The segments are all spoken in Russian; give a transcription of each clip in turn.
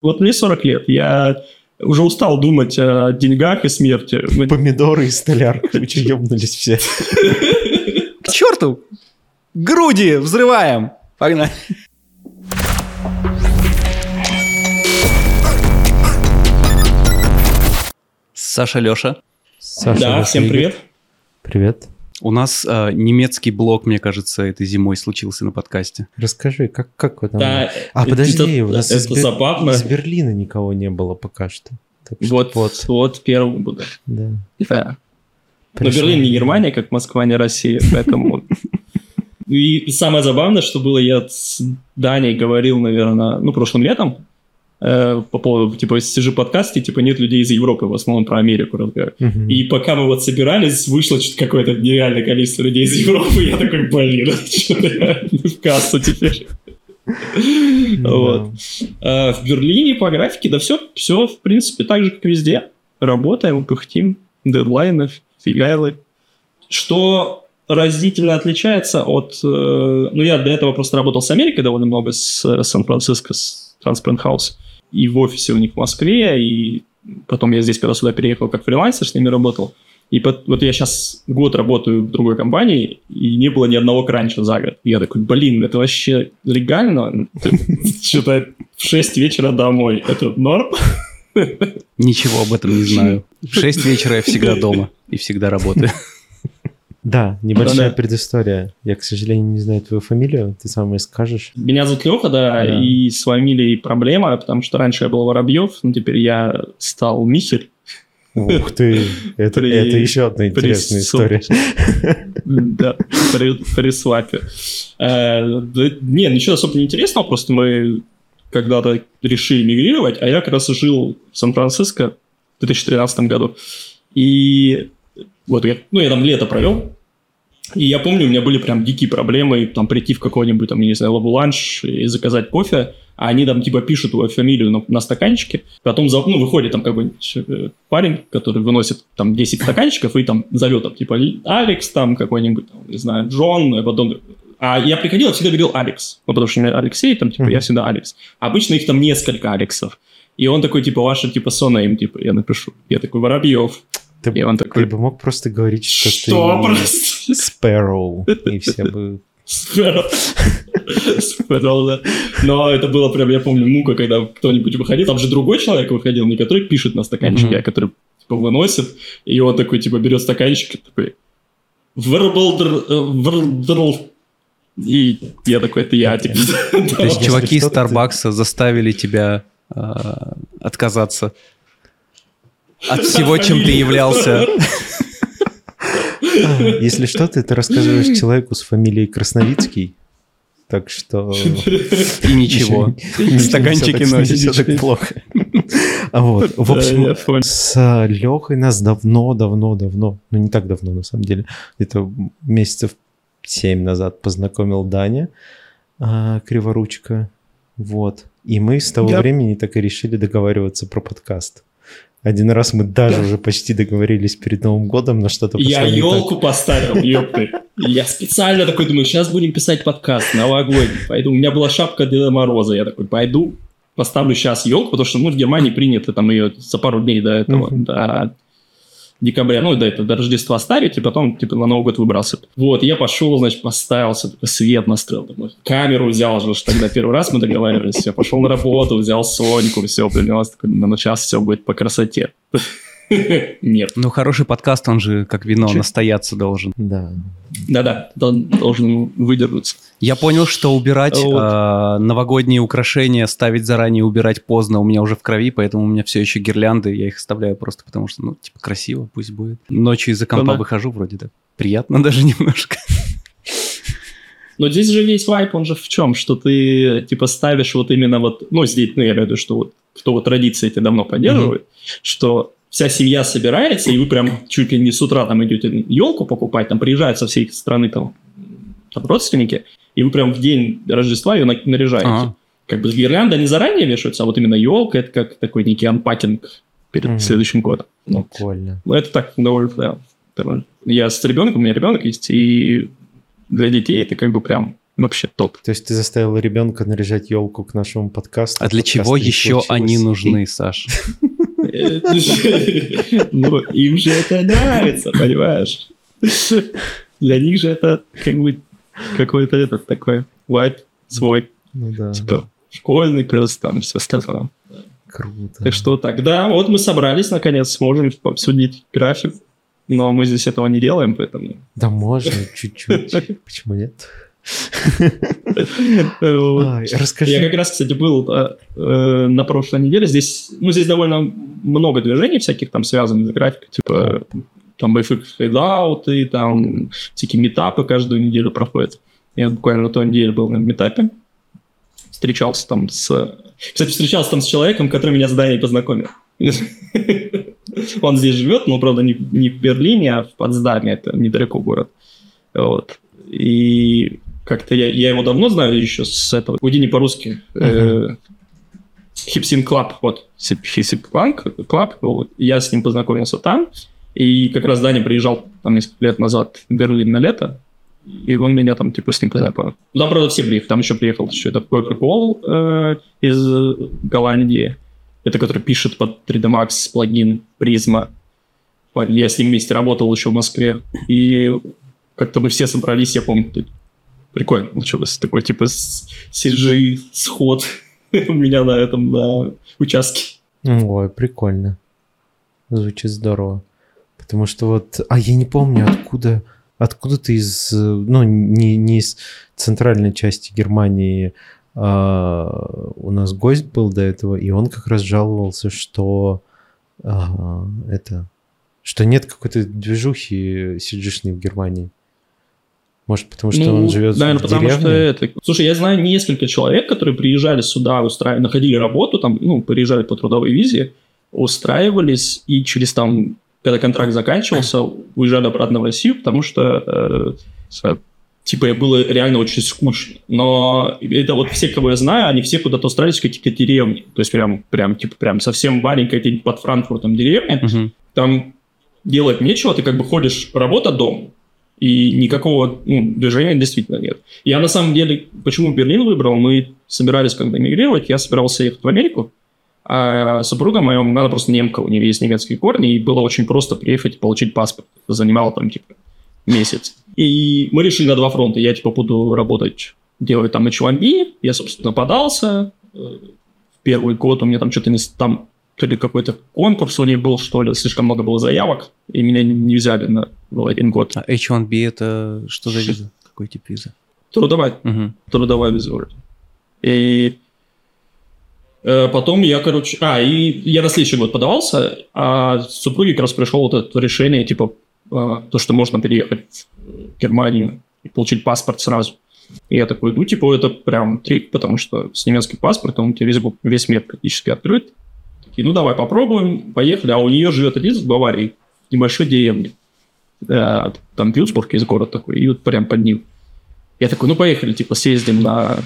Вот мне 40 лет, я уже устал думать о деньгах и смерти. Помидоры и столярка, вы что, ебнулись все? К черту! Груди взрываем! Погнали! Саша, Леша. Саша, да, Леша, всем привет. Привет. У нас э, немецкий блог, мне кажется, этой зимой случился на подкасте. Расскажи, как, как вы там... Да, а, это- подожди, у нас это из, забавно. из Берлина никого не было пока что. Так что Вот, вот, вот, первым буду. да. Да. Но. Берлин не Германия, как Москва не Россия, поэтому... И самое забавное, что было, я с Даней говорил, наверное, ну, прошлым летом, э, по поводу, типа, сижу подкасте, типа, нет людей из Европы, в основном про Америку разговариваю. Мгм. И пока мы вот собирались, вышло что-то какое-то нереальное количество людей из Европы, я такой, блин, что-то я не в кассу теперь. Вот. А в Берлине по графике, да все, все в принципе так же, как везде. Работаем, пыхтим, дедлайны, фигайлы. Что разительно отличается от... э, ну, я до этого просто работал с Америкой довольно много, с э, Сан-Франциско, с Transparent House. И в офисе у них в Москве, и потом я здесь, когда сюда переехал, как фрилансер, с ними работал. И пот- вот я сейчас год работаю в другой компании, и не было ни одного кранча за год. И я такой, блин, это вообще легально? Что-то в 6 вечера домой. Это норм? Ничего об этом не знаю. В 6 вечера я всегда дома и всегда работаю. Да, небольшая Да-да. предыстория. Я, к сожалению, не знаю твою фамилию, ты сам ее скажешь. Меня зовут Леха, да, Да. и с фамилией проблема, потому что раньше я был Воробьев, но теперь я стал Михель. Ух ты, это, При- это еще одна интересная при- история. Да, при, при свапе. Э, да Не, ничего особо не интересного, просто мы когда-то решили мигрировать, а я как раз жил в Сан-Франциско в 2013 году. И вот я, ну, я там лето провел, и я помню, у меня были прям дикие проблемы, там, прийти в какой-нибудь, там, я не знаю, лабуланш и заказать кофе, а они там, типа, пишут твою фамилию на, на стаканчике, потом, за, ну, выходит там какой-нибудь э, парень, который выносит там 10 стаканчиков и там зовет, там, типа, Алекс, там, какой-нибудь, там, не знаю, Джон, а потом... А я приходил, я всегда говорил Алекс, ну, потому что у меня Алексей, там, типа, Мгм. я всегда Алекс. Обычно их там несколько Алексов. И он такой, типа, ваша, типа, сонейм, типа, я напишу. Я такой, Воробьев. Ты, И он ты такой, бы мог просто говорить, что, что ты просто? Sparrow, и все бы... Спэрроу. Спэрроу, да. Но это было прям, я помню, мука, когда кто-нибудь выходил. Там же другой человек выходил, не который пишет на стаканчике, а который типа, выносит. И он такой, типа, берет стаканчик и такой... «Вербалдр- э, вердр». И я такой, это я, типа. То есть чуваки из ты- Старбакса заставили тебя а, отказаться от всего, чем ты являлся. А, Если что, ты это рассказываешь человеку с фамилией Красновицкий, так что... И ничего. Стаканчики носишь. все так плохо. А вот, в общем, с Лехой нас давно-давно-давно, ну не так давно на самом деле, где-то месяцев семь назад познакомил Даня а, Криворучка, вот. И мы с того времени так и решили договариваться про подкаст. Один раз мы даже уже почти договорились перед Новым годом, но что-то Я елку поставил, ёпты. Я специально такой думаю, сейчас будем писать подкаст новогодний. Пойду. У меня была шапка Деда Мороза. Я такой, пойду, поставлю сейчас елку, потому что ну, в Германии принято там ее за пару дней до этого, Мгм. до декабря, ну, до этого, до Рождества ставить, и потом, типа, на Новый год выбрасывать. Вот, я пошел, значит, поставился, свет настроил, думаю, камеру взял же, тогда первый раз мы договаривались, я пошел на работу, взял Соньку, все, принес, ну, сейчас все будет по красоте. Нет. Ну, хороший подкаст, он же как вино, Чё? настояться должен. Да. Да-да, дол- должен выдержаться. Я понял, что убирать Вот. а, новогодние украшения, ставить заранее, убирать поздно у меня уже в крови, поэтому у меня все еще гирлянды, я их оставляю просто потому что, ну, типа, красиво, пусть будет. Ночью из-за компа Да-да. выхожу вроде, да. Приятно даже немножко. Но здесь же весь вайп, он же в чем? Что ты, типа, ставишь вот именно вот... Ну, здесь, ну, я имею в виду, что вот кто вот традиции эти давно поддерживает, что вся семья собирается, и вы прям чуть ли не с утра там идете елку покупать, там приезжают со всей страны там, там родственники, и вы прям в день Рождества ее на- наряжаете. Ага. Как бы гирлянда не заранее вешаются, а вот именно елка это как такой некий анпакинг перед Мгм. следующим годом. Ну, Прикольно. ну, это так довольно... да, Я с ребенком, у меня ребенок есть, и для детей это как бы прям вообще топ. То есть ты заставил ребенка наряжать елку к нашему подкасту? А для подкаст чего еще они нужны, Саш? Ну, им же это нравится, понимаешь? Для них же это как бы какой-то этот такой вайп свой, Ну да, типа школьный плюс там все остальное. круто. Так что тогда вот мы собрались наконец, сможем обсудить график, но мы здесь этого не делаем, поэтому... Да можно, чуть-чуть. Почему нет? Расскажи. Я как раз, кстати, был э, э, на прошлой неделе. Здесь, ну, здесь довольно много движений всяких там связанных с графикой. Типа, там BFX фейдауты, там всякие метапы каждую неделю проходят. Я буквально на той неделе был на метапе. Встречался там с... Кстати, встречался там с человеком, который меня с Даней познакомил. Он здесь живет, но, правда, не, не в Берлине, а в Потсдаме, это недалеко город. Вот. И как-то я, я его давно знаю еще с этого. Гудини по-русски. Хипсин Клаб, вот. Хипсин Клаб, вот. Я с ним познакомился там. И как раз Даня приезжал там несколько лет назад в Берлин на лето. И он меня там, типа, с ним познакомил. Да, правда, все приехали. Там еще приехал еще этот Койкер Пол э, из Голландии. Это который пишет под 3D Max плагин Призма. Я с ним вместе работал еще в Москве. И как-то мы все собрались, я помню, прикольно получилось. Такой, типа, CG-сход у меня на этом, на участке. Ой, прикольно. Звучит здорово. Потому что вот... А я не помню, откуда... Откуда ты из... Ну, не, не из центральной части Германии а, у нас гость был до этого, и он как раз жаловался, что а, это... Что нет какой-то движухи cg в Германии. Может, потому что он живет наверное, в Ну, потому деревне? что это... Слушай, я знаю несколько человек, которые приезжали сюда, устраивали, находили работу, там, ну, приезжали по трудовой визе, устраивались, и через там, когда контракт заканчивался, уезжали обратно в Россию, потому что, э, типа, было реально очень скучно. Но это вот все, кого я знаю, они все куда-то устраивались в какие-то деревни. То есть прям, прям, типа, прям совсем маленькая где-нибудь под Франкфуртом деревня. Мгм. Там делать нечего, ты как бы ходишь работа дом, и никакого ну, движения действительно нет. Я на самом деле, почему Берлин выбрал, мы собирались когда эмигрировать, я собирался ехать в Америку, а супруга моя, она просто немка, у нее есть немецкие корни, и было очень просто приехать получить паспорт. Это занимало там типа месяц. И мы решили на два фронта. Я типа буду работать, делать там H1B, я, собственно, подался. Э, первый год у меня там что-то не там то ли какой-то конкурс у них был, что ли, слишком много было заявок, и меня не взяли на был один год. А H1B это что за виза? Какой тип визы? Трудовая, Мгм. трудовая виза вроде. И э, потом я, короче... А, и я на следующий год подавался, а супруге как раз пришло вот это решение, типа, э, то, что можно переехать в Германию и получить паспорт сразу. И я такой, ну, типа, это прям трик, потому что с немецким паспортом у тебя весь, весь мир практически открыт. Такие, ну, давай попробуем, поехали. А у нее живет Лиза в Баварии, небольшой деревне. Э, Там Вюрцбург есть город такой, и вот прям под ним. Я такой, ну, поехали, типа, съездим на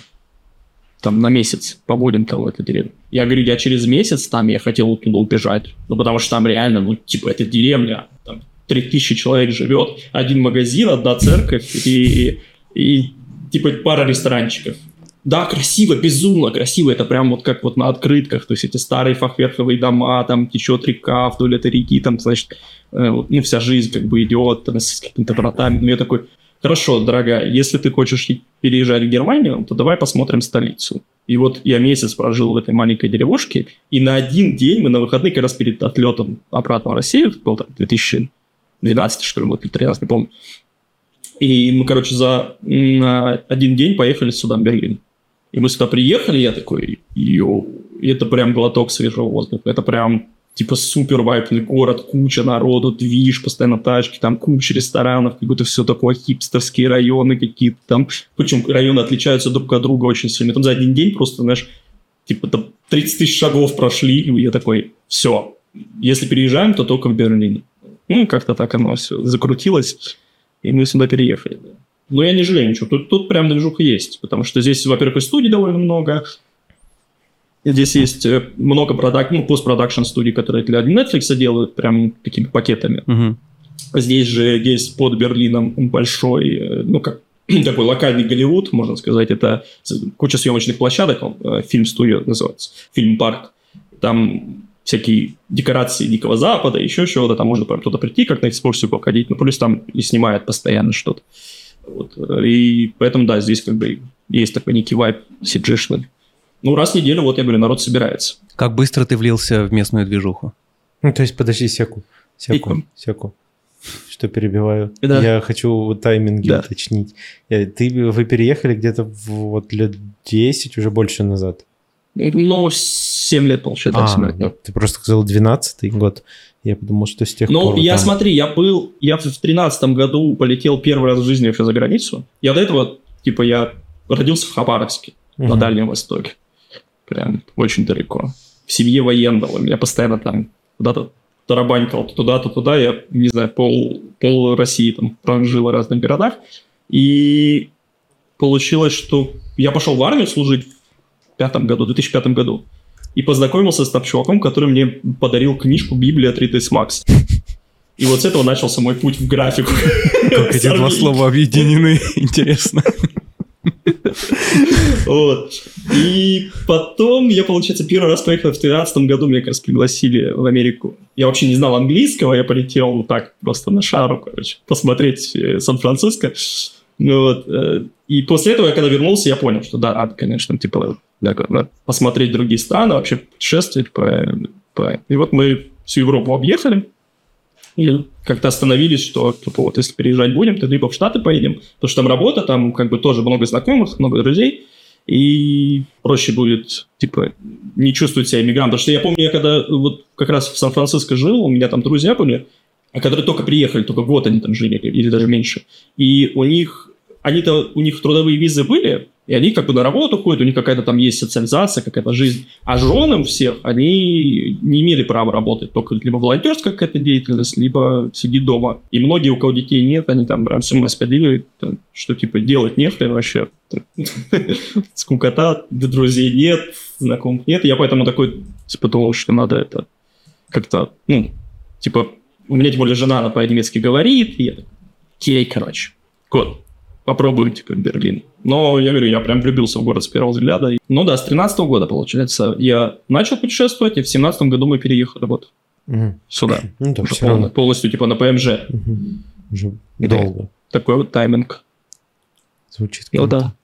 там на месяц побудем там в этой деревне. Я говорю, я через месяц там, я хотел оттуда убежать. Ну, потому что там реально, ну, типа, это деревня, там 3000 человек живет, один магазин, одна церковь и, и, типа, пара ресторанчиков. Да, красиво, безумно красиво. Это прям вот как вот на открытках. То есть эти старые фахверковые дома, там течет река вдоль этой реки, там, значит, э, ну, вся жизнь как бы идет там, с какими-то вратами. Ну, я такой, хорошо, дорогая, если ты хочешь переезжать в Германию, то давай посмотрим столицу. И вот я месяц прожил в этой маленькой деревушке, и на один день мы на выходные, как раз перед отлетом обратно в Россию, это был там 2012, что ли, вот, или 13, не помню. И мы, короче, за один день поехали сюда, в Берлин. И мы сюда приехали, я такой, йоу, это прям глоток свежего воздуха. Это прям, типа, супер вайпный город, куча народу, движ, постоянно тачки, там куча ресторанов, как будто все такое, хипстерские районы какие-то там. Причем районы отличаются друг от друга очень сильно. Там за один день просто, знаешь, типа, там 30 тысяч шагов прошли, и я такой, все, если переезжаем, то только в Берлин. Ну, как-то так оно все закрутилось, и мы сюда переехали. да. Но я не жалею ничего. Тут, тут прям движуха есть. Потому что здесь, во-первых, и студий довольно много. Здесь есть э, много продак, ну, постпродакшн студий, которые для Netflix делают прям такими пакетами. Мгм. Здесь же есть под Берлином большой, э, ну, как такой локальный Голливуд, можно сказать. Это куча съемочных площадок, э, фильм-студио называется, фильм-парк. Там всякие декорации Дикого Запада, еще чего-то, там можно прям туда прийти, как на экскурсию походить, ну, плюс там и снимают постоянно что-то. Вот. И поэтому, да, здесь как бы есть такой некий вайп cg Ну, раз в неделю, вот я говорю, народ собирается. Как быстро ты влился в местную движуху? Ну, то есть, подожди секу, секу, секу. Что перебиваю? Да. Я хочу тайминги Да. уточнить. Ты, вы переехали где-то в, вот лет 10, уже больше назад. Ну, 7 лет, получается, А, 7 лет. да. ну, ты просто сказал 12 год. Я подумал, что с тех Ну, пор... я там- смотри, я был, я в тринадцатом году полетел первый раз в жизни вообще за границу. Я до этого, типа, я родился в Хабаровске, на Мгм. Дальнем Востоке. Прям очень далеко. В семье военного. Меня постоянно там куда-то тарабанькал то туда, то туда. Я, не знаю, пол, пол России там прожил в разных городах. И получилось, что я пошел в армию служить в пятом году, в 2005 году. И познакомился с там чуваком, который мне подарил книжку «Библия 3ds Max». И вот с этого начался мой путь в графику. Как эти два слова объединены, интересно. Вот. И потом я, получается, первый раз поехал в 2013 году, меня как раз пригласили в Америку. Я вообще не знал английского, я полетел вот так просто на шару, короче, посмотреть э, Сан-Франциско. Ну вот. э, И после этого, я когда вернулся, я понял, что да, конечно, типа, да, посмотреть другие страны, вообще путешествовать. По, по- И вот мы всю Европу объехали. И как-то остановились, что типа, вот если переезжать будем, то либо в Штаты поедем, потому что там работа, там как бы тоже много знакомых, много друзей, и проще будет, типа, не чувствовать себя иммигрантом. Потому что я помню, я когда вот как раз в Сан-Франциско жил, у меня там друзья были, а которые только приехали, только год они там жили, или даже меньше, и у них, они-то, у них трудовые визы были, и они как бы на работу ходят, у них какая-то там есть социализация, какая-то жизнь. А женам всех, они не имели права работать. Только либо волонтерская какая-то деятельность, либо сидит дома. И многие, у кого детей нет, они там прям с ума сходили, там, что типа делать нехрен вообще. Скукота, друзей нет, знакомых нет. Я поэтому такой, типа, думал, что надо это как-то, ну, типа, у меня тем более жена, она по-немецки говорит, и я такой, окей, короче, год попробую, типа, Берлин. Но, я говорю, я прям влюбился в город с первого взгляда. Ну да, с 13 года, получается, я начал путешествовать, и в 17 году мы переехали вот Мгм. сюда. Ну да, все равно. Полностью, типа, на ПМЖ. Мгм. Уже Да. долго Такой вот тайминг. звучит. Ну круто. да.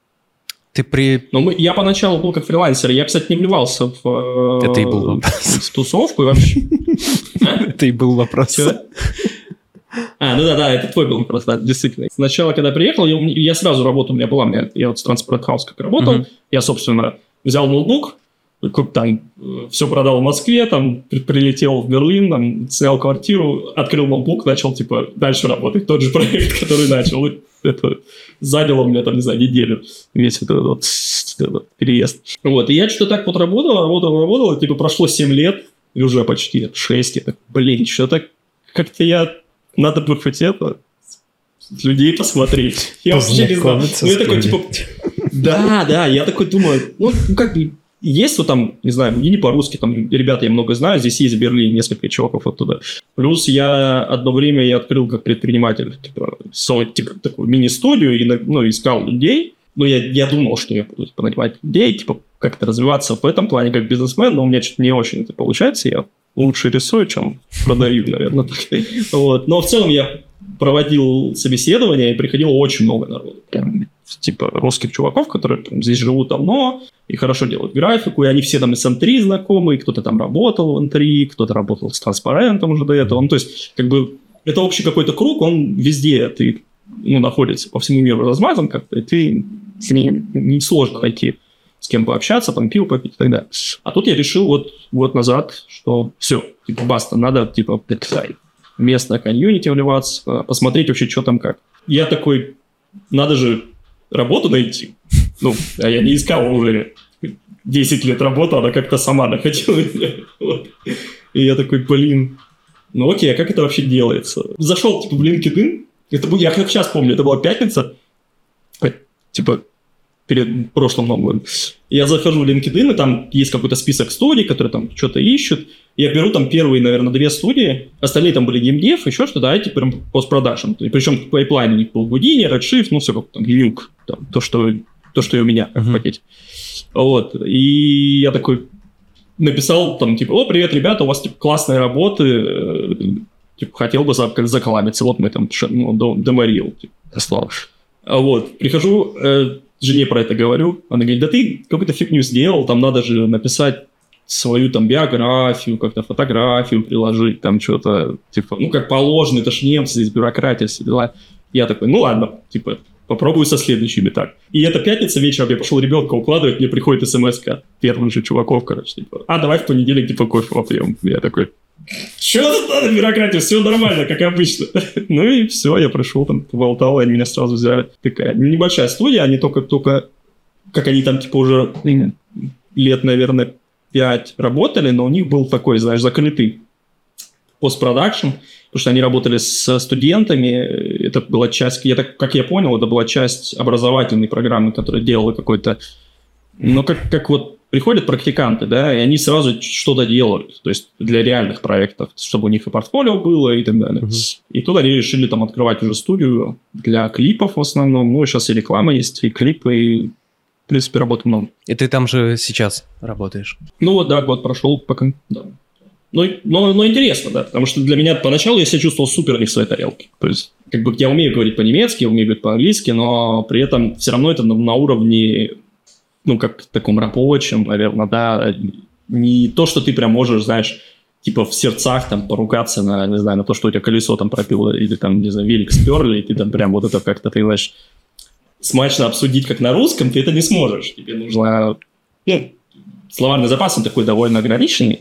Ты при... Но мы, я поначалу был как фрилансер. Я, кстати, не вливался в, э, Это и был вопрос. в тусовку и вообще. Это и был вопрос. А, ну да, да, это твой был вопрос, да, действительно. Сначала, когда приехал, я, я сразу работал, у меня была, меня- я вот в Transport House как работал, Мгм. я, собственно, взял ноутбук, там все продал в Москве, там при- прилетел в Берлин, там снял квартиру, открыл ноутбук, начал типа дальше работать тот же проект, который начал. Это заняло у меня там, не знаю, неделю весь этот вот, этот переезд. Вот, и я что-то так вот работал, работал, работал, и типа прошло 7 лет, и уже почти 6, я так, блин, что-то как-то я, надо бы хоть это, людей посмотреть. Я вообще не знаю. Ну, я такой, типа, да, да, я такой думаю, ну, как бы, есть вот там, не знаю, и не по-русски, там, ребята я много знаю, здесь есть в Берлине несколько чуваков оттуда. Плюс я одно время я открыл как предприниматель, типа, со- типа такую мини-студию, и, ну, искал людей, ну, я, я думал, что я буду типа, нанимать людей, типа, как-то развиваться в этом плане как бизнесмен, но у меня что-то не очень это получается, я лучше рисую, чем продаю, наверное. Вот. Но в целом я проводил собеседования, и приходило очень много народу. Прям, типа русских чуваков, которые прям здесь живут давно и хорошо делают графику, и они все там из М3 знакомы, и кто-то там работал в М3, кто-то работал с транспарентом уже до этого. Ну, то есть, как бы, это общий какой-то круг, он везде, ты, ну, находится по всему миру размазан как-то, и ты с ним несложно найти с кем пообщаться, там пиво попить и так далее. А тут я решил вот год назад, что все, типа, баста, надо, типа, в местное комьюнити вливаться, посмотреть вообще, что там как. Я такой, надо же работу найти. Ну, а я не искал уже 10 лет работы, она как-то сама находила. Вот. И я такой, блин, ну окей, а как это вообще делается? Зашел, типа, в LinkedIn, это был, я как сейчас помню, это была пятница, э, типа, перед прошлым Новым годом. Я захожу в LinkedIn, и там есть какой-то список студий, которые там что-то ищут. Я беру там первые, наверное, две студии, остальные там были геймдев, еще что-то, а эти прям постпродакшн. Причем пайплайн у них был Houdini, Redshift, ну все как там, Linux, там, то, что, то, что и у меня uh-huh. в пакете. Вот. И я такой написал там, типа, о, привет, ребята, у вас типа, классные работы, э, типа, хотел бы закламиться. Вот мы там ну, деморил, типа, слава. Вот, прихожу, э, жене про это говорю, она говорит, да ты какую-то фигню сделал, там надо же написать свою там биографию, как-то фотографию приложить, там что-то, типа, ну, как положено, это ж немцы, здесь бюрократия, все дела. Я такой, ну ладно, типа, попробую со следующими так. И это пятница вечером, я пошел ребенка укладывать, мне приходит смс первых же чуваков, короче, типа, а, давай в понедельник, типа, кофе попьем. Я такой, что тут надо бюрократию? Все нормально, как обычно. ну и все, я пришел, там, поболтал, и они меня сразу взяли. Такая небольшая студия, они только-только, как они там, типа, уже лет, наверное, пять работали, но у них был такой, знаешь, закрытый постпродакшн, потому что они работали с студентами, это была часть, я так, как я понял, это была часть образовательной программы, которая делала какой-то, ну, как, как вот приходят практиканты, да, и они сразу что-то делают, то есть для реальных проектов, чтобы у них и портфолио было и так далее. Uh-huh. И тут они решили там открывать уже студию для клипов в основном, ну, сейчас и реклама есть, и клипы, и в принципе, работы много. И ты там же сейчас работаешь? Ну вот, да, год прошел пока, да. Но, но, но интересно, да, потому что для меня поначалу я себя чувствовал супер не в своей тарелке. То есть, как бы я умею говорить по-немецки, умею говорить по-английски, но при этом все равно это на, на уровне ну, как в таком рабочем, наверное, да, не то, что ты прям можешь, знаешь, типа в сердцах там поругаться на, не знаю, на то, что у тебя колесо там пропило, или там, не знаю, велик сперли, и ты там прям вот это как-то, ты знаешь, смачно обсудить, как на русском, ты это не сможешь. Тебе нужно, ну, словарный запас, он такой довольно ограниченный,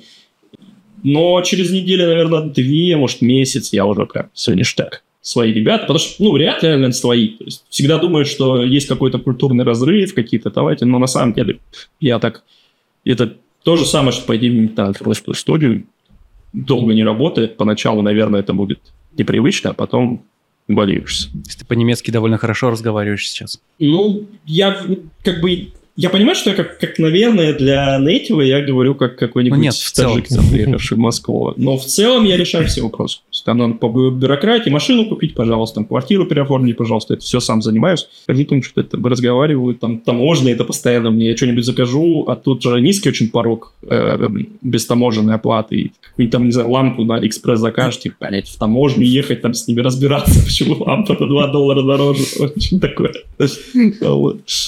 но через неделю, наверное, две, может, месяц я уже прям все ништяк свои ребята, потому что, ну, вряд ли, наверное, свои. То есть всегда думают, что есть какой-то культурный разрыв, какие-то давайте, но на самом деле я так... Это то же самое, что пойти на флешную студию, долго не работает, поначалу, наверное, это будет непривычно, а потом болеешься. Ты по-немецки довольно хорошо разговариваешь сейчас. Ну, я как бы я понимаю, что я как, как наверное, для native а я говорю как какой-нибудь ну, нет, в таджик, приехавший в Москву. Но в целом я решаю все вопросы. Там надо по бюрократии машину купить, пожалуйста, там, квартиру переоформить, пожалуйста. Это все сам занимаюсь. Родители что-то разговаривают, там таможня, это постоянно мне. Я что-нибудь закажу, а тут же низкий очень порог э, без таможенной оплаты. И там, не знаю, лампу на Алиэкспресс закажешь, типа, блядь, в таможню ехать, там с ними разбираться, почему лампа на 2 доллара дороже. Очень такое.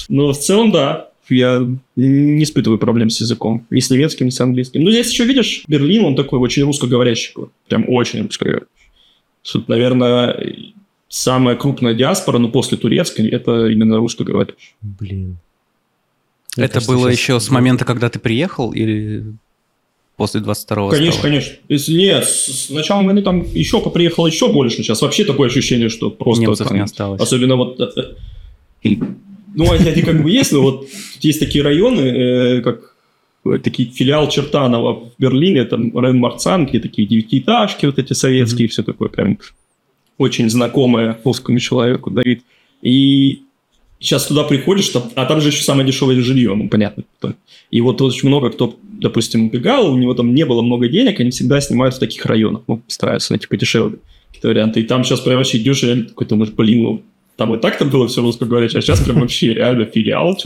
Но в целом, да, я не испытываю проблем с языком. Ни с немецким, ни с английским. Ну, здесь еще, видишь, Берлин, он такой очень русскоговорящий. Прям очень русскоговорящий. Тут, наверное, самая крупная диаспора, но после турецкой, это именно русскоговорящий. Блин. Это кажется, было еще с момента, когда ты приехал, или после 22-го Конечно, стало? конечно. Если нет, с начала войны там еще приехало еще больше. Сейчас вообще такое ощущение, что просто... Немцев там, не осталось. Особенно вот э, э, ну, они как бы есть, но вот есть такие районы, э, как э, такие филиал Чертанова в Берлине, там район Марцан, где такие девятиэтажки вот эти советские, mm-hmm. все такое прям очень знакомое русскому человеку, Давид. И сейчас туда приходишь, там, а там же еще самое дешевое жилье, ну, понятно. И вот очень много кто, допустим, убегал, у него там не было много денег, они всегда снимают в таких районах, ну, стараются найти подешевле какие-то варианты. И там сейчас прям вообще идешь, и какой-то, может, блин, ну, там и так там было все русскоговорящее, а сейчас прям вообще реально филиал.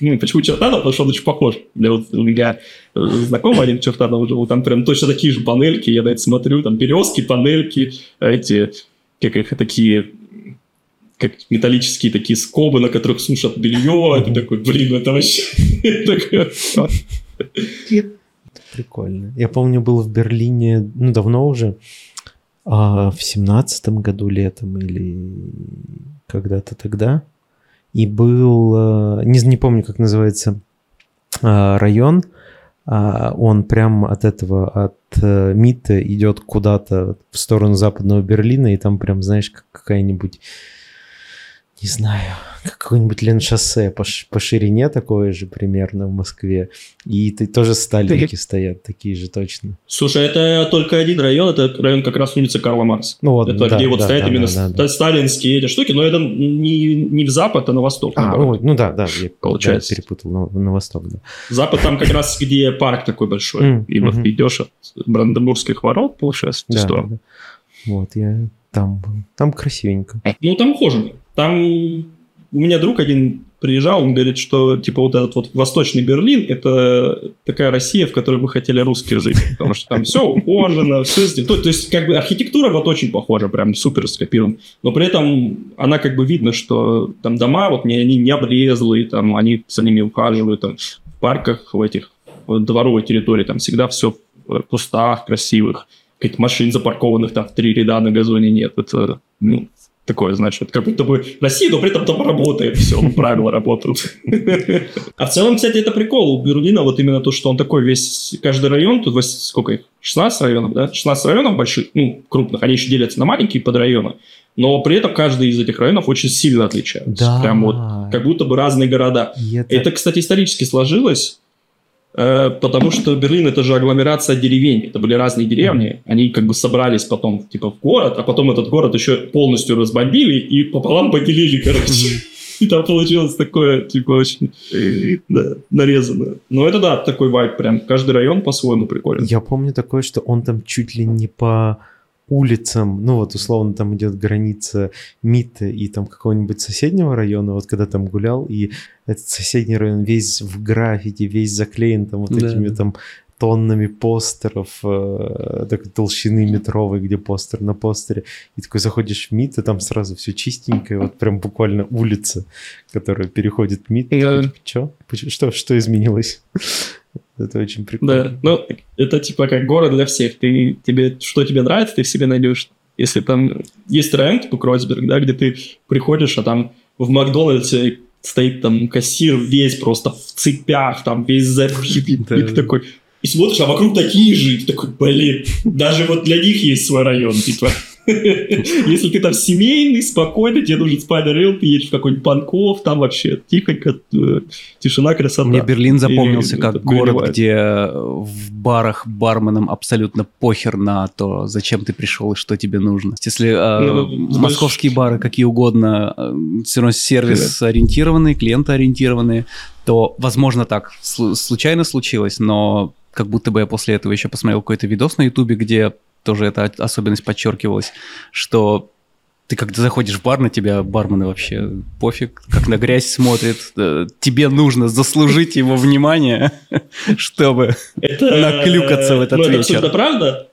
Ну, почему Чертанов? Потому что он очень похож. Для вот у меня э, знакомый один Чертанов жил, там прям точно такие же панельки, я на это смотрю, там березки, панельки, эти, как их, такие как металлические такие скобы, на которых сушат белье. Это такой, блин, это вообще... Прикольно. Я помню, был в Берлине, ну, давно уже, а, в семнадцатом году летом или когда-то тогда. И был, а, не, не помню, как называется а, район, а, он прям от этого, от э, МИТа идет куда-то в сторону западного Берлина, и там прям, знаешь, как какая-нибудь не знаю, какое-нибудь Леншоссе по, по ширине такое же примерно в Москве. И ты тоже сталинки стоят, такие же точно. Слушай, это только один район, это район как раз улица Карла Маркса. Ну вот, Это да, где вот да, стоят да, именно да, да, да. ста- сталинские эти штуки, но это не, не в запад, а на восток. А, ой, ну да, да, я Получается. да, перепутал на, на восток, да. Запад там как раз, где парк такой большой. И вот идешь от Бранденбургских ворот, получается, в ту Да, сторону. да. Вот, я там был. Там красивенько. Ну, там ухожено. Там у меня друг один приезжал, он говорит, что типа вот этот вот восточный Берлин это такая Россия, в которой мы хотели русские жить, потому что там все ухожено, все сделано. То, то есть как бы архитектура вот очень похожа, прям супер скопирована, но при этом она как бы видно, что там дома вот не, они не облезлые, там они за ними ухаживают, там, в парках в этих в дворовой территории там всегда все в кустах красивых, каких-то машин запаркованных там в три ряда на газоне нет, это ну, такое, значит, как будто бы Россия, но при этом там работает все, правила работают. А в целом, кстати, это прикол у Берлина, вот именно то, что он такой весь, каждый район, тут сколько их, 16 районов, да? 16 районов больших, ну, крупных, они еще делятся на маленькие подрайоны, но при этом каждый из этих районов очень сильно отличается. Да. Прям вот, как будто бы разные города. И это, Это, кстати, исторически сложилось, потому что Берлин это же агломерация деревень. Это были разные деревни. Они как бы собрались потом типа в город, а потом этот город еще полностью разбомбили и пополам поделили, короче. И там получилось такое, типа, очень э, да, нарезанное. Но это да, такой вайб прям. Каждый район по-своему прикольный. Я помню такое, что он там чуть ли не по улицам, ну вот условно там идет граница МИТа и там какого-нибудь соседнего района, вот когда там гулял, и этот соседний район весь в граффити, весь заклеен там вот Да. этими там тоннами постеров э, такой толщины метровой, где постер на постере. И такой заходишь в МИД, и там сразу все чистенькое, вот прям буквально улица, которая переходит в МИД. Я- Что? Что, что изменилось? Это очень прикольно. Да, ну, это типа как город для всех. Ты, тебе, что тебе нравится, ты в себе найдешь. Если там есть район, типа Кройсберг, да, где ты приходишь, а там в Макдональдсе стоит там кассир весь просто в цепях, там весь Да. и ты такой... И смотришь, а вокруг такие же, и ты такой, блин, даже вот для них есть свой район, типа. Если ты там семейный, спокойно, тебе нужен район, ты едешь в какой-нибудь Панков, там вообще тихонько, э, тишина, красота. Мне Берлин запомнился как город, где в барах барменам абсолютно похер на то, зачем ты пришел и что тебе нужно. Если э, Ну, московские бары какие угодно, э, все равно сервис ориентированный, клиентоориентированные, то, возможно, так слу- случайно случилось, но как будто бы я после этого еще посмотрел какой-то видос на Ютубе, где тоже эта особенность подчеркивалась, что ты когда заходишь в бар, на тебя бармены вообще пофиг, как на грязь смотрят. Э, Тебе нужно заслужить его внимание, чтобы... Это, наклюкаться в этот ну, это вечер. абсолютно правда.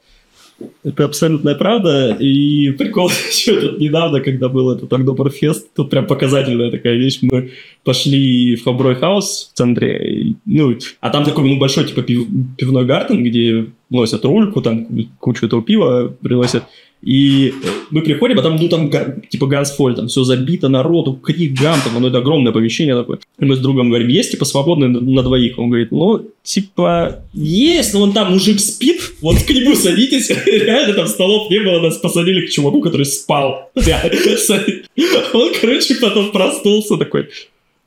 Это абсолютная правда. И прикол еще тут недавно, когда был этот Октоберфест, тут прям показательная такая вещь. Мы пошли в Хаброй Хаус в центре, ну, а там такой ну, большой типа пив- пивной гартен, где носят рульку, там кучу этого пива приносят. И э, мы приходим, а там, ну, там, типа, Гансфоль, там все забито народу, крик, гам, там, ну, это огромное помещение такое. И мы с другом говорим, есть, типа, свободные на двоих? Он говорит, ну, типа, есть, но вон там мужик спит, вот к нему садитесь. Реально там столов не было, нас посадили к чуваку, который спал. Он, короче, потом проснулся такой,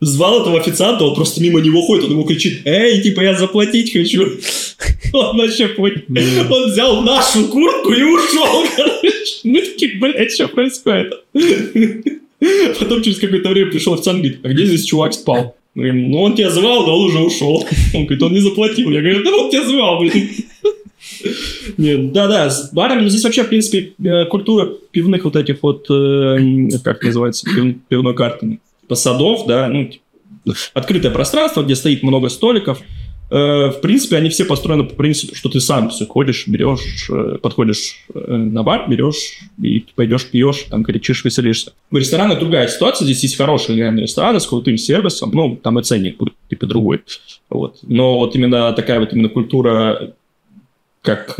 звал этого официанта, он просто мимо него ходит, он ему кричит, эй, типа, я заплатить хочу. Он вообще понял. Он взял нашу куртку и ушел, короче. Мы такие, блядь, что происходит? Потом через какое-то время пришел официант и говорит, а где здесь чувак спал? Мы говорим, ну он тебя звал, но он уже ушел. Он говорит, он не заплатил. Я говорю, да он тебя звал, блин. Нет, да-да, с барами, ну, здесь вообще, в принципе, э, культура пивных вот этих вот, э, как называется, пив- пивной карты, типа садов, да, ну, открытое пространство, где стоит много столиков. Э, В принципе, они все построены по принципу, что ты сам все ходишь, берешь, э, подходишь э, на бар, берешь и пойдешь, пьешь, там кричишь, веселишься. В ресторанах другая ситуация, здесь есть хорошие реальные рестораны с крутым сервисом, ну, там и ценник будет типа другой. Вот. Но вот именно такая вот именно культура, как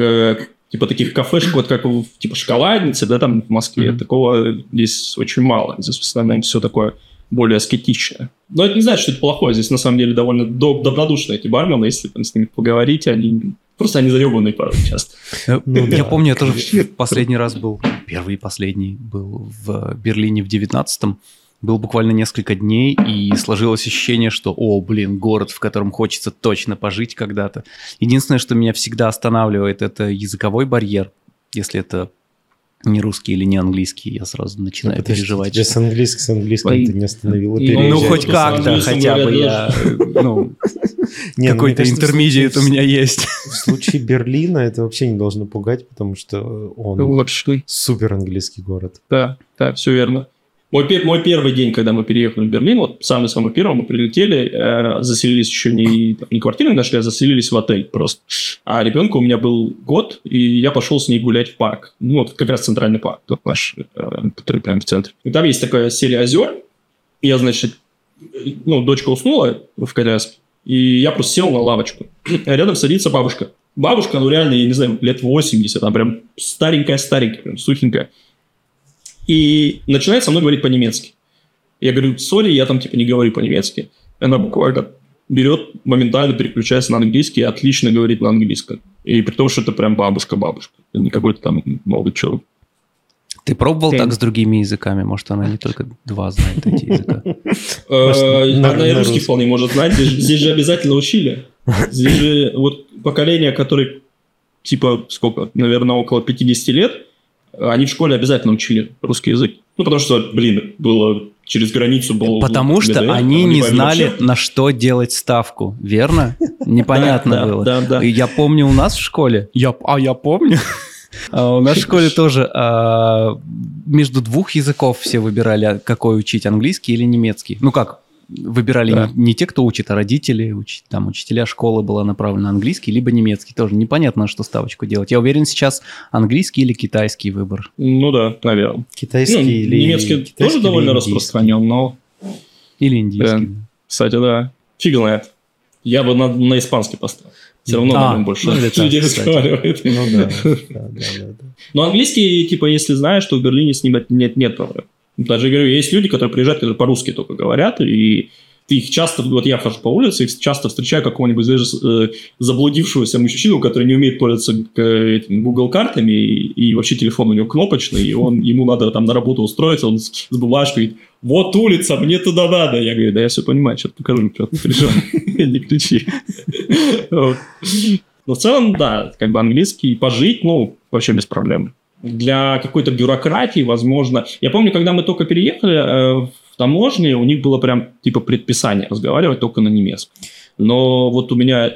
типа таких кафешек, вот как в типа шоколадницы, да, там в Москве, Мгм. такого здесь очень мало. Здесь в основном все такое более аскетичное. Но это не значит, что это плохое. Здесь на самом деле довольно доб- добродушные эти бармены, если там с ними поговорить, они просто они заебанные порой часто. Ну я помню, я тоже в последний раз был, первый и последний был в Берлине в девятнадцатом, был буквально несколько дней, и сложилось ощущение, что, о, блин, город, в котором хочется точно пожить когда-то. Единственное, что меня всегда останавливает, это языковой барьер. Если это не русский или не английский, я сразу начинаю Ну, подожди, переживать. Тебя с английским, с английским Ой. ты не остановил и Ну, Ну, хоть как-то, хотя бы я, ну, Не, ну, мне какой-то интермедиат у меня есть. В случае Берлина это вообще не должно пугать, потому что он Вообще, супер английский город. да, да, все верно. Мой, пе- мой первый день, когда мы переехали в Берлин, вот самый-самый первый, мы прилетели, э, заселились еще не, не квартиру нашли, а заселились в отель просто. А ребенку у меня был год, и я пошел с ней гулять в парк. Ну, вот как раз центральный парк, тот наш, э, который прямо в центре. И там есть такая серия озер. Я, значит, ну, дочка уснула в коляске, и я просто сел на лавочку. А рядом садится бабушка. Бабушка, ну реально, я не знаю, лет 80, она прям старенькая-старенькая, прям сухенькая. И начинает со мной говорить по-немецки. Я говорю, сори, я там типа не говорю по-немецки. Она буквально берет, моментально переключается на английский и отлично говорит на английском. И при том, что это прям бабушка-бабушка. Не какой-то там молодой человек. Ты пробовал Ты- так с другими языками? Может, она не только два знает эти языка? Э, на- Она и русский вполне может знать. Здесь, же- здесь же обязательно учили. Здесь же вот поколение, которое типа сколько, наверное, около 50 лет, они в школе обязательно учили русский язык. Ну, потому что, блин, было через границу было... Потому что ГДР, они не знали, вообще. на что делать ставку, верно? Непонятно было. Да, да. Я помню у нас в школе, я, а я помню, А у нас в школе тоже а, между двух языков все выбирали, а какой учить, английский или немецкий. Ну как, выбирали Да. не, не те, кто учит, а родители, уч- там учителя школы была направлена на английский, либо немецкий. Тоже непонятно, на что ставочку делать. Я уверен, сейчас английский или китайский выбор. Ну да, наверное. Китайский Ну, или... немецкий китайский тоже или довольно индийский? распространен, но, Или индийский. Да. кстати, да, фиг знает. Я бы на, на испанский поставил. Все равно, А, наверное, больше ну так, людей кстати. разговаривает. Ну да, да, да, да. Но английский, типа, если знаешь, что в Берлине с ним нет, нет проблем. Даже говорю, есть люди, которые приезжают, которые по-русски только говорят, и ты их часто, вот я хожу по улице, их часто встречаю какого-нибудь даже э, заблудившегося мужчину, который не умеет пользоваться э, этим Google картами, и, и вообще телефон у него кнопочный, и он, ему надо там на работу устроиться, он с, говорит, вот улица, мне туда надо. Я говорю, да я все понимаю, что покажу, что ты пришел, не ключи. Но в целом, да, как бы английский пожить, ну, вообще без проблем. Для какой-то бюрократии, возможно... Я помню, когда мы только переехали э, в таможне, у них было прям типа предписание разговаривать только на немецком. Но вот у меня э,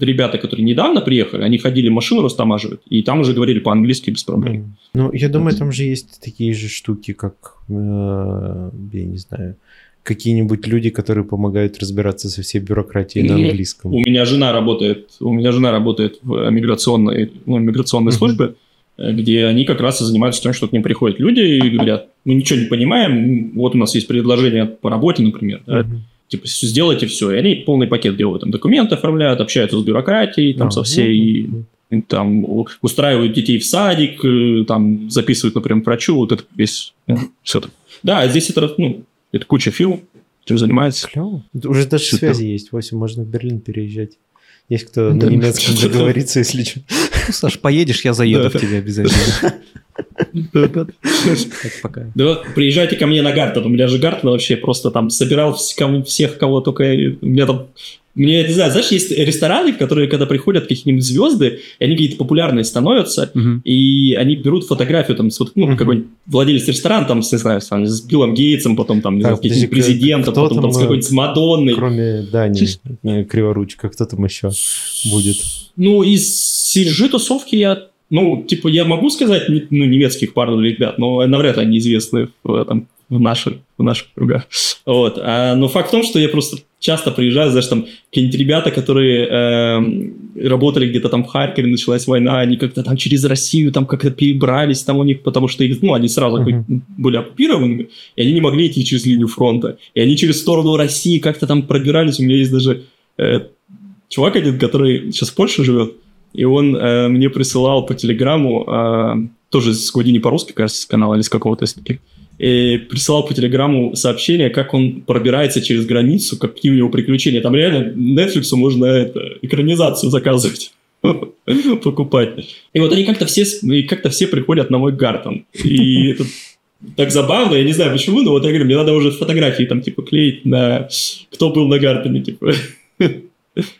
ребята, которые недавно приехали, они ходили машину растамаживать, и там уже говорили по-английски без проблем. Ну, я думаю, там же есть такие же штуки, как, э, я не знаю, какие-нибудь люди, которые помогают разбираться со всей бюрократией на Ну, английском. У меня жена работает, у меня жена работает в миграционной, ну, миграционной службе, где они как раз и занимаются тем, что к ним приходят люди и говорят, мы ничего не понимаем, вот у нас есть предложение по работе, например, да, Мгм. типа сделайте все, и они полный пакет делают, там документы оформляют, общаются с бюрократией, там А, со ну, всей, ну, и там устраивают детей в садик, э, там записывают, например, врачу, вот это весь, все так. Да, здесь это, ну, это куча фирм, чем занимается. Клево. Уже даже Супер. связи есть. 8, можно в Берлин переезжать. Есть кто Да. на немецком договорится, если что. Ну, Саш, поедешь, я заеду к тебе обязательно. Так, пока. Да приезжайте ко мне на Гартон. У меня же Гартон вообще просто там собирал всех, кого только... У меня там... Мне, не знаю, знаешь, есть рестораны, в которые, когда приходят какие-нибудь звезды, и они какие-то популярные становятся, и они берут фотографию там с вот, ну, какой-нибудь владелец ресторана, там, с, не знаю, там, с Биллом Гейтсом, потом там, не знаю, Так, с каким-нибудь президентом, потом там, там с э, какой-нибудь Мадонной. Кроме Дани, э, Криворучка, кто там еще будет? Ну, из сержи тусовки я, ну, типа, я могу сказать, ну, немецких пару ребят, но навряд ли они известны в, этом, в, наших, в наших кругах. Вот. А, но факт в том, что я просто часто приезжаю, знаешь, там, какие-нибудь ребята, которые эм, работали где-то там в Харькове, началась война, они как-то там через Россию там как-то перебрались там у них, потому что их, ну, они сразу как- были оккупированы, и они не могли идти через линию фронта. И они через сторону России как-то там пробирались. У меня есть даже э, чувак один, который сейчас в Польше живет, и он э, мне присылал по телеграмму, э, тоже с Гудини по-русски, кажется, с канала или с какого-то из таких, и присылал по телеграмму сообщение, как он пробирается через границу, какие у него приключения. Там реально Netflix можно это, экранизацию заказывать. покупать. И вот они как-то все, как-то все приходят на мой Гартон. И это так забавно, я не знаю почему, но вот я говорю, мне надо уже фотографии там, типа, клеить на кто был на Гартене, типа.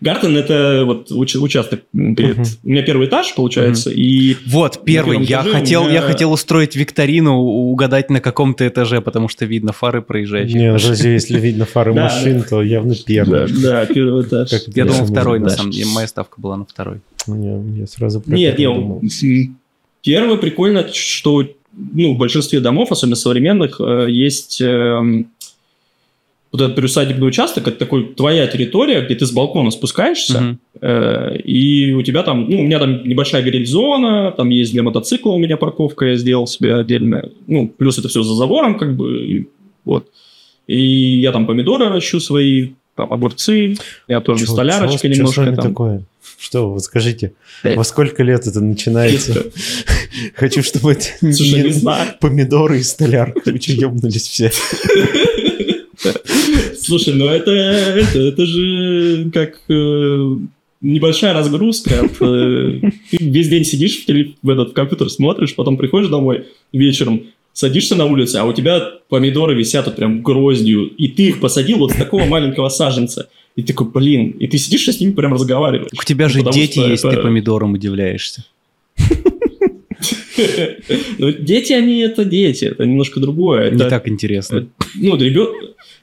Гартен это вот уч- участок перед... Мгм. У меня первый этаж, получается, и... Вот, первый. Я хотел, я меня- хотел устроить викторину, угадать на каком-то этаже, потому что видно фары проезжающих. Не, даже если видно фары машин, то явно первый. Да, первый этаж. Я думал второй, на самом деле. Моя ставка была на второй. Не, я сразу Нет, первый не, думал. м, первое прикольно, что ну, в большинстве домов, особенно современных, э, есть эм, вот этот приусадебный участок, это такой твоя территория, где ты с балкона спускаешься, Мгм. э, и у тебя там, ну, у меня там небольшая гриль-зона, там есть для мотоцикла у меня парковка, я сделал себе отдельно, ну, плюс это все за забором, как бы, и вот. И я там помидоры ращу свои, там огурцы, я тоже Чё- столярочка чё- чё немножко вами там. такое? Что, вот скажите, Э. во сколько лет это начинается? Хочу, чтобы это не помидоры и столярка. Вы что, ёбнулись все? Слушай, ну это, это, это же как э, небольшая разгрузка. От, э, ты весь день сидишь в, теле- в этот компьютер, смотришь, потом приходишь домой вечером, садишься на улице, а у тебя помидоры висят вот прям гроздью, и ты их посадил вот с такого маленького саженца. И ты такой, блин, и ты сидишь и с ними прям разговариваешь. У тебя Ну, же потому дети есть, это- ты помидорам удивляешься. Ну, дети, они это дети, это немножко другое. Не так интересно. ну, ребенок...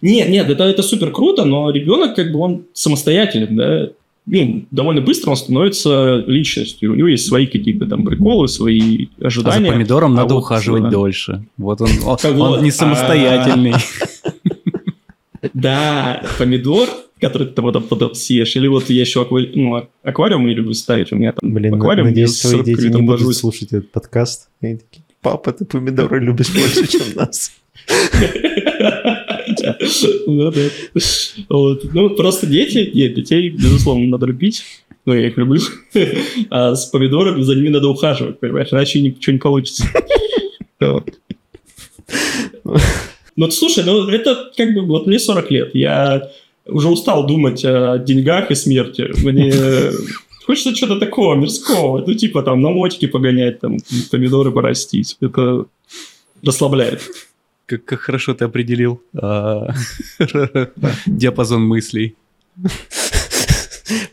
Нет, нет, это, это супер круто, но ребенок, как бы, он самостоятельный, да, ну, довольно быстро он становится личностью. У него есть свои какие-то там приколы, свои А за ожидания. помидором А надо вот, ухаживать да. дольше. Вот он, он, он не а- самостоятельный. Да, помидор, который ты потом съешь, или вот я еще аквари... ну, аквариум не люблю ставить, у меня там Блин, аквариум, надеюсь, твои дети не будут слушать этот подкаст. И такие, папа, ты помидоры любишь больше, чем нас. Ну, да. Вот. Ну, просто дети, нет, детей, безусловно, надо любить. Ну, я их люблю. А с помидорами за ними надо ухаживать, понимаешь? Иначе ничего не получится. Ну, слушай, ну, это как бы... Вот мне 40 лет. Я уже устал думать о деньгах и смерти. Мне хочется что-то такого мирского. Ну, типа там на мотике погонять, там помидоры порастить. Это расслабляет. Как, как хорошо ты определил а, диапазон мыслей.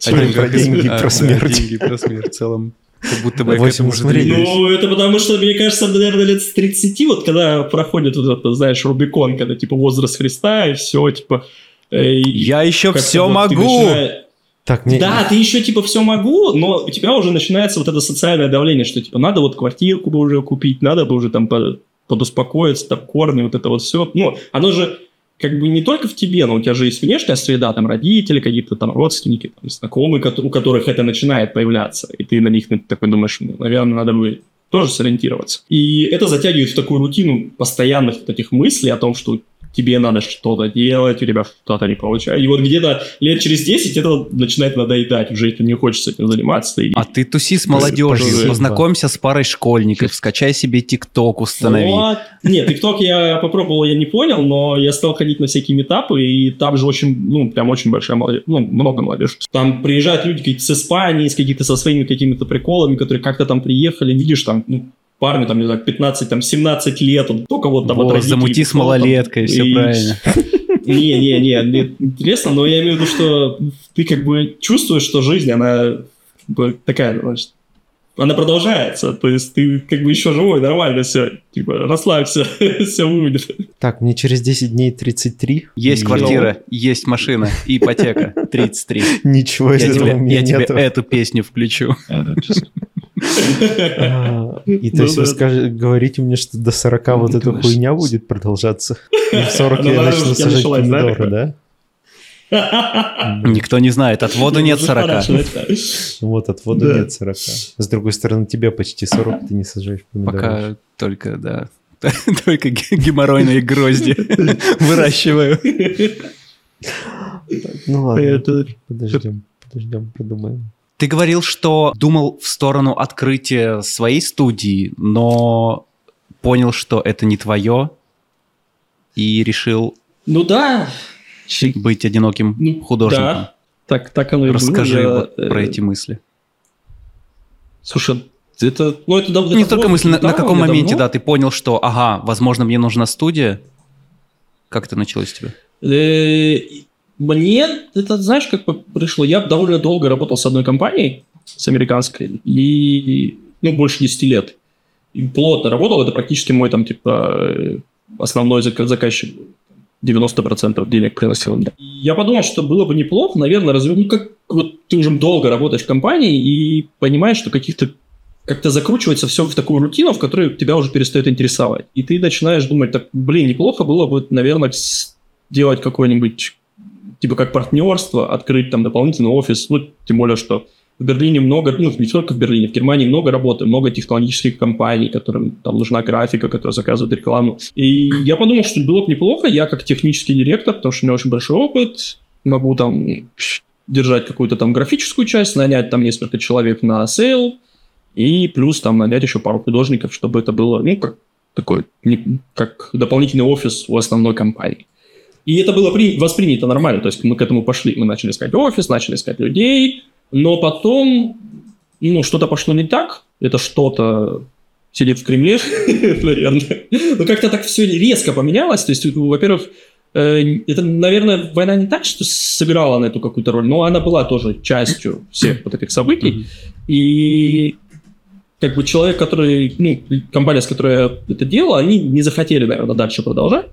Один про деньги, а, про да, смерть. деньги, про смерть в целом. Как будто бы я к Восемь этому уже смотри, двигаюсь. Ну, это потому что, мне кажется, наверное, лет с 30, вот когда проходит вот это, знаешь, Рубикон, когда, типа, возраст Христа, и все, типа... э, Я еще все могу! начинаешь- Так, не, Да, ты еще, типа, все могу, но у тебя уже начинается вот это социальное давление, что, типа, надо вот квартирку бы уже купить, надо бы уже там по- подуспокоиться, там, корни, вот это вот все. Ну, оно же как бы не только в тебе, но у тебя же есть внешняя среда, там родители, какие-то там родственники, там, знакомые, у которых это начинает появляться, и ты на них такой думаешь, ну, наверное, надо бы тоже сориентироваться. И это затягивает в такую рутину постоянных вот этих мыслей о том, что тебе надо что-то делать, у тебя что-то не получается. И вот где-то лет через 10 это начинает надоедать, уже это не хочется этим заниматься. И... А ты туси с молодежью, Спасибо. познакомься с парой школьников, скачай себе ТикТок, установи. Вот. Нет, ТикТок я попробовал, я не понял, но я стал ходить на всякие метапы, и там же очень, ну, прям очень большая молодежь, ну, много молодежи. Там приезжают люди какие-то с Испании, с какими-то со своими какими-то приколами, которые как-то там приехали, видишь, там, ну, парню, там, не знаю, 15, там, 17 лет, он только вот там от Во, родителей замути с там, малолеткой, все и- правильно. Не-не-не, интересно, но я имею в виду, что ты как бы чувствуешь, что жизнь, она такая, значит, она продолжается, то есть ты как бы еще живой, нормально все, типа, расслабься, все будет. Так, мне через 10 дней 33. Есть И- квартира, есть машина, ипотека, 33. Ничего из Я этого тебе, я тебе эту песню включу. А, И то Ну есть вы да. скажете- говорите мне, что до 40 вот Ну, эта конечно. хуйня будет продолжаться? И в 40 Ну, я начну сажать помидоры, да? Никто не знает, от воду нет Уже 40. пора начинать. Вот, от воды Да. нет 40. С другой стороны, тебе почти 40, ты не сажаешь помидоры. Пока только, да, только ге- геморройные грозди выращиваю. Ну ладно, подождем, подождем, подумаем. Ты говорил, что думал в сторону открытия своей студии, но понял, что это не твое, и решил Ну да, быть одиноким Ну, художником. да. так, так оно и было. Расскажи Я, про э, эти мысли. Слушай, Это, ну, это, это не только мысль, на, на каком моменте, давно. да, ты понял, что, ага, возможно, мне нужна студия? Как это началось у тебя? Мне это, знаешь, как пришло? Я довольно долго работал с одной компанией, с американской, и, ну, больше 10 лет. И плотно работал, это практически мой, там, типа, э, основной заказчик 90% денег приносил. Я подумал, что было бы неплохо, наверное, развернуть, ну, как вот ты уже долго работаешь в компании и понимаешь, что каких-то как-то закручивается все в такую рутину, в которой тебя уже перестает интересовать. И ты начинаешь думать, так, блин, неплохо было бы, наверное, сделать какой-нибудь, типа как партнерство, открыть там дополнительный офис, ну, тем более, что в Берлине много, ну, не только в Берлине, в Германии много работы, много технологических компаний, которым там нужна графика, которая заказывает рекламу. И я подумал, что было бы неплохо, я как технический директор, потому что у меня очень большой опыт, могу там держать какую-то там графическую часть, нанять там несколько человек на sale, и плюс там нанять еще пару художников, чтобы это было, ну, как такой, как дополнительный офис у основной компании. И это было при, воспринято нормально, то есть мы к этому пошли, мы начали искать офис, начали искать людей, но потом, ну, что-то пошло не так, это что-то сидит в Кремле, наверное. Но как-то так все резко поменялось, то есть, во-первых, э, это, наверное, война не так, что сыграла на эту какую-то роль, но она была тоже частью всех вот этих событий. И как бы человек, который, ну, компания, с которой я это делал, они не захотели, наверное, дальше продолжать.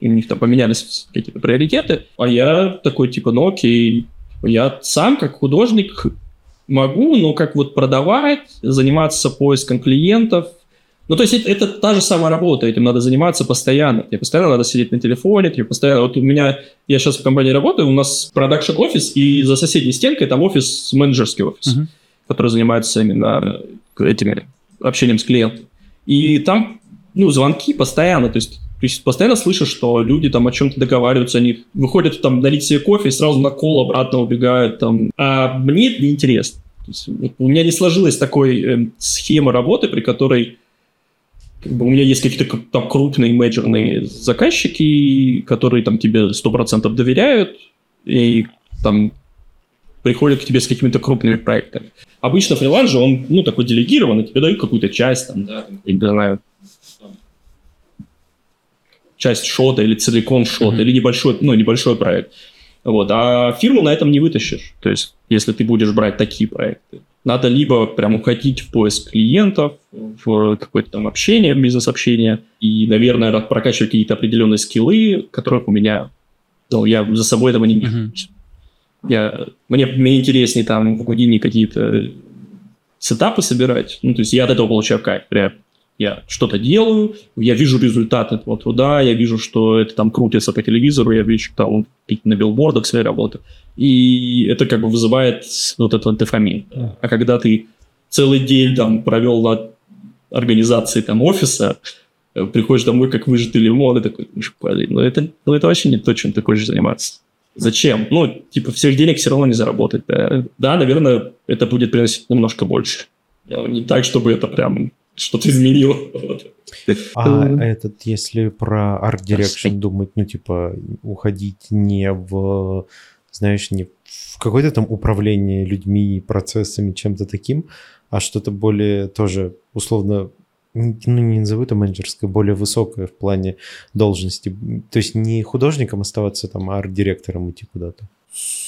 У них там поменялись какие-то приоритеты. А я такой, типа, ну окей, я сам как художник могу, но как вот продавать, заниматься поиском клиентов. Ну, то есть это, это та же самая работа, этим надо заниматься постоянно. Тебе постоянно надо сидеть на телефоне, тебе постоянно... Вот у меня, я сейчас в компании работаю, у нас продакшн офис, и за соседней стенкой там офис, менеджерский офис, uh-huh. который занимается именно этими общением с клиентом. И там, ну, звонки постоянно, то есть есть постоянно слышишь, что люди там о чем-то договариваются, они выходят там налить себе кофе и сразу на кол обратно убегают там. А мне это неинтересно. У меня не сложилась такой э, схемы работы, при которой как бы, у меня есть какие-то там крупные менеджерные заказчики, которые там тебе 100% доверяют, и там приходят к тебе с какими-то крупными проектами. Обычно фриланс же, он, ну, такой делегированный, тебе дают какую-то часть, там, да, там, не знаю, часть шота или целиком шот, mm-hmm. или небольшой, ну, небольшой проект. Вот. А фирму на этом не вытащишь. То есть, если ты будешь брать такие проекты. Надо либо прям уходить в поиск клиентов, в какое-то там общение, бизнес-общение, и, наверное, прокачивать какие-то определенные скиллы, которых у меня, ну, я за собой этого не вижу. Mm-hmm. Я, мне, мне интереснее там в Гудине какие-то сетапы собирать. Ну, то есть я от этого получаю кайф. Прям я что-то делаю, я вижу результат этого труда, я вижу, что это там крутится по телевизору, я вижу, что там на билбордах своей работы. И это как бы вызывает вот этот дофамин. А когда ты целый день там провел на организации там офиса, э, приходишь домой как выжатый лимон, и такой, блин, ну это, ну это вообще не то, чем ты хочешь заниматься. Зачем? Ну, типа, всех денег все равно не заработать. Да, да наверное, это будет приносить немножко больше. Не так, чтобы это прям что-то изменило. А этот, если про art direction думать, ну, типа, уходить не в, знаешь, не в какое-то там управление людьми, процессами, чем-то таким, а что-то более тоже условно ну, не назову это менеджерское, более высокое в плане должности. То есть не художником оставаться там, а арт-директором идти куда-то.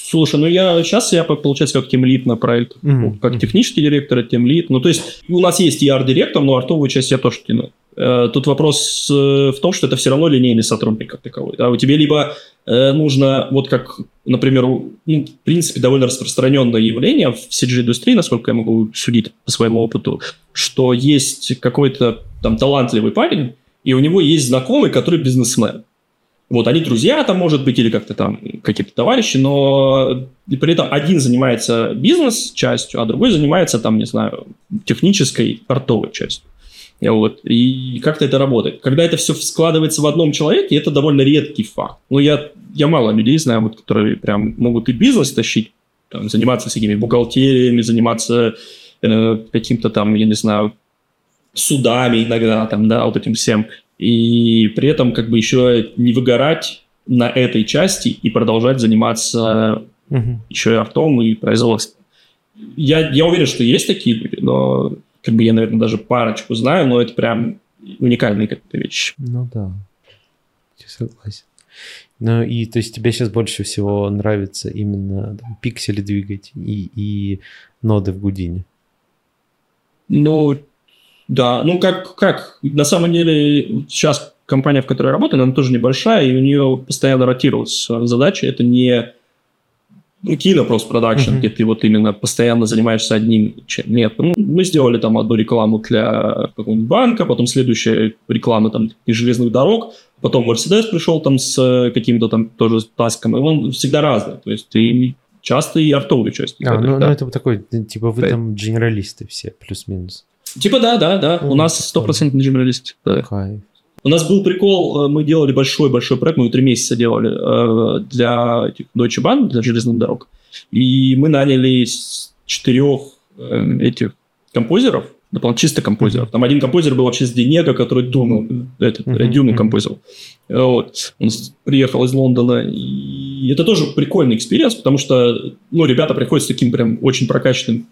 Слушай, ну я сейчас я, получается, как тимлит на проект. Mm-hmm. Как технический директор, тимлит. Ну, то есть у нас есть и арт-директор, но артовую часть я тоже тяну. Э, тут вопрос э, в том, что это все равно линейный сотрудник как таковой. Да? У тебя либо э, нужно, вот как, например, ну, в принципе, довольно распространенное явление в CG-индустрии, насколько я могу судить по своему опыту, что есть какой-то там талантливый парень, и у него есть знакомый, который бизнесмен. Вот, они друзья там, может быть, или как-то там какие-то товарищи, но при этом один занимается бизнес-частью, а другой занимается там, не знаю, технической, портовой частью. Вот. И как-то это работает. Когда это все складывается в одном человеке, это довольно редкий факт. Ну, я, я мало людей знаю, вот, которые прям могут и бизнес тащить, там, заниматься всякими бухгалтериями, заниматься э, каким-то там, я не знаю, судами иногда, там, да, вот этим всем и при этом как бы еще не выгорать на этой части и продолжать заниматься угу. еще и артом и производством. Я, я уверен, что есть такие люди, но как бы я, наверное, даже парочку знаю, но это прям уникальные какие-то вещи. Ну да, я согласен. Ну и то есть тебе сейчас больше всего нравится именно там, пиксели двигать и, и ноды в Гудине? Ну, да, ну как, как, на самом деле сейчас компания, в которой я работаю, она тоже небольшая, и у нее постоянно ротировалась задача. Это не кино просто продакшн, где ты вот именно постоянно занимаешься одним чем. Нет, ну, мы сделали там одну рекламу для какого-нибудь банка, потом следующая реклама там из железных дорог, потом Мерседес пришел там с каким-то там тоже таском, и он всегда разный. То есть ты часто и артовый участник. А, ну, да. ну это такой, типа вы там генералисты все, плюс-минус. Типа да, да, да. У нас стопроцентный генералист. Да. Кайф. У нас был прикол, э, мы делали большой-большой проект, мы три месяца делали э, для Deutsche Bahn, для железных дорог. И мы наняли четырех э, этих композеров, дополнительно чисто композеров. Там один композер был вообще с DNEG'а, который Дуну, этот, uh-huh, Дюну композил. Вот. Он приехал из Лондона. И это тоже прикольный experience, потому что ну, ребята приходят с таким прям очень прокачанным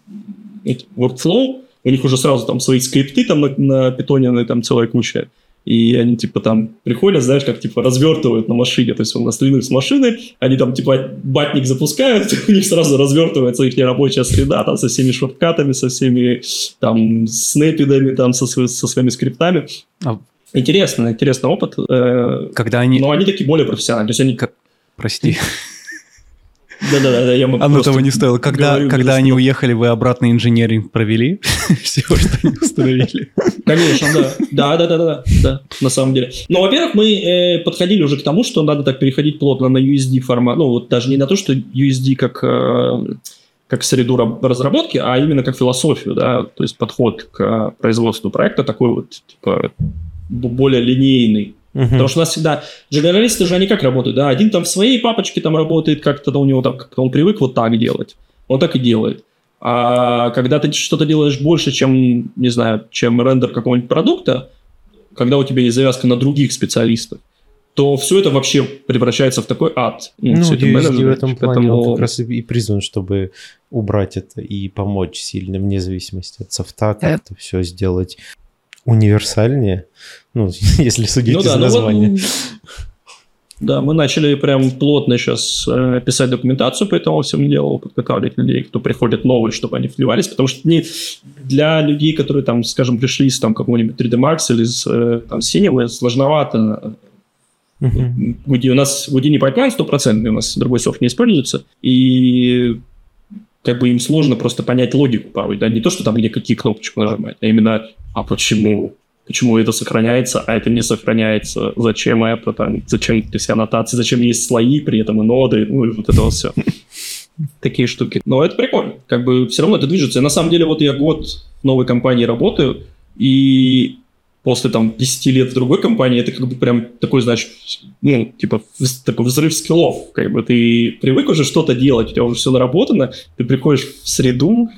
workflow, у них уже сразу там свои скрипты там на, на питоне, там целая куча и они, типа, там приходят, знаешь, как, типа, развертывают на машине, то есть он нас с машины, они там, типа, батник запускают, у них сразу развертывается их рабочая среда, там, со всеми шорткатами, со всеми, там, снэпидами, там, со, со своими скриптами. А... Интересный, интересный опыт. Э, Когда они... Но они такие более профессиональные, то есть они... Как... Прости. Да-да-да, я могу Оно того не стоило. Когда, когда они уехали, вы обратный инженеринг провели? Всего, что они установили? Конечно, да. Да-да-да, да, на самом деле. Но, во-первых, мы э, подходили уже к тому, что надо так переходить плотно на USD формат. Ну, вот даже не на то, что USD как э, как среду разработки, а именно как философию, да, то есть подход к производству проекта такой вот, типа, более линейный. Угу. Потому что у нас всегда дженералисты же они как работают, да, один там в своей папочке там работает, как-то у него там, как-то он привык вот так делать, он так и делает. А когда ты что-то делаешь больше, чем, не знаю, чем рендер какого-нибудь продукта, когда у тебя есть завязка на других специалистов, то все это вообще превращается в такой ад. Ну, ну USD в этом плане поэтому... он как раз и призван, чтобы убрать это и помочь сильно, вне зависимости от софта, как-то все сделать универсальнее, ну, если судить ну, из да, названия. Ну, вот, да, мы начали прям плотно сейчас э, писать документацию по этому всему делу, подготавливать людей, кто приходит новые, чтобы они вливались, потому что не для людей, которые там, скажем, пришли с там какого-нибудь 3D Max или с э, там синего, сложновато. Uh-huh. у нас не пайплайн стопроцентный, у нас другой софт не используется, и как бы им сложно просто понять логику порой, да, не то, что там где какие кнопочки нажимать, а именно, а почему, почему это сохраняется, а это не сохраняется, зачем это, там, зачем все аннотации, зачем есть слои, при этом и ноды, ну и вот это вот все. Такие штуки. Но это прикольно, как бы все равно это движется. И на самом деле вот я год в новой компании работаю, и после там 10 лет в другой компании, это как бы прям такой, значит, ну, типа, такой взрыв скиллов. Как бы ты привык уже что-то делать, у тебя уже все наработано, ты приходишь в среду,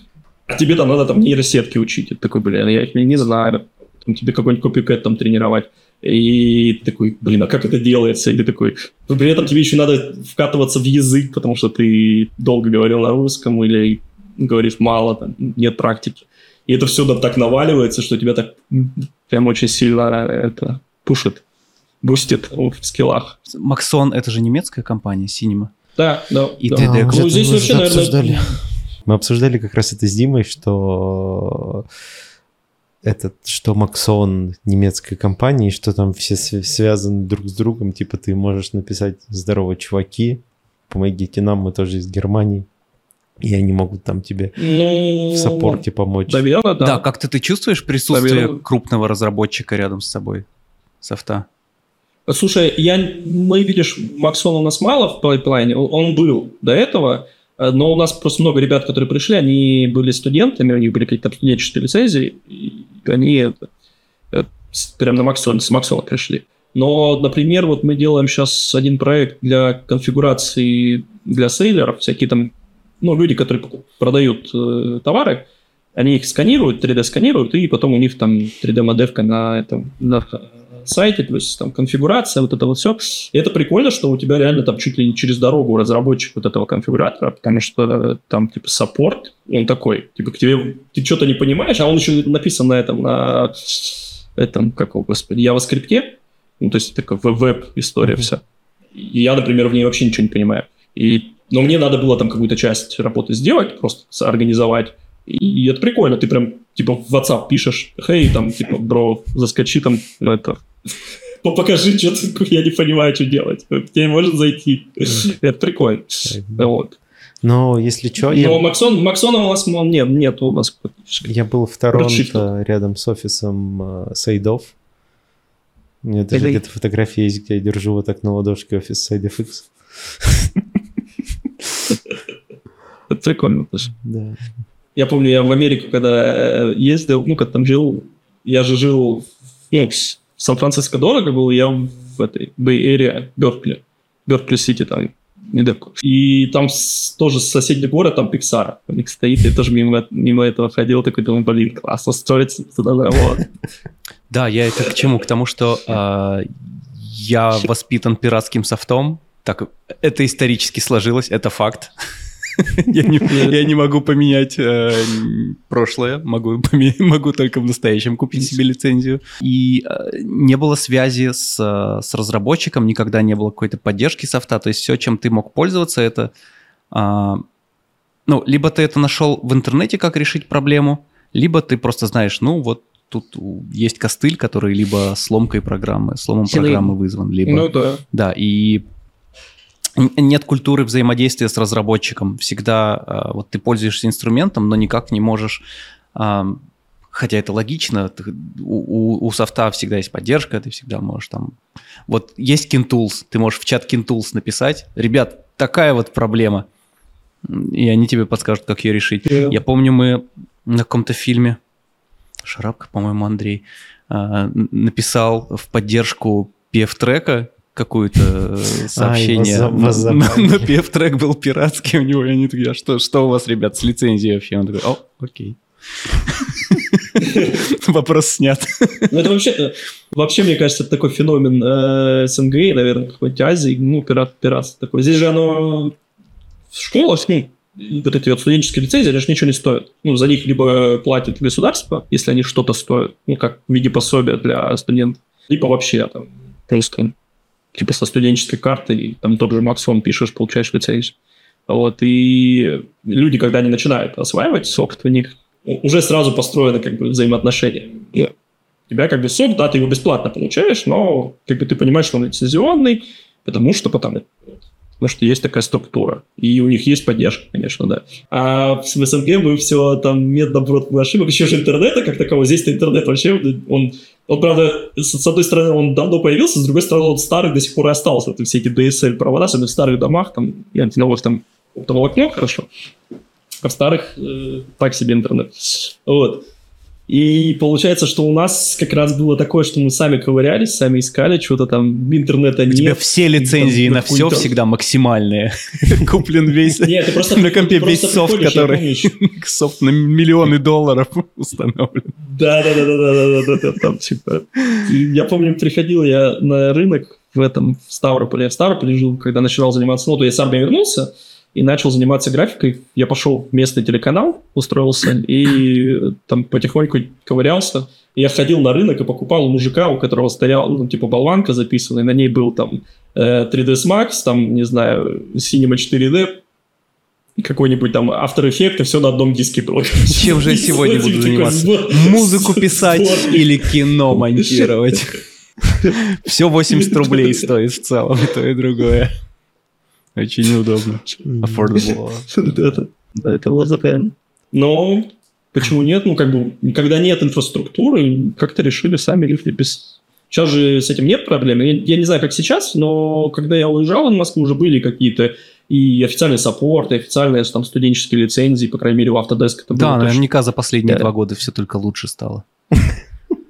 а тебе там надо там нейросетки учить. Это такой, блин, я не знаю. Там, тебе какой-нибудь копикэт там тренировать. И ты такой, блин, а как это делается? И ты такой, ну, при этом тебе еще надо вкатываться в язык, потому что ты долго говорил на русском или говоришь мало, там, нет практики. И это все так наваливается, что тебя так прям очень сильно это пушит, бустит в скиллах. Максон – это же немецкая компания, Cinema. Да, да. И да. TD а, ну, здесь вообще, наверное... Обсуждали. Мы обсуждали как раз это с Димой, что этот, что Максон немецкая компания, и что там все связаны друг с другом, типа ты можешь написать «Здорово, чуваки, помогите нам, мы тоже из Германии» и они могут там тебе ну, в саппорте помочь. Наверное, да. Да, как-то ты чувствуешь присутствие наверное. крупного разработчика рядом с собой, софта? Слушай, я, мы, видишь, Максона у нас мало в пайплайне, он был до этого, но у нас просто много ребят, которые пришли, они были студентами, у них были какие-то студенческие лицензии, и они это, это, прям на Максон, с Максона пришли. Но, например, вот мы делаем сейчас один проект для конфигурации для сейлеров, всякие там ну, люди, которые продают э, товары, они их сканируют, 3D сканируют, и потом у них там 3D-модевка на, этом, на сайте, то есть там конфигурация, вот это вот все. И это прикольно, что у тебя реально там чуть ли не через дорогу разработчик вот этого конфигуратора, потому что э, там типа саппорт, он такой, типа к тебе, ты что-то не понимаешь, а он еще написан на этом, на этом, как его, господи, JavaScript, ну, то есть такая веб-история mm-hmm. вся. И я, например, в ней вообще ничего не понимаю. И, но мне надо было там какую-то часть работы сделать, просто организовать, и это прикольно, ты прям, типа, в WhatsApp пишешь, хей, там, типа, бро, заскочи там, это, покажи, что ты, я не понимаю, что делать. Тебе может зайти. Это прикольно. Вот. Но если что... Но я... Максон, Максона у нас нет, нет у нас Я был в Торонто рядом с офисом э, Сайдов. У меня даже где-то фотография есть, где я держу вот так на ладошке офис SideFX. Это прикольно тоже. Да. Я помню, я в Америку, когда э, ездил, ну, когда там жил, я же жил в Сан-Франциско дорого был, я в этой Area, Беркли, Беркли Сити там, недалеко. И там с, тоже соседний город, там Pixar у них стоит, я тоже мимо, мимо этого ходил, такой думаю, блин, классно строится туда вот. Да, я это к чему? К тому, что э, я воспитан пиратским софтом, так это исторически сложилось, это факт. я, не, я не могу поменять э, прошлое, могу, могу только в настоящем купить себе лицензию. И э, не было связи с, с разработчиком, никогда не было какой-то поддержки софта, то есть все, чем ты мог пользоваться, это... Э, ну, либо ты это нашел в интернете, как решить проблему, либо ты просто знаешь, ну, вот тут есть костыль, который либо сломкой программы, сломом программы вызван, либо... Ну, да. Да, и нет культуры взаимодействия с разработчиком. Всегда а, вот ты пользуешься инструментом, но никак не можешь хотя это логично, у, у, у софта всегда есть поддержка, ты всегда можешь там... Вот есть KinTools, ты можешь в чат KinTools написать, ребят, такая вот проблема, и они тебе подскажут, как ее решить. Yeah. Я помню, мы на каком-то фильме, Шарапка, по-моему, Андрей, а, написал в поддержку PF-трека какое-то э, сообщение. А, но пев-трек был пиратский у него, и они такие, а что, что у вас, ребят, с лицензией вообще? Он такой, о, окей. Вопрос снят. Ну, это вообще, вообще, мне кажется, это такой феномен э, СНГ, наверное, какой-то Азии, ну, пират, пиратство такое. Здесь же оно в школах, ну, вот эти вот студенческие лицензии, они же ничего не стоят. Ну, за них либо платит государство, если они что-то стоят, ну, как в виде пособия для студентов, либо вообще там просто типа со студенческой картой, там тот же Максон пишешь, получаешь лицензию. Вот, и люди, когда они начинают осваивать софт, у них уже сразу построено как бы взаимоотношения. И у тебя как бы софт, да, ты его бесплатно получаешь, но как бы ты понимаешь, что он лицензионный, потому что потом потому что есть такая структура, и у них есть поддержка, конечно, да. А в СНГ мы все там методом проб ошибок, еще же интернета как такового, здесь-то интернет вообще, он, он, правда, с, одной стороны, он давно появился, с другой стороны, он старый до сих пор и остался, это эти DSL-провода, особенно в старых домах, там, я не новых там оптоволокно хорошо, а в старых э, так себе интернет. Вот. И получается, что у нас как раз было такое, что мы сами ковырялись, сами искали, что-то там интернета нет. У тебя все лицензии на все всегда максимальные. Куплен весь нет, ты просто, на компе весь софт, который софт на миллионы долларов установлен. Да, да, да, да, да, да, да, там типа. Я помню, приходил я на рынок в этом в Ставрополе. Я в Ставрополе жил, когда начинал заниматься, ну, то я сам не вернулся, и начал заниматься графикой. Я пошел в местный телеканал, устроился, и там потихоньку ковырялся. я ходил на рынок и покупал у мужика, у которого стоял, ну, типа, болванка записанная, на ней был там 3ds э, Max, там, не знаю, Cinema 4D, какой-нибудь там After Effects, все на одном диске было. Чем же я сегодня буду заниматься? Музыку писать или кино монтировать? Все 80 рублей стоит в целом, и то и другое. Очень неудобно. Affordable. Да, это лазапен. Но почему нет? Ну, как бы, когда нет инфраструктуры, как-то решили сами лифты без... Сейчас же с этим нет проблем. Я, я не знаю, как сейчас, но когда я уезжал в Москву, уже были какие-то и официальный саппорт, и официальные там студенческие лицензии, по крайней мере, в Autodesk это Да, наверняка за последние да. два года все только лучше стало.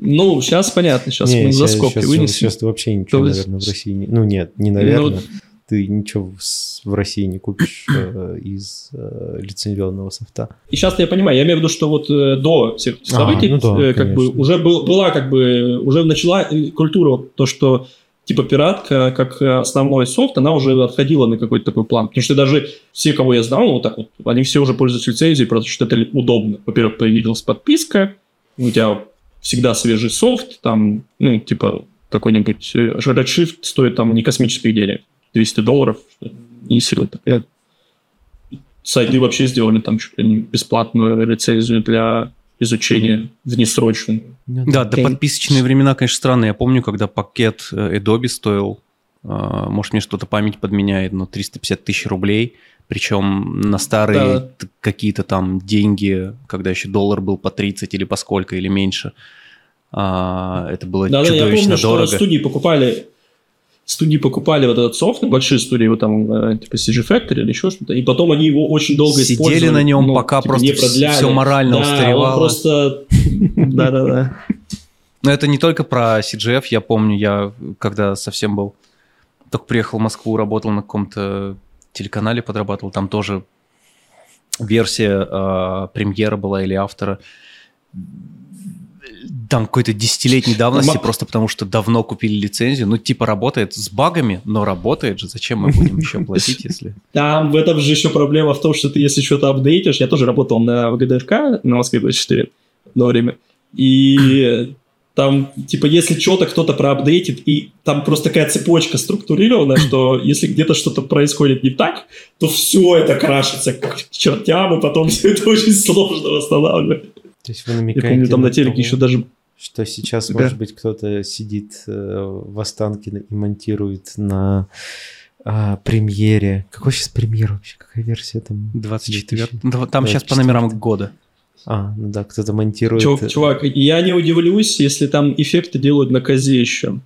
Ну, сейчас понятно, сейчас не, мы за скобки вынесем. Сейчас вообще ничего, наверное, в России не... Ну, нет, не наверное. Ну, ты ничего в России не купишь э, из э, лицензионного софта. И сейчас я понимаю, я имею в виду, что вот э, до всех событий, ну да, как бы уже был, была как бы уже начала культура вот то, что типа пиратка как основной софт, она уже отходила на какой-то такой план. Потому что даже все, кого я знал, вот так вот, они все уже пользуются лицензией, потому что это удобно. Во-первых, появилась подписка, у тебя всегда свежий софт, там, ну, типа, какой-нибудь Redshift стоит там не космических денег, 200 долларов, не сильно такая сайты вообще сделали там чуть ли не бесплатную рецензию для изучения в несрочном. Ну Да, да, Окей. подписочные времена, конечно, странные. Я помню, когда пакет э, Adobe стоил, э, может, мне что-то память подменяет, но 350 тысяч рублей. Причем на старые Да. какие-то там деньги, когда еще доллар был по 30 или по сколько, или меньше. А, это было Да, да, я чудовищно помню, что дорого. студии покупали студии покупали вот этот софт, большие студии, вот там, э, типа CG Factory или еще что-то, и потом они его очень долго Сидели использовали. на нем, ну, пока типа, просто не вс- продляли. всё морально да, устаревало. он просто... Да-да-да. Но это не только про CGF, я помню, я когда совсем был, только приехал в Москву, работал на каком-то телеканале, подрабатывал, там тоже версия э, премьера была или автора. Там какой-то десятилетней давности, Ма- просто потому что давно купили лицензию. Ну, типа, работает с багами, но работает же. Зачем мы будем еще платить, если... Там в этом же еще проблема в том, что ты если что-то апдейтишь, я тоже работал на ВГДФК на Москве 24 одно время, и там, типа, если что-то кто-то проапдейтит, и там просто такая цепочка структурирована, что если где-то что-то происходит не так, то все это крашится к чертям, и потом все это очень сложно восстанавливать. То есть вы Я намекаете помню, там на телеке того, еще даже... что сейчас, Да. может быть, кто-то сидит э, в Останкино и монтирует на а, премьере. Какой сейчас премьер вообще? Какая версия там? 24 2000? Да, Там сейчас по 24. номерам года. А, ну да, кто-то монтирует. Чувак, э, чувак, я не удивлюсь, если там эффекты делают на козе еще.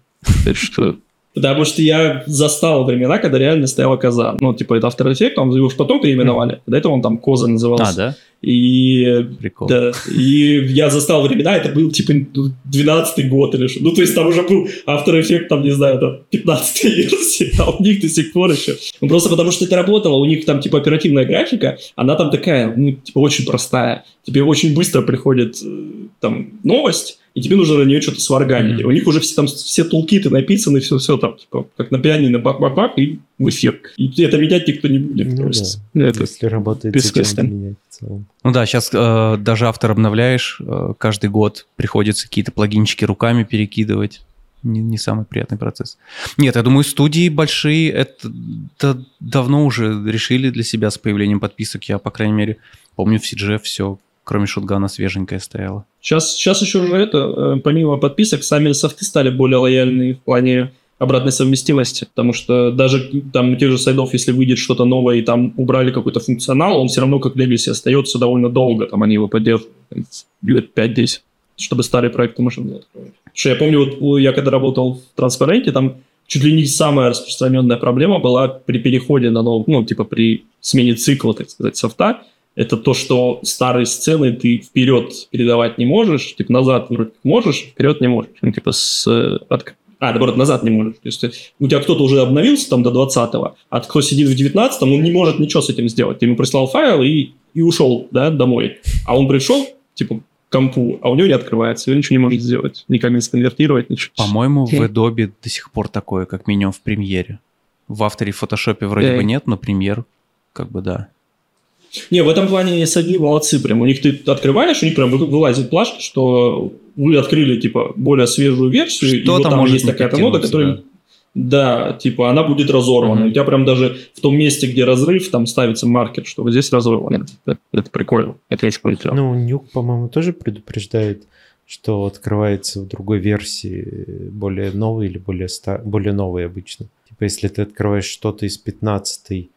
Что? Потому что я застал времена, когда реально стояла коза. Ну, типа, это After Effects, он его потом переименовали. До этого он там коза назывался. А, да? И, Прикол. да, и я застал времена, это был, типа, 12-й год или что. Ну, то есть там уже был After Effects, там, не знаю, там, 15 версия, а у них до сих пор еще. Ну, просто потому что это работало, у них там, типа, оперативная графика, она там такая, ну, типа, очень простая. Тебе очень быстро приходит, э, там, новость, и тебе нужно на нее что-то сварганить. Мгм. У них уже все там все тулкиты написаны, все-все там, типа, как на пианино, бак-бак-бак, и в эффект. И это менять никто не будет. Ну то да. есть, это- Если работает, бессмысленно. Ну да, сейчас даже автор обновляешь, э, каждый год приходится какие-то плагинчики руками перекидывать. Не, не самый приятный процесс. Нет, я думаю, студии большие это, это давно уже решили для себя с появлением подписок. Я, по крайней мере, помню в CGF все, кроме шутгана, свеженькое стояло. Сейчас, сейчас еще же это, э, помимо подписок, сами софты стали более лояльны в плане обратной совместимости, потому что даже там у тех же сайдов, если выйдет что-то новое и там убрали какой-то функционал, он все равно как legacy остается довольно долго, там они его поддерживают, лет 5-10, чтобы старые проекты можно было открывать. Что я помню, вот я когда работал в Транспаренте, там чуть ли не самая распространенная проблема была при переходе на новый, ну, типа при смене цикла, так сказать, софта, это то, что старые сцены ты вперед передавать не можешь, типа назад вроде можешь, вперед не можешь. Ну, типа с... э, от- А, наоборот, назад не можешь. То есть э, у тебя кто-то уже обновился там до 20-го, а кто сидит в 19-м, он не может ничего с этим сделать. Ты ему прислал файл и, и ушел, да, домой. А он пришел, типа, к компу, а у него не открывается, и он ничего не может сделать. Никак не сконвертировать, ничего. По-моему, в. Adobe до сих пор такое, как минимум в премьере. В авторе в фотошопе вроде бы нет, но премьер как бы да. Не, в этом плане SAD молодцы прям. У них ты открываешь, у них прям вы- вылазит плашка, что вы открыли, типа, более свежую версию, и Что вот там там может есть такая-то нода, которая... Да, типа, она будет разорвана. Мгм. У тебя прям даже в том месте, где разрыв, там ставится маркер, что вот здесь разорвано. Это, это прикольно. Это есть какой-то. Ну, Нюк, по-моему, тоже предупреждает, что открывается в другой версии более новый или более, ста... более новый обычно. Типа, если ты открываешь что-то из 15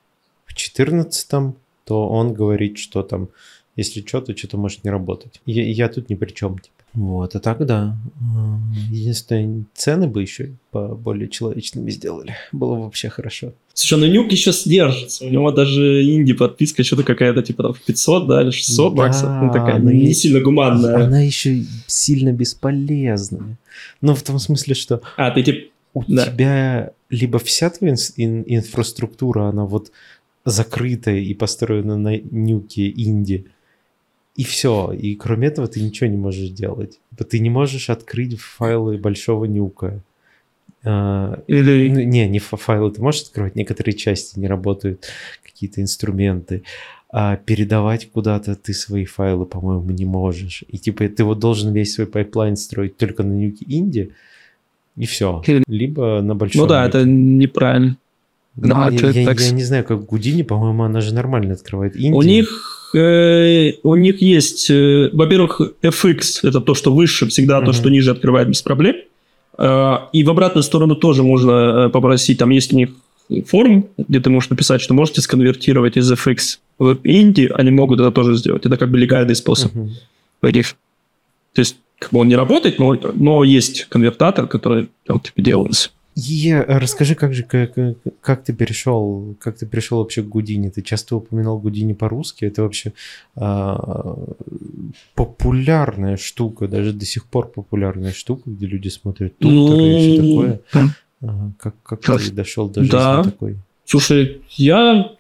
в 14, то он говорит, что там, если что, то что-то может не работать. Я, я тут ни при чем. Типа. Вот, а так да. Единственное, цены бы еще более человечными сделали. Было бы вообще хорошо. Слушай, ну Нюк еще сдержится. У него даже инди-подписка что-то какая-то, типа, там, в 500, да, или 600 Да, баксов. Ну, такая, не сильно гуманная. Она еще сильно бесполезная. Ну, в том смысле, что А, ты, типа, у Да. тебя либо вся твоя ин- инфраструктура, она вот закрытая и построена на Nuke Indie, и все. И кроме этого ты ничего не можешь делать. Ты не можешь открыть файлы большого Nuke'а. А, Или... ну, не, не фа- файлы ты можешь открывать, некоторые части не работают, какие-то инструменты. А передавать куда-то ты свои файлы, по-моему, не можешь. И типа ты вот должен весь свой пайплайн строить только на Nuke Indie, и все. Либо на большом Ну да, нюке. это неправильно. Ну, Да, я, я- так я с- не знаю, как Гудини, по-моему, она же нормально открывает инди. У них, э, у них есть, э, во-первых, FX, это то, что выше, всегда то, Мгм. что ниже открывает без проблем. Э, и в обратную сторону тоже можно э, попросить, там есть у них форум, где ты можешь написать, что можете сконвертировать из FX в Indie, они могут это тоже сделать. Это как бы легальный способ. Их. То есть, как бы он не работает, но, но есть конвертатор, который он типа делается. И э, расскажи, как же, как, как ты перешел, как ты перешел вообще к Гудини? Ты часто упоминал Гудини по-русски, это вообще а, популярная штука, даже до сих пор популярная штука, где люди смотрят туторы и все Ну, такое. да. Ага, как, как ты дошел до жизни Да. такой? Слушай, я,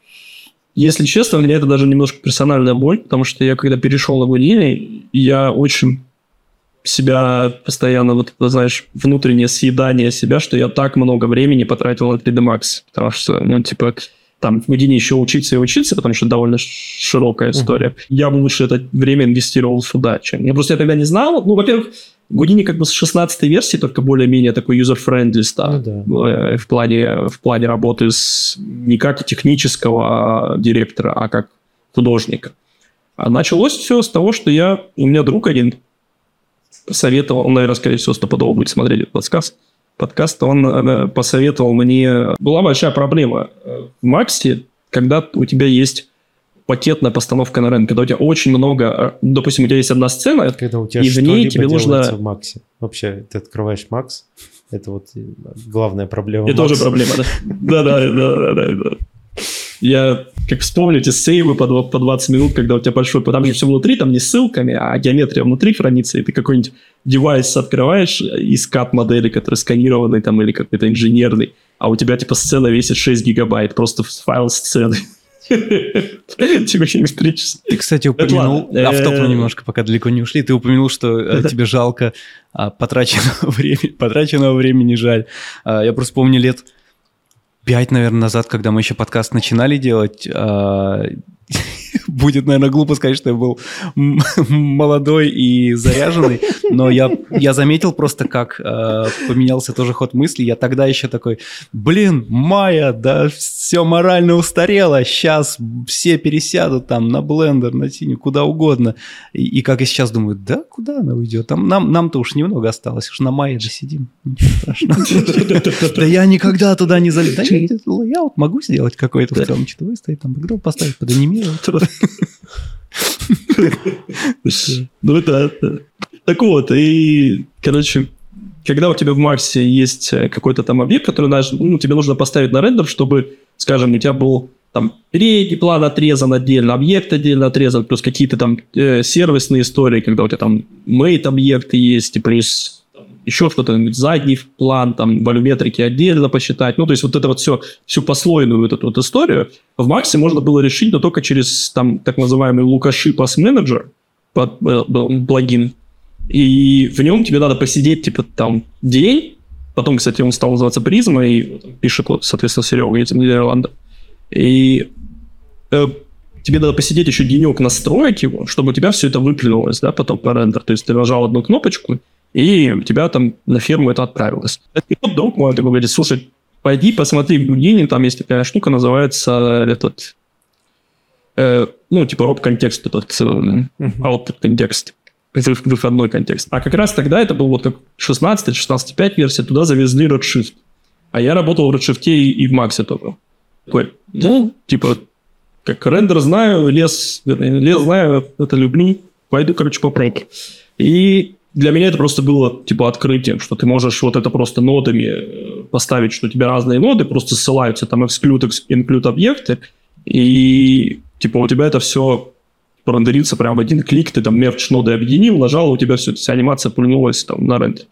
если честно, у меня это даже немножко персональная боль, потому что я когда перешел на Гудини, я очень себя постоянно, вот знаешь, внутреннее съедание себя, что я так много времени потратил на 3D Max, потому что, ну, типа, там в Гудини еще учиться и учиться, потому что довольно широкая история. Я бы лучше это время инвестировал сюда, чем... Я просто тогда не знал. Ну, во-первых, Гудини как бы с 16 версии только более-менее такой user-friendly стал Ну да. э, в плане, в плане работы с не как технического директора, а как художника. А началось все с того, что я, у меня друг один советовал, он, наверное, скорее всего, стопудово будет смотреть этот подкаст, подкаст, он э, посоветовал мне... Была большая проблема э, в Максе, когда у тебя есть пакетная постановка на рынок, когда у тебя очень много... э, Допустим, у тебя есть одна сцена, Когда у тебя И в ней тебе нужно- в Максе. Вообще, ты открываешь Макс, это вот главная проблема Это тоже проблема, да? Да-да, да-да, да. Я как вспомню эти сейвы по, по 20 минут, когда у тебя большой... Там же все внутри, там не ссылками, а геометрия внутри хранится, и ты какой-нибудь девайс открываешь из кат-модели, который сканированный там или какой-то инженерный, а у тебя типа сцена весит 6 гигабайт, просто файл сцены. Типа. Ты, кстати, упомянул, автопну немножко, пока далеко не ушли, ты упомянул, что э, тебе жалко а, потраченного времени, потраченного времени жаль. А, Я просто помню лет пять, наверное, назад, когда мы еще подкаст начинали делать, а, будет, наверное, глупо сказать, что я был молодой и заряженный, но я, я заметил просто, как э, поменялся тоже ход мысли. Я тогда еще такой, блин, Майя, да все морально устарело, сейчас все пересядут там на блендер, на синюю, куда угодно. И, и как я сейчас думаю, да, куда она уйдет? Там, нам, нам-то уж немного осталось, уж на Майе же сидим. Да я никогда туда не залез. Да нет, я вот могу сделать какой-то в целом, что выставить, там бэкдроп поставить, поданимировать. Ну, это... Так вот, и, короче, когда у тебя в Максе есть э, какой-то там объект, который ну, тебе нужно поставить на рендер, чтобы, скажем, у тебя был там передний план отрезан отдельно, объект отдельно отрезан, плюс какие-то там э, сервисные истории, когда у тебя там matte объекты есть, и плюс еще что-то, задний план, там, волюметрики отдельно посчитать. Ну, то есть вот это вот все, всю послойную вот эту вот историю в Максе можно было решить, но только через там так называемый Лукаши Pass Manager, э, плагин. И в нем тебе надо посидеть, типа, там, день. Потом, кстати, он стал называться Призма, и пишет, соответственно, Серега из Нидерландов. И э, тебе надо посидеть еще денек настроить его, чтобы у тебя все это выплюнулось, да, потом по рендер. То есть ты нажал одну кнопочку, и у тебя там на ферму это отправилось. И вот друг мой такой говорит, слушай, пойди посмотри в Houdini, там есть такая штука, называется этот, э, ну, типа роп-контекст, этот, э, Мгм. output контекст, вы- выходной контекст. А как раз тогда это был вот как 16, 16.5 версия, туда завезли Redshift. А я работал в Redshift и, и в Max только. Такой, ну, типа, как рендер знаю, лес, лес знаю, это люблю, пойду, короче, попробую. И для меня это просто было, типа, открытием, что ты можешь вот это просто нодами э, поставить, что у тебя разные ноды просто ссылаются, там, exclude, ex- include объекты, и, типа, у тебя это все рендерится прямо в один клик, ты там мерч ноды объединил, нажал, у тебя все, вся анимация пульнулась там на рендер.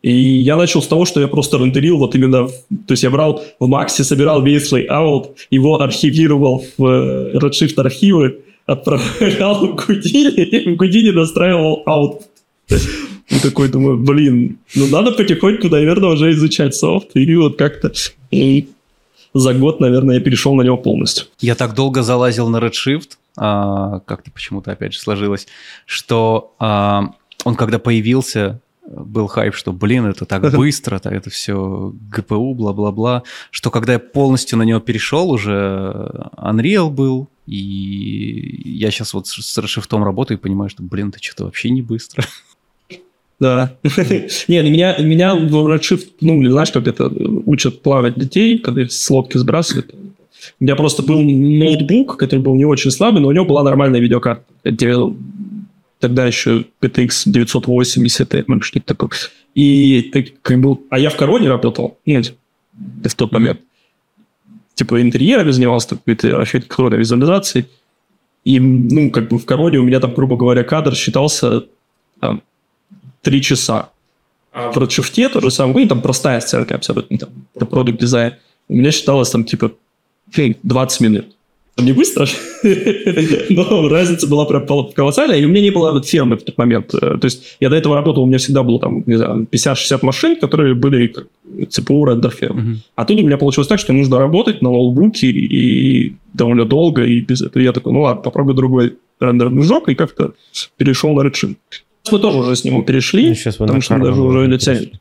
И я начал с того, что я просто рендерил вот именно... То есть я брал в Максе, собирал весь layout, его архивировал в э, Redshift архивы, отправлял в Гудини, и в Гудини настраивал аут. И такой думаю, блин, ну надо потихоньку, наверное, уже изучать софт. И вот как-то за год, наверное, я перешел на него полностью. Я так долго залазил на Redshift, а, как-то почему-то опять же сложилось, что а, он когда появился, был хайп, что, блин, это так быстро, это все ГПУ, бла-бла-бла, что когда я полностью на него перешел, уже Unreal был, и я сейчас вот с Redshift работаю и понимаю, что, блин, это что-то вообще не быстро. Да. Не, меня, меня в Redshift, ну, знаешь, как это, учат плавать детей, когда с лодки сбрасывают. У меня просто был ноутбук, который был не очень слабый, но у него была нормальная видеокарта. Тогда еще PTX 980, что-то такое. И как был... А я в Короне работал. Нет, в тот момент. Типа интерьерами занимался, какой-то архитектурной визуализацией. И, ну, как бы в Короне у меня там, грубо говоря, кадр считался там, 3 часа. А в Redshift то же самое, ну, там простая сценка абсолютно, там, это продукт дизайн. У меня считалось там типа 20 минут. Не быстро, но разница была прям колоссальная, и у меня не было фермы в тот момент. Э, то есть я до этого работал, у меня всегда было там 50-60 машин, которые были ЦПУ рендер ферм. Uh-huh. А тут у меня получилось так, что нужно работать на ноутбуке и довольно долго, и без этого я такой, ну ладно, попробую другой рендерный жок, и как-то перешел на Redshift. Мы тоже уже с него перешли, ну, сейчас потому что даже уже лицензию.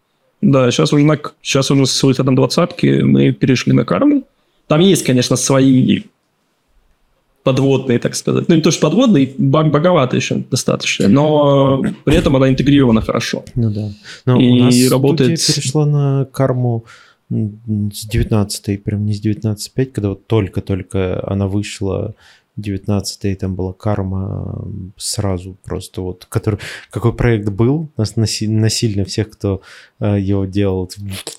Да, сейчас уже, на, сейчас уже с выходом двадцатки мы перешли на карму. Там есть, конечно, свои подводные, так сказать. Ну, не то, что подводные, баг боговато еще достаточно, но при этом она интегрирована хорошо. Ну да. Но и у нас работает... перешла на карму с 19 прям не с 19.5, когда вот только-только она вышла 19 там была карма сразу просто вот, который, какой проект был, нас насильно всех, кто э, его делал,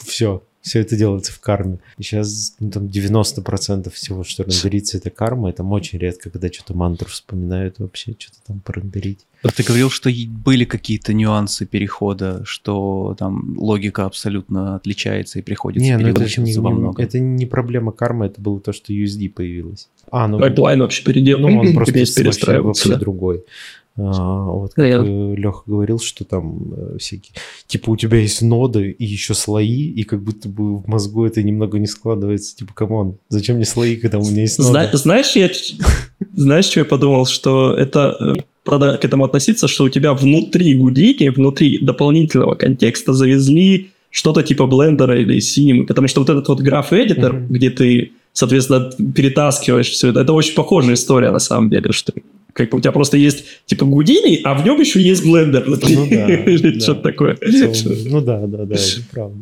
все, все это делается в карме. И сейчас ну, там 90% всего, что рендерится, это карма. Это очень редко, когда что-то мантру вспоминают вообще, что-то там порендерить. Ты говорил, что были какие-то нюансы перехода, что там логика абсолютно отличается и приходится не, ну это, не, во многом. это не проблема Karma'ы, это было то, что USD появилось. А, ну... Пайплайн вообще переделал. Ну, он просто вообще, вообще другой. А, вот как Я... Леха говорил, что там э, всякие... Типа у тебя есть ноды и еще слои, и как будто бы в мозгу это немного не складывается. Типа, come on, зачем мне слои, когда у меня есть ноды? Зна- знаешь, я... Знаешь, что я подумал? Что это э, надо к этому относиться, что у тебя внутри Гудини, внутри дополнительного контекста завезли что-то типа блендера или Cinema, потому что вот этот вот graph editor, mm-hmm. где ты, соответственно, перетаскиваешь все это, это очень похожая история на самом деле, что как у тебя просто есть типа Гудини, а в нем еще есть блендер. Ну да. Что-то такое. Ну да, да, да, это правда.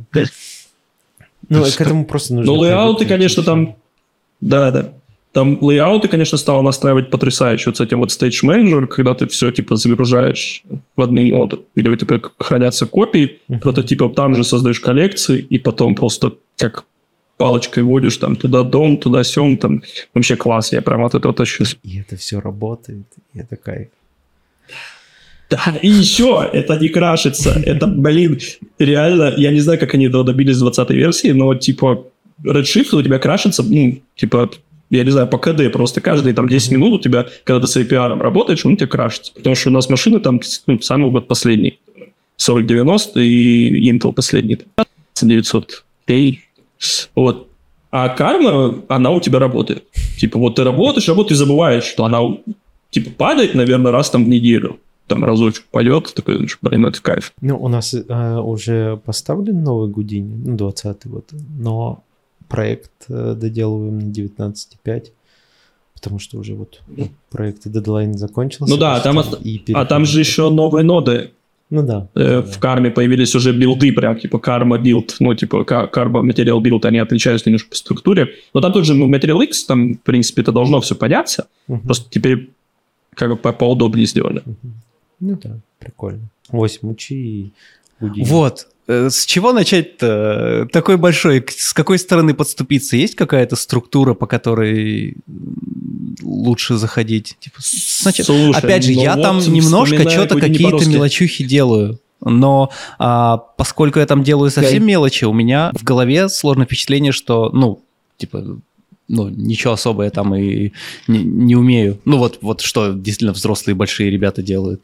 Ну, к этому просто нужно... Ну, лейауты, конечно, там... Да, да. Там лейауты, конечно, стало настраивать потрясающе. Вот с этим вот Stage Manager, когда ты все, типа, загружаешь в одни ноды, или у тебя хранятся копии прототипов, там же создаешь коллекции, и потом просто как палочкой водишь там туда дом, туда сем, там вообще класс, я прям от этого тащусь. И это все работает, и это кайф. Да, и еще это не крашится. Это, блин, реально, я не знаю, как они этого добились 20 версии, но типа Redshift у тебя крашится, ну, типа, я не знаю, по КД просто каждые там 10 минут у тебя, когда ты с APR работаешь, он у тебя крашится. Потому что у нас машины там ну, самый вот последний. 4090 и Intel последний. 900 K вот. А карма, она у тебя работает. Типа, вот ты работаешь, работаешь и забываешь, что она, типа, падает, наверное, раз там в неделю. Там разочек пойдет, такой, блин, это кайф. Ну, у нас э, уже поставлен новый Гудини, ну, 20-й вот, но проект э, доделываем на 19.5, потому что уже вот ну, проект дедлайн закончился. Ну да, там, а там же еще новые ноды ну да. Э, в карме появились уже билды, прям типа Karma build, ну типа Karma material build, они отличаются немножко по структуре. Но там тоже ну, Material X, там, в принципе, это должно все поняться. Угу. Просто теперь как бы по поудобнее сделали. Угу. Ну да, прикольно. 8 учи и Вот, Э, с чего начать-то? Такой большой, с какой стороны подступиться? Есть какая-то структура, по которой лучше заходить? Типа, значит, Слушай, опять же, ну я вот там немножко что-то какие-то мелочухи делаю. Но а, поскольку я там делаю совсем мелочи, у меня в голове сложное впечатление, что, ну, типа, ну, ничего особого я там и не, не умею. Ну, вот, вот что действительно взрослые большие ребята делают.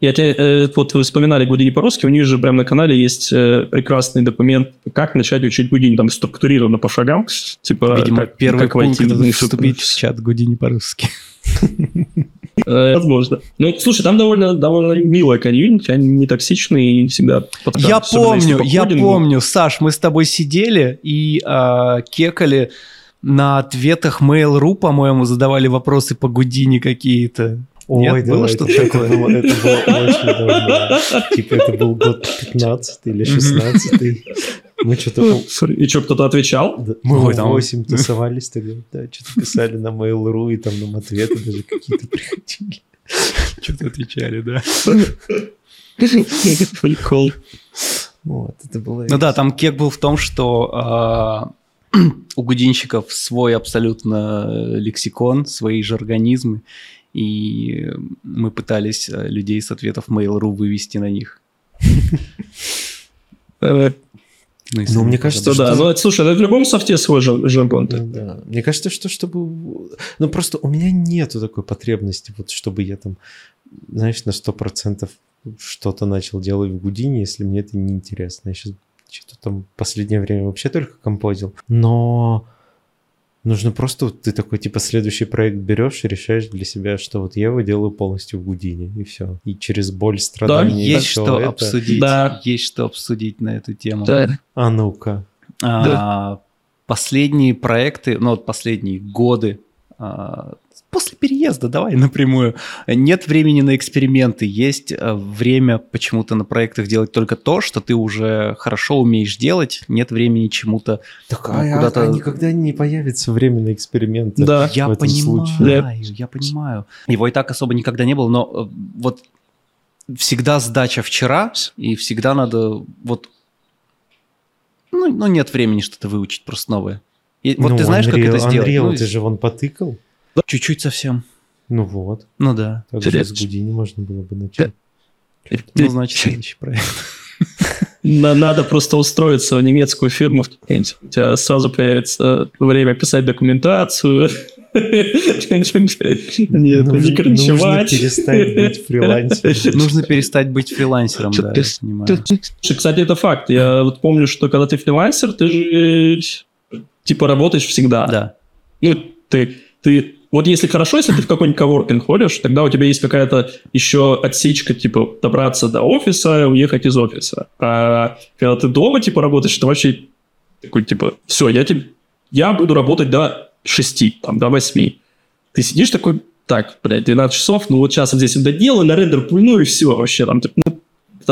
Я тебе, э, вот вы вспоминали Гудини по-русски, у них же прямо на канале есть э, прекрасный документ, как начать учить Гудини, там структурировано по шагам, типа Видимо, как, первый как пункт войти вступить в чат Гудини по-русски. Э, Возможно. Ну, слушай, там довольно, довольно милая комьюнити, они не токсичные и всегда... Я помню, по я помню, Саш, мы с тобой сидели и а, кекали на ответах Mail.ru, по-моему, задавали вопросы по Гудини какие-то. Ой, Нет, да, было что-то это такое? было, это было очень давно. Типа это был год 15 или 16 Мы что-то... И что, кто-то отвечал? да, Мы Ой, в там- 8 тусовались тогда, да, что-то писали на Mail.ru, и там нам ответы даже какие-то приходили. Что-то отвечали, да. Прикол. Вот, это было... Ну да, там кек был в том, что а, у гудинщиков свой абсолютно э, лексикон, свои же организмы, и мы пытались э, людей с ответов Mail.ru вывести на них. Э, Ну, Ну, мне кажется, Что да, ну это, слушай, это в любом софте свой жаргон. Ну да. Мне кажется, что чтобы... Ну, просто у меня нету такой потребности, вот чтобы я там, знаешь, на 100% что-то начал делать в Гудине, если мне это не интересно. Я сейчас что-то там в последнее время вообще только композил. Но нужно просто, вот ты такой, типа, следующий проект берешь и решаешь для себя, что вот я его делаю полностью в Гудине, и все. И через боль, страдания и Есть что это- обсудить. Да. Есть что обсудить на эту тему. Да. А ну-ка. А, Последние проекты, ну вот последние годы, а, после переезда, давай напрямую, нет времени на эксперименты, есть а, время почему-то на проектах делать только то, что ты уже хорошо умеешь делать, нет времени чему-то... Так, Ну, а, куда-то- а никогда не появится время на эксперименты. Да. Я этом понимаю, случае. я понимаю. Его и так особо никогда не было, но э, вот всегда сдача вчера, и всегда надо вот... Ну, ну нет времени что-то выучить просто новое. И вот Ну, ты знаешь, как Unreal- это сделать? Unreal, Ну, ты же вон потыкал. Чуть-чуть совсем. Ну вот. Ну да. Так же с Гудини можно было бы начать. Ну, значит, следующий проект. На- Надо просто устроиться в немецкую фирму. У тебя сразу появится время писать документацию. Нет, Нужно- не нужно кринчевать. перестать быть фрилансером. Нужно перестать быть фрилансером, да, я понимаю. Слушай, Кстати, это факт. Я вот помню, что когда ты фрилансер, ты же э, типа работаешь всегда. Да. Ну, ты, ты, вот если хорошо, если ты в какой-нибудь коворкинг ходишь, тогда у тебя есть какая-то еще отсечка, типа, добраться до офиса уехать из офиса. А когда ты дома, типа, работаешь, ты вообще такой, типа, все, я, тебе, я буду работать до 6, там, до 8. Ты сидишь такой, так, блядь, 12 часов, ну вот сейчас я здесь доделаю, на рендер пульну и все вообще там. типа, ну,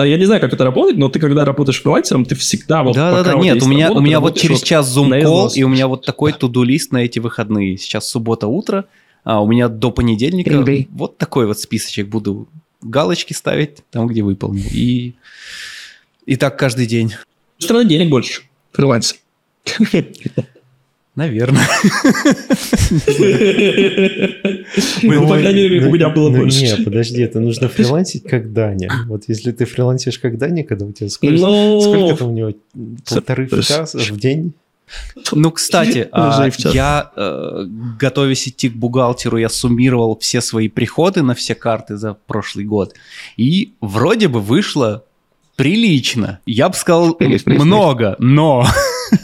я не знаю, как это работает, но ты когда работаешь фрилансером, ты всегда вот Да, да, да, нет, у меня, работа, у меня вот через вот час call, износ. и у меня вот такой туду-лист на эти выходные. Сейчас суббота утро, а у меня до понедельника Эй-бей. вот такой вот списочек буду галочки ставить там, где выполнил. И, и так каждый день. Все равно денег больше. Фрилансер. Наверное. Ну, по крайней мере, у меня было ну, больше. Не, подожди, это нужно фрилансить как Даня. Вот если ты фрилансишь как Даня, когда у тебя сколько, Ну, там у него? Полторы в день? Ну, кстати, а, я, э, готовясь идти к бухгалтеру, я суммировал все свои приходы на все карты за прошлый год. И вроде бы вышло прилично. Я бы сказал, Прилично. много, но...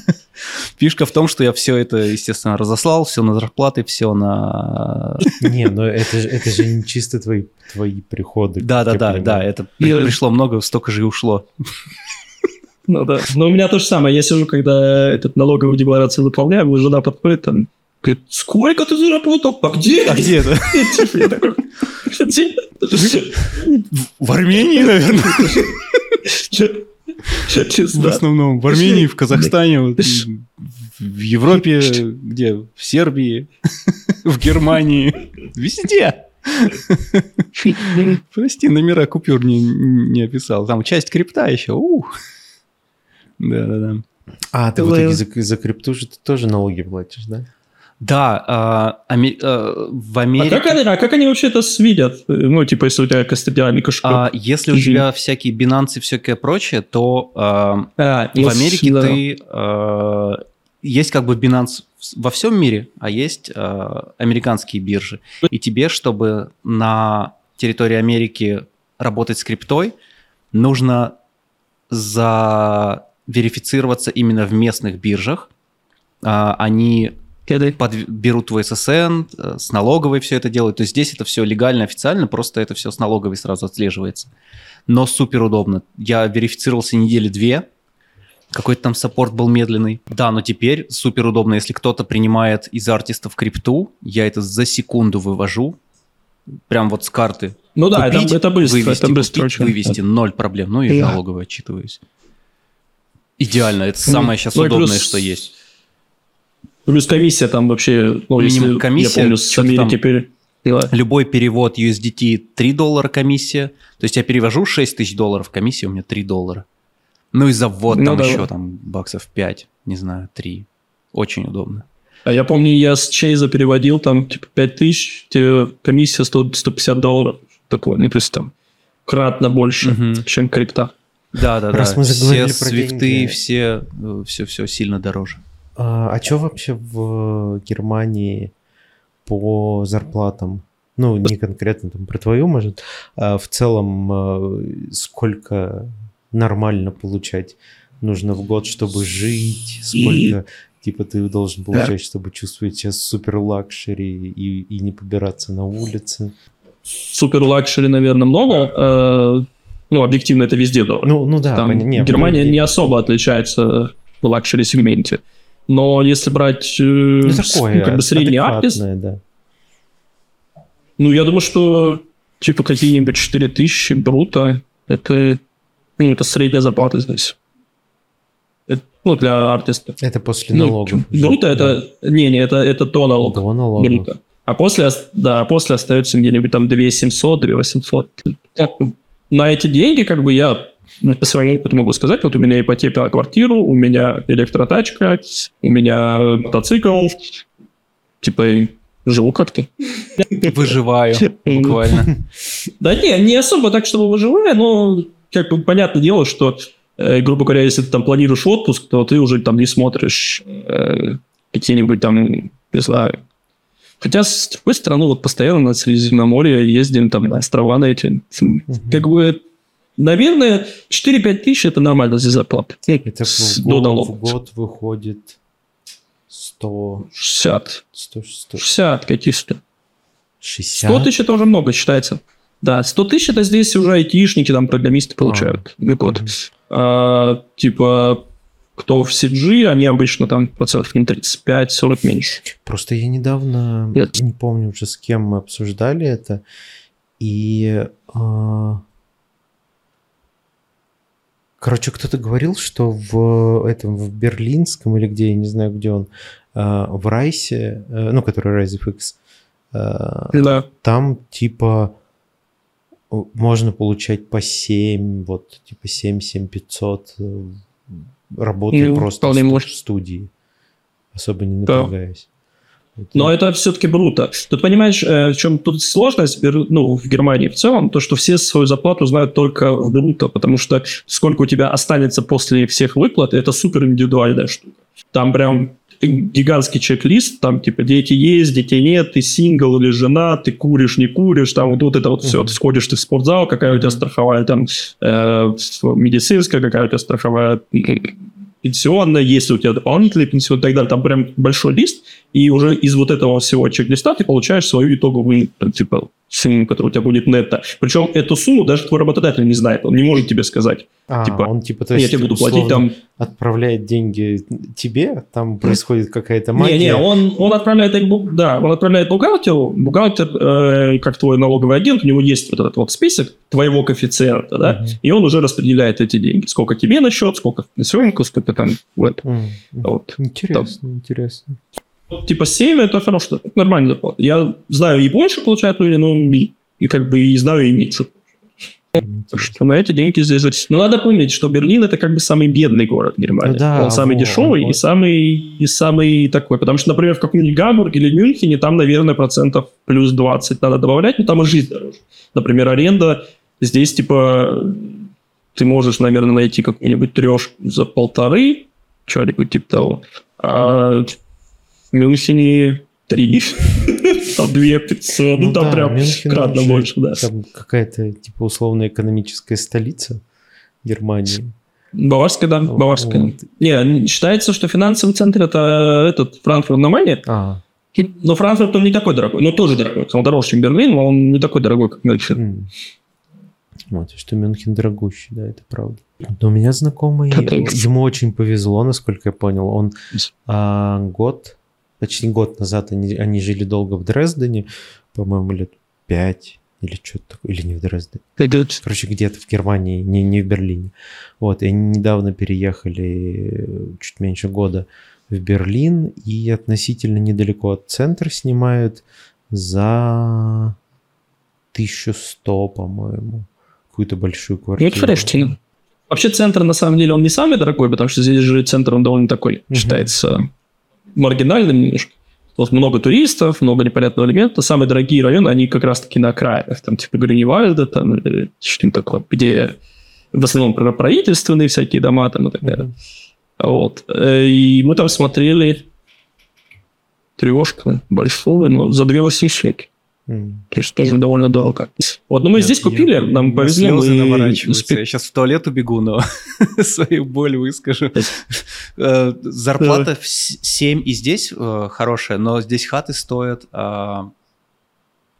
Фишка в том, что я все это, естественно, разослал, все на зарплаты, все на... Не, но это, же- это же не чисто твои, твои приходы. Да-да-да, да, это при- пришло много, столько же и ушло. Ну да. Но у меня то же самое. Я сижу, когда этот налоговую декларацию заполняю, моя жена подходит там, говорит, сколько ты заработал? А где? А где это? Типа, я такой, «Где?» В Армении, наверное. В основном в Армении, в Казахстане, в Европе, где? В Сербии, в Германии, везде. Прости, номера купюр не, не описал. Там часть крипта еще. ух. Да-да-да. А, ты в итоге за, за крипту же ты тоже налоги платишь, да? Да, а, ами- а, в А Америке... как, они, а как они вообще это видят? Ну, типа, если у тебя кастодиальный кошелек. а, если у тебя всякие Binance и всякое прочее, то а, А, в ну, Америке да. ты... а, есть как бы Binance во всем мире, а есть а, американские биржи. И тебе, чтобы на территории Америки работать с криптой, нужно заверифицироваться именно в местных биржах. А, Они под- берут твой ССН, э, с налоговой все это делают. То есть здесь это все легально, официально, просто это все с налоговой сразу отслеживается. Но супер удобно. Я верифицировался недели две, какой-то там саппорт был медленный. Да, но теперь супер удобно, если кто-то принимает из артистов крипту, я это за секунду вывожу, прям вот с карты. Ну да, Купить, это, это быстро, вывести, это быстро купить, вывести, ноль проблем. Ну и Да. налоговой отчитываюсь. Идеально, это Ну, самое сейчас ну удобное, плюс- что есть. Плюс комиссия там вообще, ну, Минимум если комиссия, я помню, с Америки там- пере- Любой перевод USDT 3 доллара комиссия. То есть я перевожу 6 тысяч долларов, комиссия у меня 3 доллара. Ну и за ввод Ну там да. еще там баксов 5, не знаю, 3. Очень удобно. А я помню, я с Чейза переводил там, типа, 5 тысяч, тебе комиссия 100, 150 долларов. Такое, ну, то есть там кратно больше, Мгм. чем крипта. Да, да, Раз да. мы все заговорили про свифты, все, все, все сильно дороже. А, что вообще в Германии по зарплатам? Ну, не конкретно там про твою, может, а в целом э, сколько нормально получать нужно в год, чтобы жить, сколько типа ты должен получать, чтобы чувствовать себя супер luxury и, и не побираться на улице. Супер luxury, наверное, много. э, ну, объективно это везде дорого. Ну, ну да, Там поня- не, Германия не особо отличается в luxury-сегменте. Но если брать э, ну, с- такое, ну, как бы средний артист, да. ну, я думаю, что типа какие-нибудь 4 тысячи брута, это, ну, это средняя зарплата здесь. Это, ну, для артиста. Это после Ну, налогов. Бруто это... Не, не, это, это до налога. До налогов. Бруто. А после, ос- да, после остается где-нибудь там 2700, 2800. Как бы На эти деньги, как бы я ну, по своему опыту могу сказать, вот у меня ипотека на квартиру, у меня электротачка, у меня мотоцикл, типа живу как-то. Выживаю буквально. Да не, не особо так, чтобы выживая, но как бы понятное дело, что, э, грубо говоря, если ты там планируешь отпуск, то ты уже там не смотришь э, какие-нибудь там, не знаю. Хотя с другой стороны, вот постоянно на Средиземноморье ездим там на острова на эти. Как бы, наверное, 4-5 тысяч это нормально здесь зарплата. Это в до год, налогов. в год выходит 100, 60. 100, 100, 60 каких-то. 60. 100 тысяч это уже много считается. Да, 100 тысяч это здесь уже айтишники, там, программисты получают в год. Мгм. А, типа, кто в CG, они обычно там процентов не 35-40 меньше. Просто я недавно, Нет. не помню уже с кем мы обсуждали это, и... а, Короче, кто-то говорил, что в этом, в Берлинском или где, я не знаю, где он, а, в Райсе, э, ну, который Rise FX, а, Да. там типа можно получать по 7, вот типа 7 7500 э, работая просто в, может. в студии, особо не напрягаясь. Но это все-таки бруто. Тут понимаешь, э, в чем тут сложность ну, в Германии в целом, то, что все свою зарплату знают только в бруто, потому что сколько у тебя останется после всех выплат, это супер индивидуальная штука. Там прям гигантский чек-лист, там типа дети есть, детей нет, ты сингл или жена, ты куришь, не куришь, там вот, вот это вот все. Мгм. Ты сходишь ты в спортзал, какая у тебя страховая там э, медицинская, какая у тебя страховая пенсионная, если у тебя дополнительный пенсион и так далее. Там прям большой лист, и уже из вот этого всего чек-листа ты получаешь свою итоговую, типа, сумму, которая у тебя будет нетто. Причем эту сумму даже твой работодатель не знает, он не может тебе сказать. а, типа, он типа, то я есть, тебе буду платить там... отправляет деньги тебе, там происходит какая-то магия. Не, не, он, он отправляет да, он отправляет бухгалтеру, бухгалтер, э, как твой налоговый агент, у него есть вот этот вот список твоего коэффициента, да, Мгм. и он уже распределяет эти деньги. Сколько тебе на счет, сколько в пенсионку, сколько там в это. М, м. Вот. Интересно, интересно. Вот, Типа 7 это хорошо, это нормально зарплата. Я знаю и больше получают люди, но и, и как бы и знаю и меньше. Что на эти деньги здесь жить. Но надо помнить, что Берлин это как бы самый бедный город Германии. Ну да, он самый вот, дешевый вот. и самый и самый такой. Потому что, например, в каком-нибудь Гамбурге или Мюнхене там, наверное, процентов плюс 20 надо добавлять, но там и жизнь дороже. Например, аренда здесь типа ты можешь, наверное, найти какую-нибудь трешку за полторы, что-нибудь типа того. А Мюнхене три, там две пятьсот, ну, там да, прям Мюнхен кратно больше, да. Там какая-то типа условно-экономическая столица Германии. Баварская, да, Баварская. Вот. Не, считается, что финансовый центр это этот Франкфурт на Майне, А, но Франкфурт он не такой дорогой, но тоже дорогой. Он дороже, чем Берлин, но он не такой дорогой, как Мюнхен. вот, что Мюнхен дорогущий, да, это правда. Но у меня знакомый, ему очень повезло, насколько я понял. Он а, год, почти год назад они, они жили долго в Дрездене, по-моему, лет пять или что-то такое, или не в Дрездене. Короче, где-то в Германии, не, не в Берлине. Вот, и они недавно переехали чуть меньше года в Берлин и относительно недалеко от центра снимают за 1100, по-моему, какую-то большую квартиру. это фреш, Вообще центр, на самом деле, он не самый дорогой, потому что здесь же центр, он довольно такой, Мгм. считается маргинальным немножко. Тут много туристов, много непонятного элемента. Самые дорогие районы, они как раз-таки на окраинах. Там типа Гриневальда, там что-нибудь такое, где в основном правительственные всякие дома там и так далее. Вот. Э, И мы там смотрели трешку большую, но за 2 М. Конечно, тоже довольно долго. Вот, но мы Я- здесь купили, я- нам повезло. Слезы мы наворачиваются. Я сейчас в туалет убегу, но свою боль выскажу. Э, Зарплата в с- 7 и здесь э, хорошая, но здесь хаты стоят, а,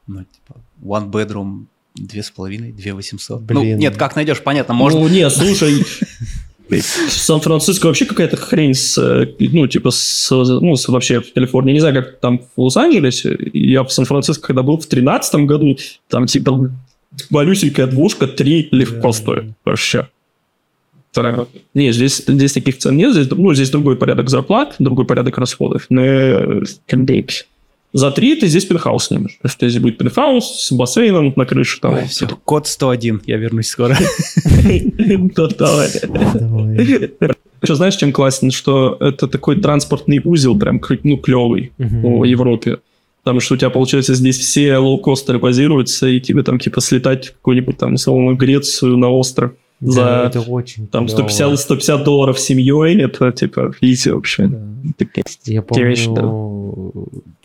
ну, типа, one bedroom две с половиной, две восемьсот. Ну, Блин. нет, как найдешь, понятно, можно... Ну, не, слушай, Сан-Франциско вообще какая-то хрень с, э, ну, типа, с, ну, с- вообще в Калифорнии. Не знаю, как там в Лос-Анджелесе. Я в Сан-Франциско, когда был в тринадцатом году, там, типа, малюсенькая двушка, три легко стоит. Вообще. Не, здесь, здесь таких цен нет. Здесь, ну, здесь другой порядок зарплат, другой порядок расходов. Но э, за три ты здесь пентхаус снимешь. То есть здесь будет пентхаус с бассейном на крыше. Там, Ой, всё, код 101, я вернусь скоро. Да, давай. Еще знаешь, чем классно, что это такой транспортный узел, прям ну, клевый по Европе. Потому что у тебя, получается, здесь все лоукостеры базируются, и тебе там, типа, слетать в какую-нибудь там, условно, Грецию на остров Да, это очень там клёво. 150, 150 долларов семьей, это, типа, изи вообще. Да. Я помню,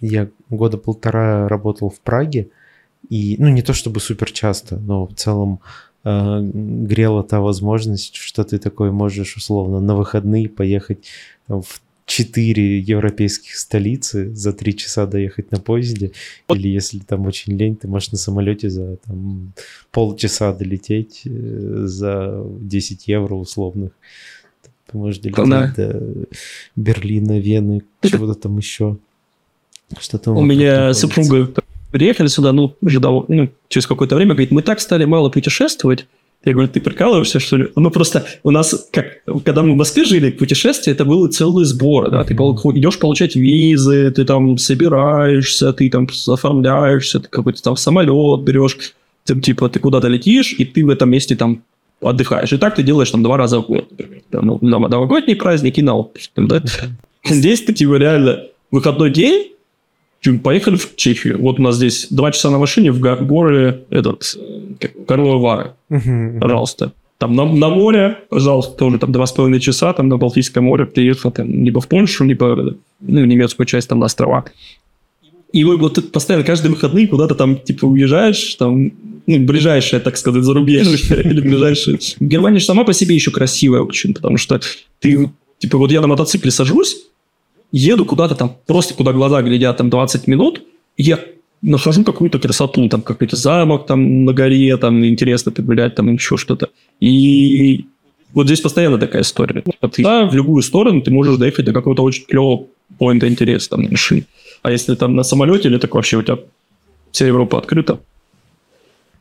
я года полтора работал в Праге, и, ну, не то чтобы супер часто, но в целом э, грела та возможность, что ты такой можешь условно на выходные поехать в четыре европейских столицы, за три часа доехать на поезде, или если там очень лень, ты можешь на самолете за там, полчаса долететь э, за 10 евро условных. Ты можешь долететь Да. до Берлина, Вены, чего-то там еще. Что-то У меня находится. супруга приехали сюда, ну, уже ну, через какое-то время, говорит, мы так стали мало путешествовать. Я говорю, ты прикалываешься, что ли? Ну, просто у нас, как, когда мы в Москве жили, путешествие, это был целый сбор, да, ты пол- идешь получать визы, ты там собираешься, ты там оформляешься, ты какой-то там самолет берешь, ты, типа, ты куда-то летишь, и ты в этом месте там отдыхаешь. И так ты делаешь там два раза в год, например. Там, ну, на новогодние праздники, на отпуск, там, да? Здесь ты, типа, реально выходной день, Поехали в Чехию. Вот у нас здесь два часа на машине в гор- горы этот, Карловы Вары, Мгм. пожалуйста. Там на, на море, пожалуйста, тоже там два с половиной часа, там на Балтийское море приехал, там, либо в Польшу, либо ну, в немецкую часть, там на острова. И вы вот тут постоянно каждые выходные куда-то там, типа, уезжаешь, там, ну, ближайшее, так сказать, зарубежье, или ближайшее. Германия же сама по себе еще красивая очень, потому что ты, типа, вот я на мотоцикле сажусь, еду куда-то там, просто куда глаза глядят, там 20 минут, и я нахожу какую-то красоту, там какой-то замок там на горе, там интересно погулять, там еще что-то. И вот здесь постоянно такая история. Ты, да, в любую сторону ты можешь доехать до какого-то очень клевого поинта интереса там на машине. А если там на самолете, или так вообще у тебя вся Европа открыта.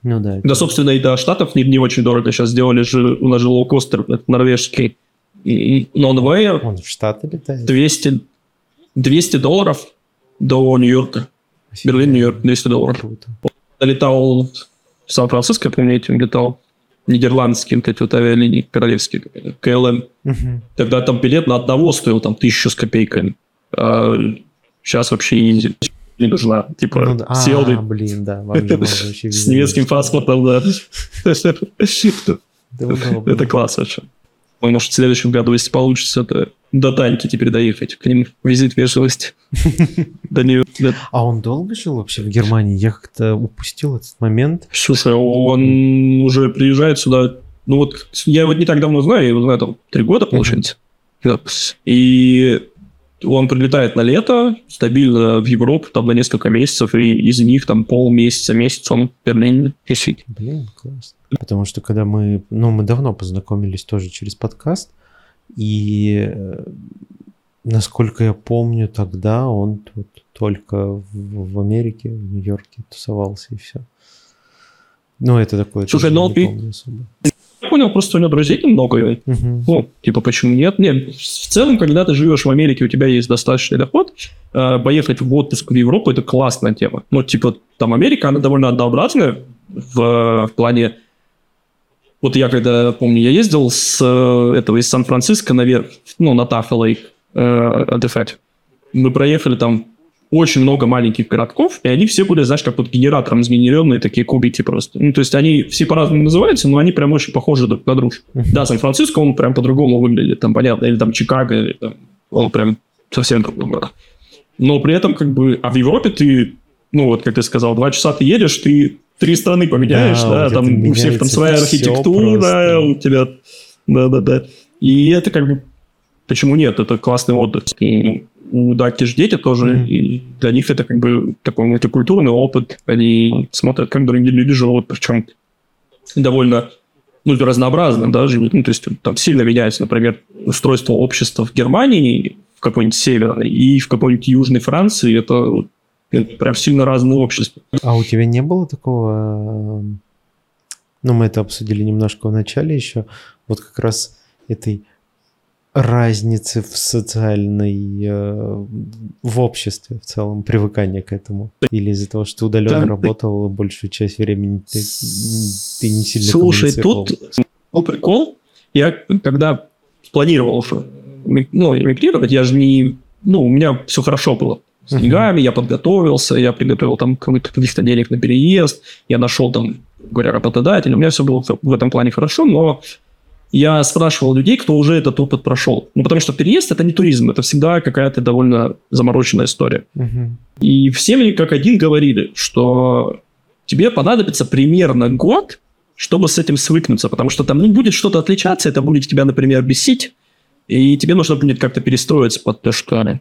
Ну да. Да, собственно, и до Штатов не, не очень дорого сейчас сделали же, у нас же лоукостер, это норвежский. И non Он в Штаты летает. 200, 200 долларов до Нью-Йорка. Берлин, Нью-Йорк, 200 долларов. Круто. Я летал в Сан-Франциско, помните, летал. нидерландские вот эти вот авиалинии, королевские, КЛМ. Мгм. Тогда там билет на одного стоил там тысячу с копейками. А сейчас вообще не, не нужна. Типа, Ну да. сел А, ты блин, да. с немецким паспортом, да. Это класс вообще. Ой, Может, в следующем году, если получится, то до Таньки теперь доехать. К ним визит вежливости. До нее. А он долго жил вообще в Германии? Я как-то упустил этот момент. Слушай, он уже приезжает сюда. Ну вот, я его не так давно знаю, я его знаю там три года, получается. И он прилетает на лето, стабильно в Европу, там на несколько месяцев, и из них там полмесяца, месяц он в Берлине сидит. Блин, классно. Потому что когда мы, ну, мы давно познакомились тоже через подкаст, и э, насколько я помню, тогда он тут только в, в Америке, в Нью-Йорке тусовался и все. Ну, это такое. Слушай, тоже ну, ты- помню особо. Я понял, просто у него друзей немного, Мгм. Ну, типа, почему нет? Нет, в целом, когда ты живешь в Америке, у тебя есть достаточный доход, э, поехать в отпуск в Европу – это классная тема. Ну, типа, там Америка, она довольно однообразная в, в плане... Вот я когда, помню, я ездил с э, этого, из Сан-Франциско наверх, ну, на Таффе-Лейк э, отдыхать. Мы проехали там очень много маленьких городков, и они все были, знаешь, как вот генератором сгенеренные такие кубики просто. Ну, то есть они все по-разному называются, но они прям очень похожи друг на друга. Да, Сан-Франциско, он прям по-другому выглядит, там, понятно, или там Чикаго, или там, он прям совсем другой город. Но при этом, как бы, а в Европе ты, ну, вот, как ты сказал, два часа ты едешь, ты три страны поменяешь, Да, да, там у всех там своя архитектура, у тебя, да-да-да. И это как бы, почему нет, это классный отдых. И у Даки же дети тоже, Мгм. и для них это как бы такой мультикультурный опыт. Они смотрят, как другие люди живут, причем довольно ну, разнообразно, да, живут. Ну, то есть там сильно меняется, например, устройство общества в Германии, в какой-нибудь северной, и в какой-нибудь южной Франции. Это, прям сильно разные общества. А у тебя не было такого... э, Ну, мы это обсудили немножко в начале еще. Вот как раз этой разницы в социальной... э, в обществе в целом, привыкание к этому. Или из-за того, что ты удаленно Да. работал, большую часть времени ты, ты не сильно Слушай, тут был прикол. Я когда планировал ну, эмигрировать, я же не... Ну, у меня все хорошо было с деньгами, я подготовился, я приготовил там каких-то денег на переезд, я нашел там, говоря, работодателя, у меня все было в этом плане хорошо, но я спрашивал людей, кто уже этот опыт прошел. Ну, потому что переезд – это не туризм, это всегда какая-то довольно замороченная история. Мгм. И все мне как один говорили, что тебе понадобится примерно год, чтобы с этим свыкнуться, потому что там ну, будет что-то отличаться, это будет тебя, например, бесить, и тебе нужно будет как-то перестроиться под то, что...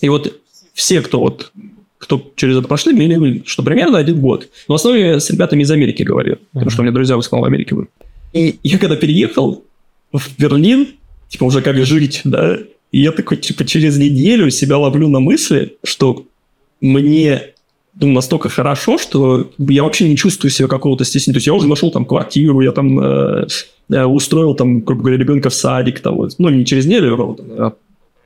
И вот все, кто вот кто через это прошли, говорили, что примерно один год. Но в основном я с ребятами из Америки говорил, потому Мгм. что у меня друзья в основном в Америке были. И я когда переехал в Берлин, типа уже как жить, да, и я такой, типа, через неделю себя ловлю на мысли, что мне ну, настолько хорошо, что я вообще не чувствую себя какого-то стеснения. То есть я уже нашел там квартиру, я там э, э, устроил там, грубо говоря, ребенка в садик, там, вот. ну, не через неделю, а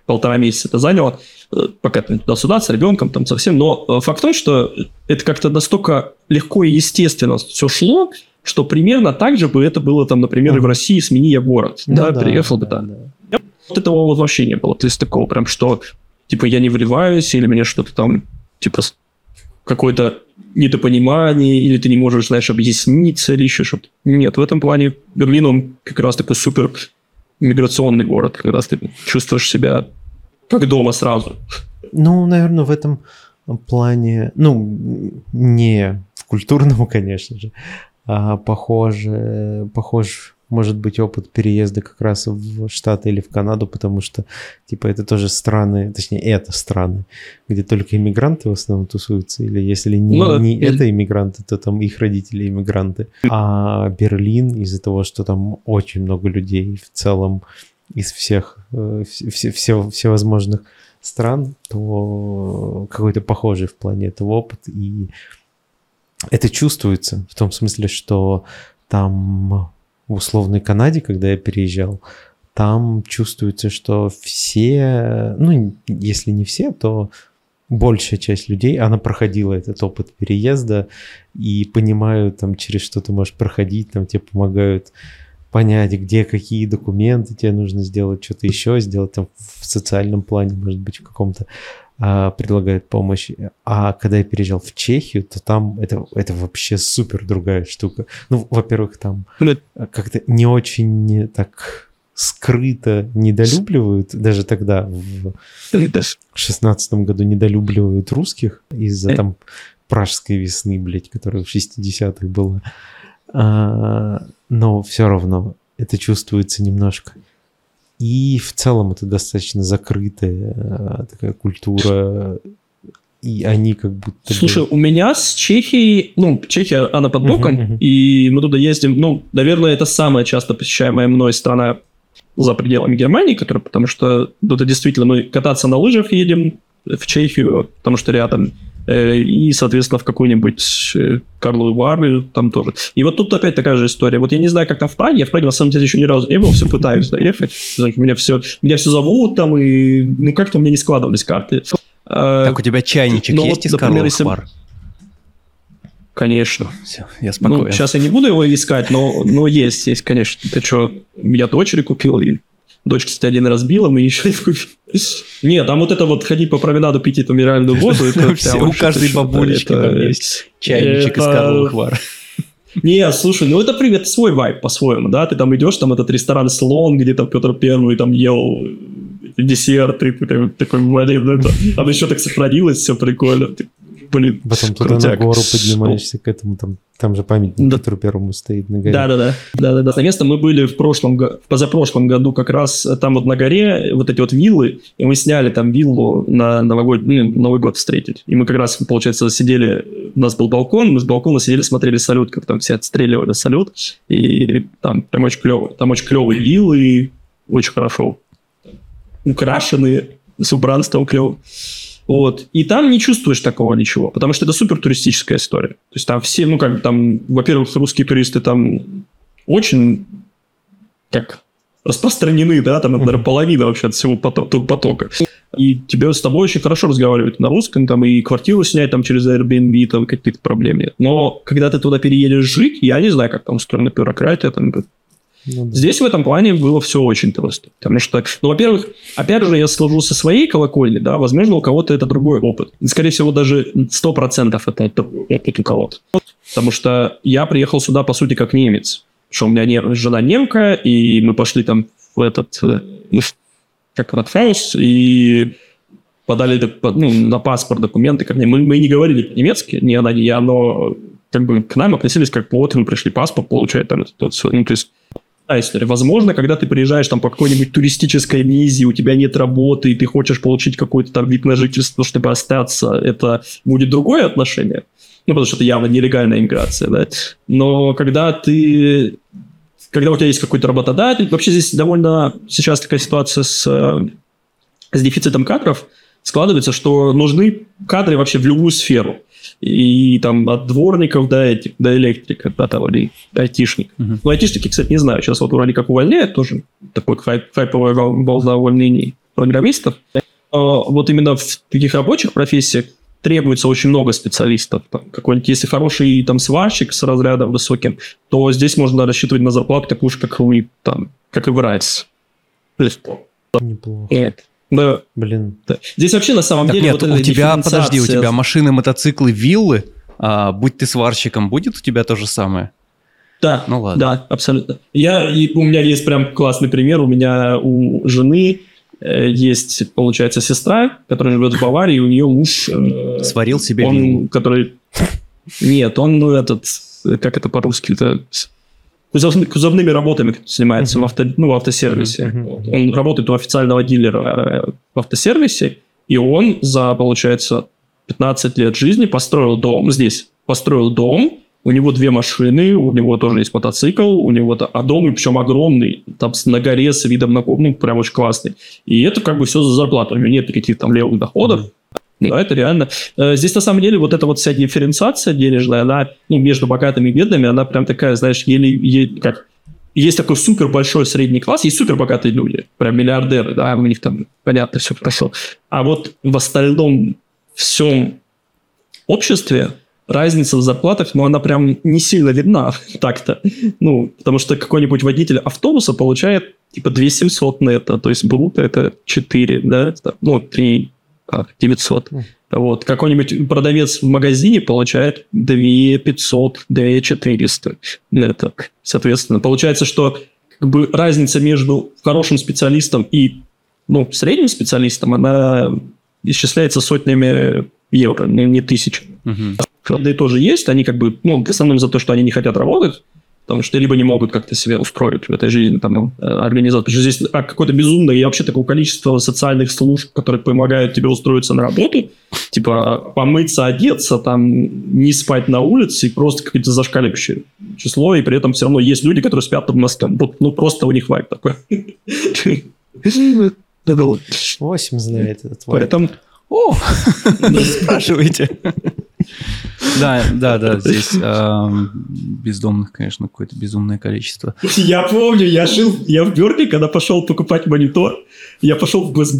полтора месяца это заняло, э, пока ты туда-сюда с ребенком, там совсем. Но э, факт в том, что это как-то настолько легко и естественно все шло, что примерно так же бы это было там, например, и в России «Смени я город». Ну да, переехал бы да, там. да. Вот этого вот вообще не было. То есть такого прям, что типа я не вливаюсь, или мне что-то там, типа, какое-то недопонимание, или ты не можешь, знаешь, объясниться, или еще что-то. Нет, в этом плане Берлин, он как раз такой супер миграционный город, когда ты чувствуешь себя как дома сразу. Ну, наверное, в этом плане, ну, не в культурном, конечно же, а похоже, похож может быть опыт переезда как раз в Штаты или в Канаду, потому что, типа, это тоже страны, точнее, это страны, где только иммигранты в основном тусуются, или если не, Ну не это иммигранты, то там их родители иммигранты. А Берлин из-за того, что там очень много людей в целом из всех, э, вс- все, все, всевозможных стран, то какой-то похожий в плане этого опыт. И это чувствуется в том смысле, что там в условной Канаде, когда я переезжал, там чувствуется, что все, ну, если не все, то большая часть людей, она проходила этот опыт переезда и понимают там, через что ты можешь проходить, там тебе помогают понять, где какие документы тебе нужно сделать, что-то еще сделать там в социальном плане, может быть, в каком-то а, предлагают помощь. А когда я переезжал в Чехию, то там это, это вообще супер другая штука. Ну, во-первых, там Ну, как-то не очень так скрыто недолюбливают, даже тогда, в шестнадцатом году недолюбливают русских из-за Э. там пражской весны, блядь, которая в 60-х была. А, но все равно это чувствуется немножко. И в целом это достаточно закрытая а, такая культура, и они как будто бы- Слушай, у меня с Чехией, ну, Чехия, она под боком, Мгм, мгм. и мы туда ездим, ну, наверное, это самая часто посещаемая мной страна за пределами Германии, которая, потому что ну, это действительно мы кататься на лыжах едем в Чехию, потому что рядом, э, и, соответственно, в какую-нибудь э, Карлову Вару там тоже. И вот тут опять такая же история. Вот я не знаю, как там в Праге, я в Праге на самом деле еще ни разу не был, все пытаюсь доехать. Меня все, меня все зовут там, и ну как-то у меня не складывались карты. Э, Так у тебя чайничек ну, есть вот, из например, если- Вар? Конечно. Все, я спокоен. Ну, сейчас я не буду его искать, но, но есть, есть, конечно. Ты что, я дочери купил, и дочь, кстати, один раз била, мы еще не купили. Нет, там вот это вот ходить по променаду, пить эту минеральную воду, это Все, у каждой бабулечки там есть Чайничек из Карловых Вар. Не, слушай, ну это привет, свой вайб по-своему, да? Ты там идешь, там этот ресторан «Слон», где там Петр Первый там ел десерты, ты такой, блин, ну это... Там еще так сохранилось, все прикольно. Ты, блин, Потом туда на крутяк. гору поднимаешься к этому, там, там же памятник Да. Петру Первому стоит на горе. Да, да, да, да, да, да. Наконец-то мы были в прошлом, в позапрошлом году как раз там вот на горе вот эти вот виллы, и мы сняли там виллу на новогодний, ну, Новый год встретить. И мы как раз, получается, сидели, у нас был балкон, мы с балкона сидели, смотрели салют, как там все отстреливали салют, и там прям очень клево. Там очень клевые виллы, очень хорошо украшенные, с убранством клево. Вот. И там не чувствуешь такого ничего, потому что это супер туристическая история. То есть там все, ну как там, во-первых, русские туристы там очень как распространены, да, там, наверное, половина вообще от всего потока. потока. И тебе с тобой очень хорошо разговаривают на русском, там, и квартиру снять там через Airbnb, там, какие-то проблемы нет. Но когда ты туда переедешь жить, я не знаю, как там устроена бюрократия, там, Ну. Здесь в этом плане было все очень просто. Потому что, ну, во-первых, опять же, я служу со своей колокольни, да, возможно, у кого-то это другой опыт. И, скорее всего, даже 100% это, это опыт у кого-то. Потому что я приехал сюда, по сути, как немец. Что у меня не- жена немка, и мы пошли там в этот, э, как хаус, и подали ну, на паспорт документы. Как мне. Мы, мы не говорили по-немецки, ни она, ни я, но как бы к нам относились как вот мы пришли паспорт получать там это, это всё. Ну, то есть история. Возможно, когда ты приезжаешь там по какой-нибудь туристической миссии, у тебя нет работы, и ты хочешь получить какой-то там вид на жительство, чтобы остаться, это будет другое отношение. Ну, потому что это явно нелегальная иммиграция, да. Но когда ты... Когда у тебя есть какой-то работодатель, вообще здесь довольно сейчас такая ситуация с, э, с дефицитом кадров складывается, что нужны кадры вообще в любую сферу. И там от дворников до, этих, до электриков, до того, или айтишников. Мгм. Ну, айтишники, кстати, не знаю. Сейчас вот вроде как увольняют тоже. Такой хайп, хайповая вол- волна увольнений программистов. А вот именно в таких рабочих профессиях требуется очень много специалистов. Там, какой-нибудь, если хороший там сварщик с разрядом высоким, то здесь можно рассчитывать на зарплату такую же, как вы, там, как и в Райс. Неплохо. Нет. Да, Блин. да. Здесь вообще на самом Так деле нет, вот у тебя, подожди, у тебя машины, мотоциклы, виллы, а, будь ты сварщиком, будет у тебя то же самое? Да, Ну ладно. да, абсолютно. Я, и у меня есть прям классный пример. У меня у жены э, есть, получается, сестра, которая живет в Баварии, у нее муж... э, Сварил себе он, виллу. который... Нет, он, ну, этот, э, как это по-русски, это с- кузовны- кузовными работами занимается в, авто, ну, в автосервисе. Мгм. Он работает у официального дилера э, в автосервисе, и он за, получается, 15 лет жизни построил дом здесь. Построил дом, у него две машины, у него тоже есть мотоцикл, у него а дом, и причем огромный, там на горе с видом на ну, прям очень классный. И это как бы все за зарплату, у него нет никаких там левых доходов. Да, это реально. Э, Здесь на самом деле вот эта вот вся дифференциация денежная, она ну, между богатыми и бедными, она прям такая, знаешь, еле, е- как есть такой супер большой средний класс, есть супер богатые люди, прям миллиардеры, да, у них там понятно все хорошо. А вот в остальном всем обществе разница в зарплатах, но она прям не сильно видна так-то. Ну, потому что какой-нибудь водитель автобуса получает типа 2700 нетто, то есть бруто это 4, да, ну, 3, как, 900. Вот. Какой-нибудь продавец в магазине получает 2 500, 2 400 нетто. Соответственно, получается, что как бы разница между хорошим специалистом и ну, средним специалистом, она исчисляется сотнями евро, не, не тысяч. Угу. Правда, тоже есть, они как бы, ну, в основном за то, что они не хотят работать, потому что либо не могут как-то себя устроить в этой жизни, там, ну, э, организовать. Потому что здесь а, какое-то безумное и вообще такое количество социальных служб, которые помогают тебе устроиться на работу, типа помыться, одеться, там, не спать на улице, и просто какое-то зашкаливающее число, и при этом все равно есть люди, которые спят под мостом. Ну, просто у них вайп такой. Восемь знает этот вайп. Поэтому... О, спрашивайте. Да, да, да, здесь бездомных, конечно, какое-то безумное количество. Я помню, я жил, я в Беркли, когда пошел покупать монитор, я пошел в Best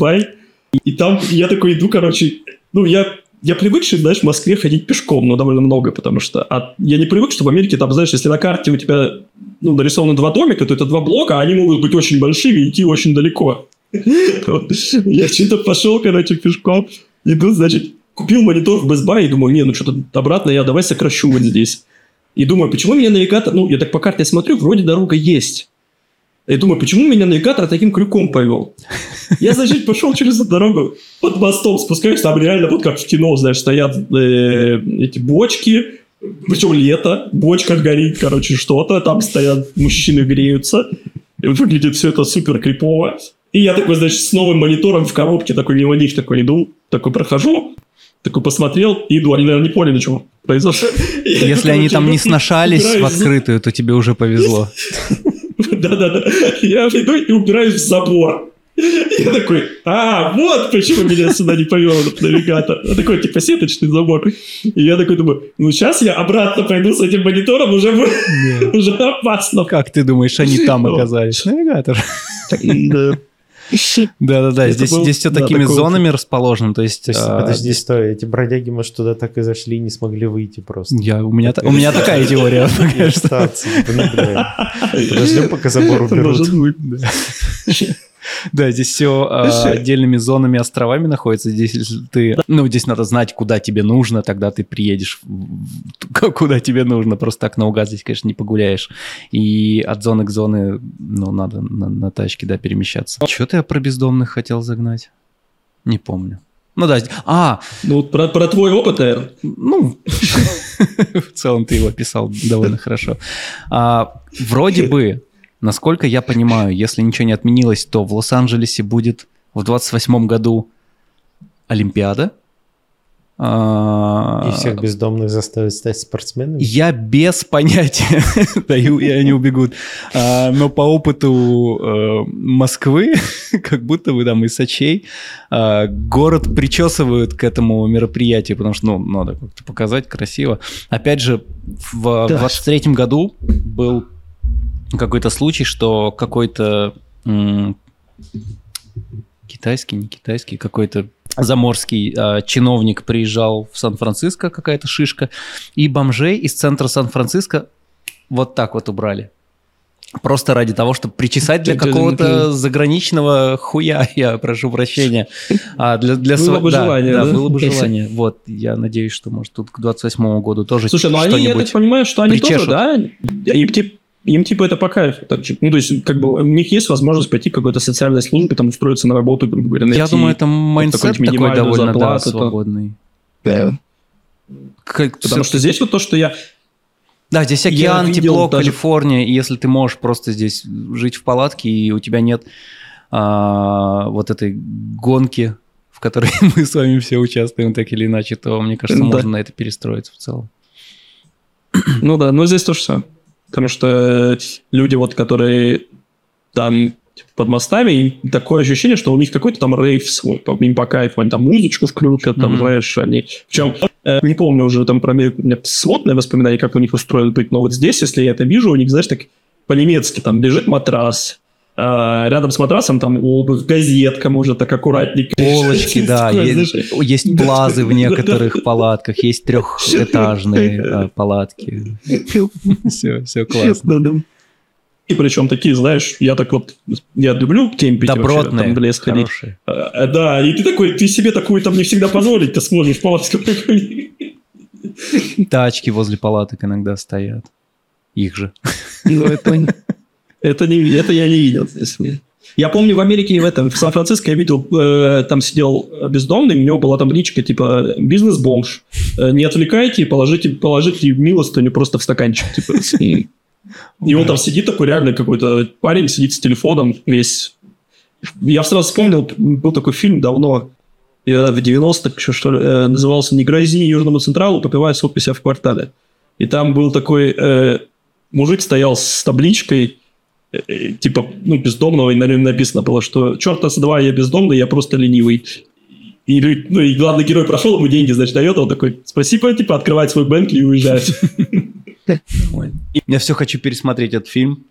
и там я такой иду, короче, ну, я я привык, что, знаешь, в Москве ходить пешком, ну, довольно много, потому что... А я не привык, что в Америке, там, знаешь, если на карте у тебя, ну, нарисованы два домика, то это два блока, а они могут быть очень большими и идти очень далеко. Я что-то пошел, короче, пешком, иду, значит, Купил монитор в Best Buy и думаю, не, ну что-то обратно я давай сокращу вот здесь. И думаю, почему меня навигатор... Ну, я так по карте смотрю, вроде дорога есть. И думаю, почему меня навигатор таким крюком повел? Я, значит, пошел через эту дорогу под мостом, спускаюсь, там реально вот как в кино, знаешь, стоят э, эти бочки, причем лето, бочка горит, короче, что-то, там стоят мужчины греются, и выглядит все это супер крипово. И я такой, значит, с новым монитором в коробке такой мимо них такой иду, такой прохожу, такой посмотрел и иду. Они, наверное, не поняли, что произошло. Если они там не сношались в открытую, то тебе уже повезло. Да-да-да. Я иду и убираюсь в забор. Я такой, а, вот почему меня сюда не повел этот навигатор. Он такой, типа, сеточный забор. И я такой думаю, ну сейчас я обратно пойду с этим монитором, уже, уже опасно. Как ты думаешь, они там оказались? Навигатор. Да-да-да, здесь, здесь все такими зонами расположено, то есть... А, подожди, стой, эти бродяги, может, туда так и зашли и не смогли выйти просто. Я, у, меня, у меня такая теория. Подождем, пока забор уберут. Да, здесь все а, отдельными зонами, островами находится. Здесь, если ты, ну, здесь надо знать, куда тебе нужно, тогда ты приедешь, куда тебе нужно. Просто так наугад здесь, конечно, не погуляешь. И от зоны к зоне, ну, надо на, на тачке, да, перемещаться. Что-то я про бездомных хотел загнать. Не помню. Ну да. А! Ну, про, про твой опыт, наверное. Ну, в целом ты его описал довольно хорошо. А, вроде бы Насколько я понимаю, если ничего не отменилось, то в Лос-Анджелесе будет в 28 году Олимпиада. А, и всех бездомных заставить стать спортсменами? Я без понятия даю, и они убегут. А, но по опыту э, Москвы, как будто бы там из Сочей, а, город причесывают к этому мероприятию, потому что, ну, надо как-то показать красиво. Опять же, в 23 году был какой-то случай, что какой-то м- китайский, не китайский, какой-то заморский э, чиновник приезжал в Сан-Франциско, какая-то шишка, и бомжей из центра Сан-Франциско вот так вот убрали. Просто ради того, чтобы причесать для какого-то заграничного хуя, я прошу прощения. А для, для было св... бы да, желание, да? да? было бы желание. Вот, я надеюсь, что, может, тут к 28 году тоже Слушай, ну они, я так понимаю, что они причешут. тоже, да? И, типа, им типа это по кайфу. Так, типа, ну, то есть, как бы у них есть возможность пойти к какой-то социальной службе, там устроиться на работу, грубо говоря, найти, Я думаю, это mindset такой довольно зарплату, да, свободный. Да. Как, Потому все... что здесь вот то, что я... Да, здесь океан, видел тепло, даже... Калифорния, и если ты можешь просто здесь жить в палатке, и у тебя нет а, вот этой гонки, в которой мы с вами все участвуем так или иначе, то, мне кажется, да. можно на это перестроиться в целом. Ну да, но здесь то же самое. Потому что люди, вот, которые там под мостами, и такое ощущение, что у них какой-то там рейв свой, им по кайфу, они там музычку включат, там, mm-hmm. знаешь, они... Причем, э, не помню уже там про у меня сводное воспоминание, как у них устроено быть, но вот здесь, если я это вижу, у них, знаешь, так по-немецки там лежит матрас, а, рядом с матрасом там обувь, газетка может так аккуратненько. Полочки, да, есть, плазы в некоторых палатках, есть трехэтажные э, палатки. Все, все классно. И причем такие, знаешь, я так вот, я люблю темпе Добротные, там в лес ходить. хорошие. А, Да, и ты такой, ты себе такую там не всегда позволить, ты сможешь палатку Тачки возле палаток иногда стоят. Их же. Ну, это, это, не, это я не видел. Я помню в Америке, в этом, в Сан-Франциско я видел, э, там сидел бездомный, у него была табличка, типа, бизнес-бомж. Э, не отвлекайте, положите, положите милостыню просто в стаканчик. Типа, и, он там сидит такой реально какой-то парень, сидит с телефоном весь. Я сразу вспомнил, был такой фильм давно, в 90-х еще, что ли, э, назывался «Не грози Южному Централу, попивая сок в квартале». И там был такой э, мужик стоял с табличкой, типа, ну, бездомного, и на нем написано было, что черта с два, я бездомный, я просто ленивый. И, ну, и главный герой прошел, ему деньги, значит, дает, он такой, спасибо, типа, открывает свой Бенкли и уезжает. Я все хочу пересмотреть этот фильм.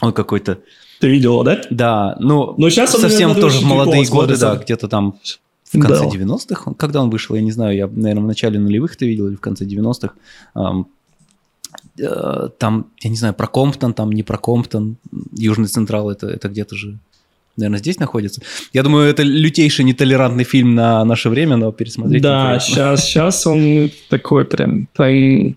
Он какой-то... Ты видел, да? Да, ну, Но сейчас он, совсем тоже в молодые годы, да, где-то там в конце Да. 90-х. Он- Когда он вышел, я не знаю, я, наверное, в начале нулевых это видел или в конце 90-х. Э, Там, я не знаю, про Комптон, там не про Комптон, Южный Централ, это, это где-то же, наверное, здесь находится. Я думаю, это лютейший нетолерантный фильм на наше время, но пересмотреть Да, сейчас, сейчас он такой прям... прям-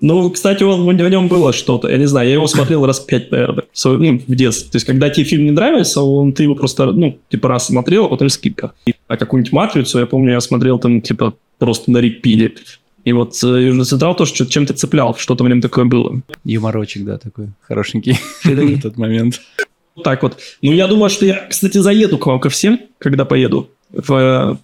Ну, кстати, он, в нем было что-то. Я не знаю, я его смотрел раз пять, наверное, в, ну, в детстве. То есть, когда тебе фильм не нравится, он, ты его просто, ну, типа, раз смотрел, а потом скидка. А какую-нибудь «Матрицу», я помню, я смотрел там, типа, просто на репиле. И вот э, Южный Централ тоже чем-то цеплял, что-то в нем такое было. Юморочек, да, такой хорошенький в тот момент. Так вот. Ну, я думаю, что я, кстати, заеду к вам ко всем, когда поеду. В, э,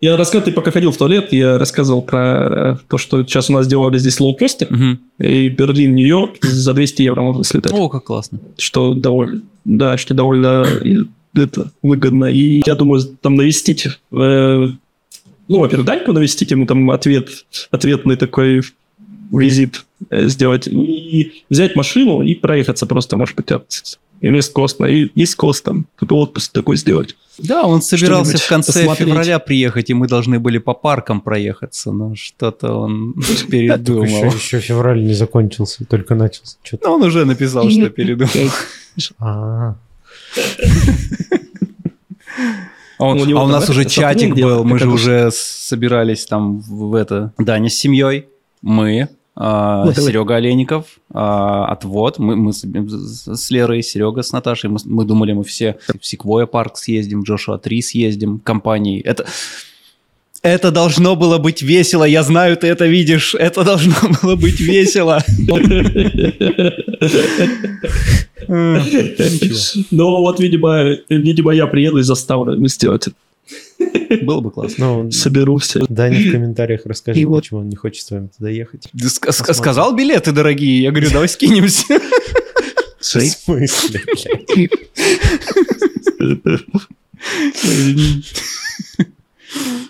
Я рассказывал, ты пока ходил в туалет, я рассказывал про э, то, что сейчас у нас делали здесь лоукосты, Мгм. и Берлин, Нью-Йорк за 200 евро можно слетать. О, как классно. Что довольно, да, что довольно и это, выгодно. И я думаю, там навестить, э, ну, во-первых, Даньку навестить, ему там ответ, ответный такой визит э, сделать, и взять машину и проехаться просто, может быть, от или с Костно, и из Костом, тут отпуск такой сделать. Да, он собирался в конце посмотреть. февраля приехать, и мы должны были по паркам проехаться, но что-то он Еще, передумал. еще февраль не закончился, только начался. Но он уже написал, что передумал. А, он- У него а у нас уже чатик был, мы же уже собирались там в это... Даня с семьей, мы, а, давай. Серега Олейников, а, Отвод, мы, мы с, с- Лерой, Серега с Наташей, мы, мы думали, мы все в Секвоя парк съездим, в Джошуа 3 съездим, компанией. Это... Это должно было быть весело, я знаю, ты это видишь. Это должно было быть весело. Ну, вот, видимо, видимо, я приеду и заставлю ему сделать это. Было бы классно. ну, Соберу все. Даня в комментариях расскажи, вот- почему он не хочет с вами туда ехать. Ск- сказал билеты дорогие? Я говорю, давай скинемся. В смысле, блядь?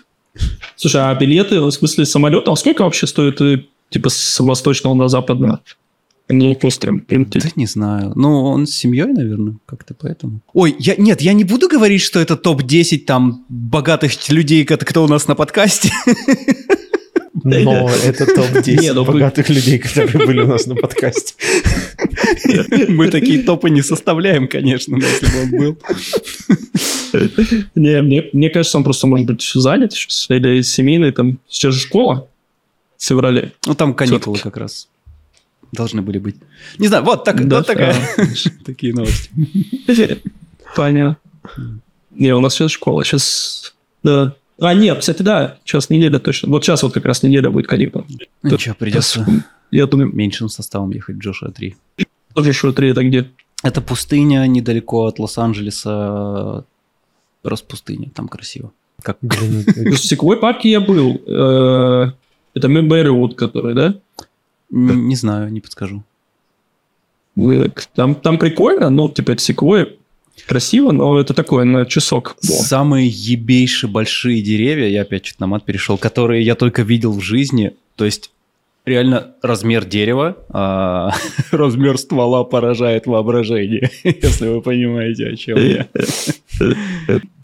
Слушай, а билеты, в смысле самолета, а сколько вообще стоит, э, типа, с восточного на западное? Не просто Да не знаю. Ну, он с семьей, наверное, как-то поэтому. Ой, я, нет, я не буду говорить, что это топ-10 там богатых людей, кто у нас на подкасте. Но это топ-10 Не, ну богатых людей, которые были у нас на подкасте. Мы такие топы не составляем, конечно, но если бы он был. Не, мне, мне кажется, он просто может быть занят сейчас, или семейный, там, сейчас же школа в феврале. Ну, там каникулы как раз должны были быть. Не знаю, вот, так, Да, вот такая. Такие новости. Понятно. Не, у нас сейчас школа, сейчас... Да. А, нет, кстати, да, сейчас неделя точно. Вот сейчас вот как раз неделя будет каникул. Ну, Ничего, придется Я думаю, меньшим составом ехать в Джошуа 3. тоже что 3 это где? Это пустыня недалеко от Лос-Анджелеса. Просто пустыня, там красиво. Как В Секвой парке я был. Э, Это Мэриуд, который, да? Не знаю, не подскажу. Там, там прикольно, ну, типа, это Секвой красиво, но это такое, на часок. Самые ебейшие большие деревья, я опять что-то на мат перешел, которые я только видел в жизни. То есть реально размер дерева, а, размер ствола поражает воображение, если вы понимаете, о чем я.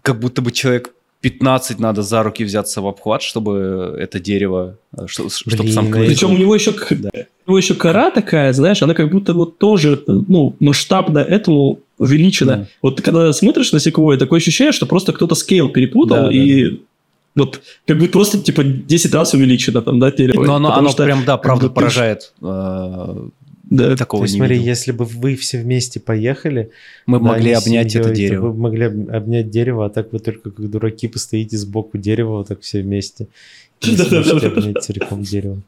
Как будто бы человек 15 надо за руки взяться в обхват, чтобы это дерево, э, что- чтобы Блин, сам ну Причем у него еще, Да. у него еще кора такая, знаешь, она как будто вот тоже, ну, масштабно этому увеличена. Да. Вот ты когда смотришь на секвойя, такое ощущение, что просто кто-то скейл перепутал, Да, да, и вот как бы просто типа 10 раз увеличено там, да, дерево. Но оно, оно что прям, да, правда поражает. э, Да. Такого То есть, не смотри, видел. если бы вы все вместе поехали, Мы да, могли обнять семьей, это то дерево. Вы могли об- обнять дерево, а так вы только как дураки постоите сбоку дерева, вот так все вместе. И не сможете обнять целиком дерево.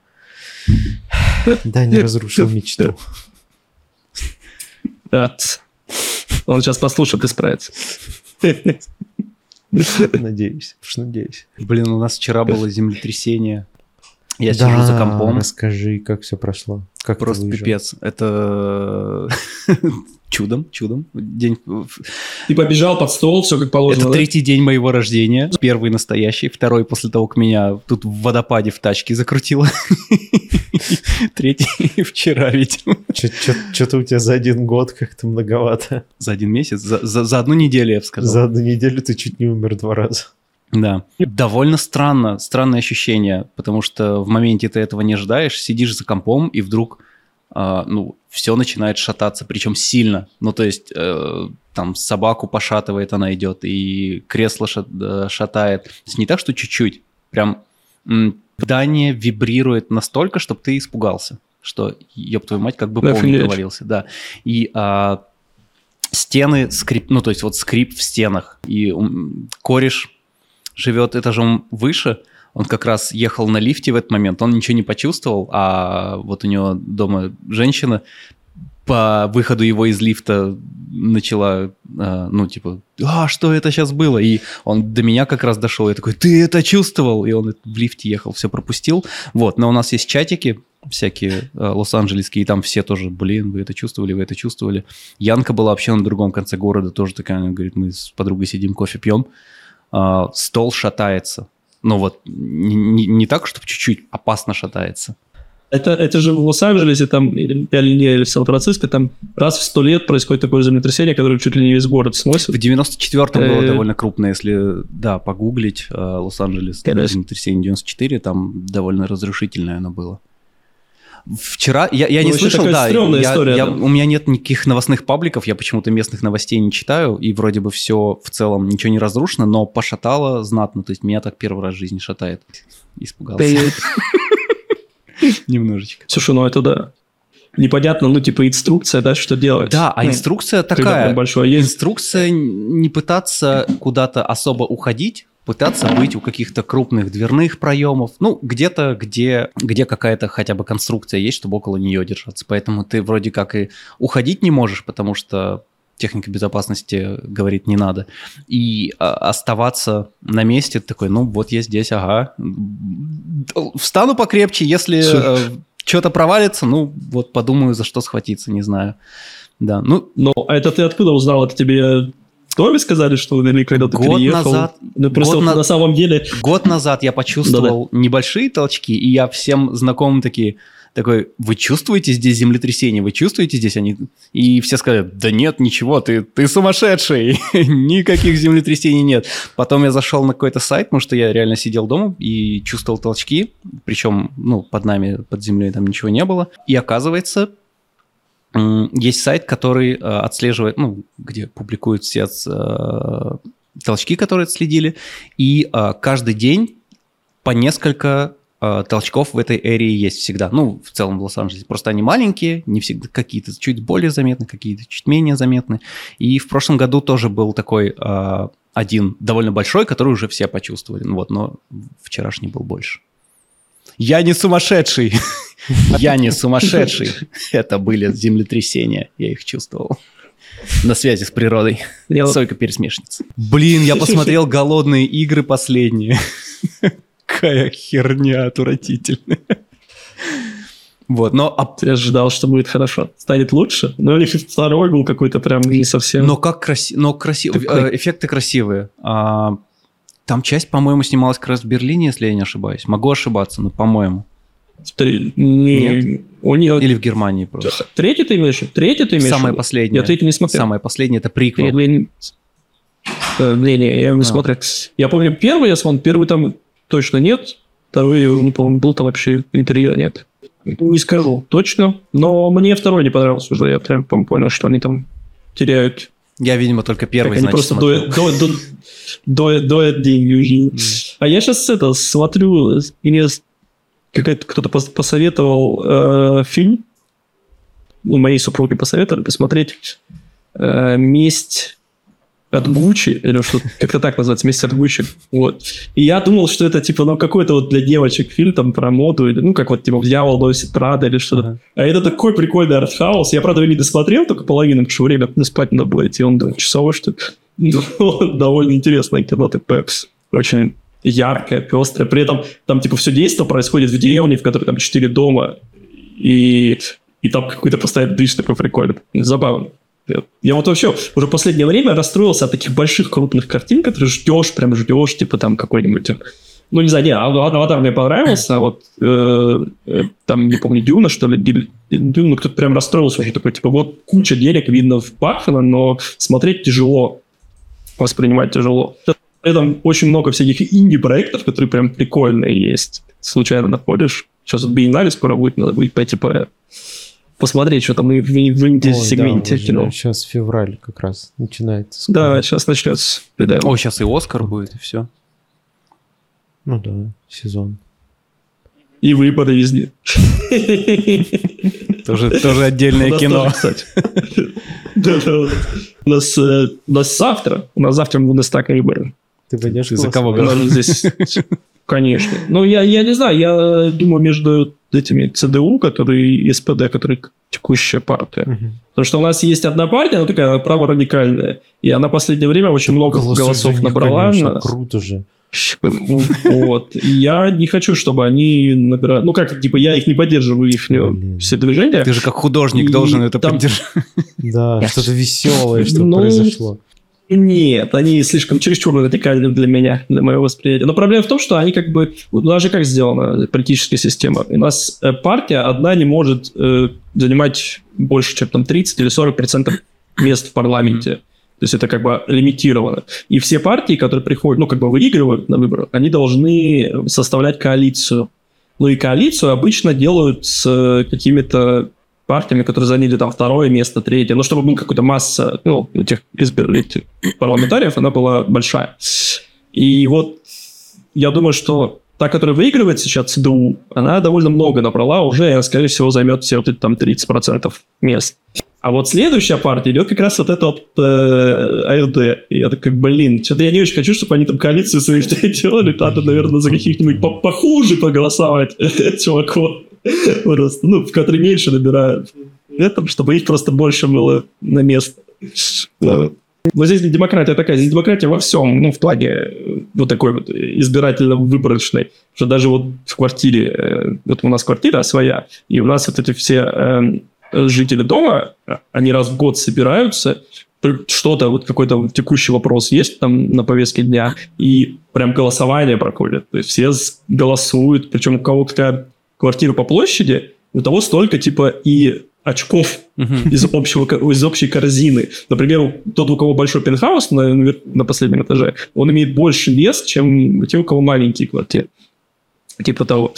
Да, не разрушил мечту. Да. Он сейчас послушает и справится. Надеюсь, надеюсь. Блин, у нас вчера было землетрясение. Я Да, сижу за компом. Расскажи, как все прошло. Как Просто пипец. Это чудом, чудом. День... Ты побежал под стол, все как положено. Это да? третий день моего рождения. Первый настоящий. Второй после того, как меня тут в водопаде в тачке закрутило. Третий вчера, видимо. Что-то у тебя за один год как-то многовато. За один месяц. За, за- за одну неделю, я бы сказал. За одну неделю ты чуть не умер два раза. Да. Довольно странно, странное ощущение, потому что в моменте ты этого не ожидаешь, сидишь за компом, и вдруг, а, ну, все начинает шататься, причем сильно. Ну, то есть, э, там, собаку пошатывает, она идет, и кресло шат- э, шатает. То есть не так, что чуть-чуть, прям здание вибрирует настолько, чтобы ты испугался, что, ёб твою мать, как бы пол не Офигеть. провалился. Да. И а, стены скрип, ну, то есть вот скрип в стенах, и кореш живет этажом выше, он как раз ехал на лифте в этот момент, он ничего не почувствовал, а вот у него дома женщина по выходу его из лифта начала, а, ну, типа, а, что это сейчас было? И он до меня как раз дошел, я такой, ты это чувствовал? И он в лифте ехал, все пропустил. Вот, но у нас есть чатики всякие э, лос-анджелесские, и там все тоже, блин, вы это чувствовали, вы это чувствовали. Янка была вообще на другом конце города, тоже такая, она говорит, мы с подругой сидим, кофе пьем, а, стол шатается. Ну вот, не, не- так, чтобы чуть-чуть, опасно шатается. Это, это же в Лос-Анджелесе там, или, или, в Сан-Франциско, там раз в сто лет происходит такое землетрясение, которое чуть ли не весь город В сносит. 94-м было Э. довольно крупно, если, да, погуглить э, Лос-Анджелес, землетрясение 94, там довольно разрушительное оно было. Вчера, я, я не Ну, еще слышал, да, я- история, я- да. у меня нет никаких новостных пабликов, я почему-то местных новостей не читаю, и вроде бы все в целом, ничего не разрушено, но пошатало знатно, то есть меня так первый раз в жизни шатает. Испугался немножечко. Слушай, ну это да. Непонятно, ну типа инструкция, да, что делать. Да, а Ну, инструкция такая, большое есть. Инструкция не пытаться куда-то особо уходить, пытаться быть у каких-то крупных дверных проемов, ну, где-то, где, где какая-то хотя бы конструкция есть, чтобы около нее держаться. Поэтому ты вроде как и уходить не можешь, потому что техника безопасности говорит не надо. И а, оставаться на месте такой, ну, вот я здесь, ага. Встану покрепче, если Всё. что-то провалится, ну, вот подумаю, за что схватиться, не знаю. Да, ну, Но а это ты откуда узнал? Это тебе доме сказали, что или когда ты Год переехал? назад- Ну, просто год вот на- на самом деле... Год назад я почувствовал небольшие толчки, и я всем знакомым такие, такой, вы чувствуете здесь землетрясение, вы чувствуете здесь они? И все сказали, да нет, ничего, ты, ты сумасшедший, никаких землетрясений нет. Потом я зашел на какой-то сайт, потому что я реально сидел дома и чувствовал толчки, причем, ну, под нами, под землей там ничего не было. И оказывается, есть сайт, который э, отслеживает, ну, где публикуют все э, толчки, которые отследили, и э, каждый день по несколько толчков в этой эрии есть всегда. Ну, в целом в Лос-Анджелесе. Просто они маленькие, не всегда какие-то чуть более заметны, какие-то чуть менее заметны. И в прошлом году тоже был такой один довольно большой, который уже все почувствовали. Ну вот, но вчерашний был больше. Я не сумасшедший. Я не сумасшедший. Это были землетрясения. Я их чувствовал. На связи с природой. Я Сойка пересмешница. Блин, я посмотрел голодные игры последние. Какая херня отвратительная. Вот, но, а- Я ожидал, что будет хорошо. Станет лучше. Но или второй был какой-то прям не совсем... но как красиво, но красиво, Такой. эффекты красивые. А, там часть, по-моему, снималась как раз в Берлине, если я не ошибаюсь. Могу ошибаться, но по-моему. Три- не- У нее... Или в Германии просто. Третий ты имеешь? Третий ты имеешь? Самое последнее. Я третий не смотрел. Самое последнее это приквел. Нет, не, Э, не, не, я не А. смотрел. Я помню, первый я смотрел, первый там точно нет, второй, не помню, был там вообще интерьер нет. Не скажу точно, но мне второй не понравился уже, я прям понял, что они там теряют. Я, видимо, только первый, они значит, просто смотрел. дуют, дуют, дуют, дуют, дуют деньги. А я сейчас это смотрю, и мне с- какая-то кто-то пос- посоветовал э, фильм, ну, моей супруге посоветовали посмотреть э, «Месть от Гуччи», или что как-то так называется, «Месть от Гуччи». Вот. И я думал, что это типа, ну, какой-то вот для девочек фильм там про моду, или, ну, как вот типа «Дьявол носит Прада» или что-то. Ага. А это такой прикольный артхаус. Я, правда, его не досмотрел, только половину, потому что время спать надо было идти, он двухчасовой, что ли. Но довольно интересное кино, такое очень яркое, пестрое. При этом там, типа, все действие происходит в деревне, в которой там четыре дома, и, и там какой-то постоянно дышь такой прикольный. Забавно. Я- вот вообще уже последнее время расстроился от таких больших крупных картин, которые ждешь, прям ждешь, типа там какой-нибудь... Ну, не знаю, не, Ав- Аватар мне понравился, а вот э, э, там, не помню, Дюна, что ли, Дюна, кто-то прям расстроился уже такой, типа, вот куча денег видно в Баффина, но смотреть тяжело, воспринимать тяжело. При этом очень много всяких инди-проектов, которые прям прикольные есть. Случайно находишь. Сейчас вот Биеннале скоро будет, надо будет пойти по посмотреть, что там в, в, в инди-сегменте кино. Сейчас февраль как раз начинается. Да, скоро. сейчас начнется. Да. О, сейчас и Оскар будет, и все. Ну да, сезон. И выборы везде. Тоже, тоже отдельное кино. тоже, кстати. Да, да. У нас, э, у нас завтра, у нас завтра в Бундестаг выборы. Ты пойдешь Ты за кого У нас здесь, конечно. Ну, я, я не знаю, я думаю, между этими ЦДУ, которые и СПД, которые текущая партия. Мгм. Потому что у нас есть одна партия, она такая праворадикальная, и она в последнее время очень много голосов них, набрала. конечно, на- Круто же. Вот. И я не хочу, чтобы они набирали... Ну, как, типа, я их не поддерживаю, их Блин. все движения. Ты же как художник И должен это там- поддержать. Да, что-то веселое, что Ну, произошло. Нет, они слишком чересчур радикальны для меня, для моего восприятия. Но проблема в том, что они как бы... У нас же как сделана политическая система? У нас э, партия одна не может э, занимать больше, чем там 30 или 40 процентов мест в парламенте. То есть это как бы лимитировано. И все партии, которые приходят, ну, как бы выигрывают на выборах, они должны составлять коалицию. Ну и коалицию обычно делают с э, какими-то партиями, которые заняли там второе место, третье, ну, чтобы была какая-то масса, ну, этих избир- этих парламентариев, она была большая. И вот я думаю, что та, которая выигрывает сейчас ЦДУ, она довольно много набрала уже, и, скорее всего, займет все вот эти там 30% мест. А вот следующая партия идет как раз вот это вот э, АРД. И я такой, блин, что-то я не очень хочу, чтобы они там коалицию своих делали, надо, наверное, за каких-нибудь по- похуже проголосовать чуваков. Просто, ну, в которые меньше набирают. Это, чтобы их просто больше было на место. Да. Но здесь демократия такая, здесь демократия во всем, ну, в плане э, вот такой вот избирательно-выборочной, что даже вот в квартире, э, вот у нас квартира своя, и у нас вот эти все эм, жители дома, э, они раз в год собираются, что-то, вот какой-то текущий вопрос есть там на повестке дня, и прям голосование проходит. То есть все голосуют, причем у кого какая квартира по площади, у того столько типа и очков Мгм. из, общего, из общей корзины. Например, тот, у кого большой пентхаус на, на последнем этаже, он имеет больше вес, чем те, у кого маленькие квартиры. Типа того.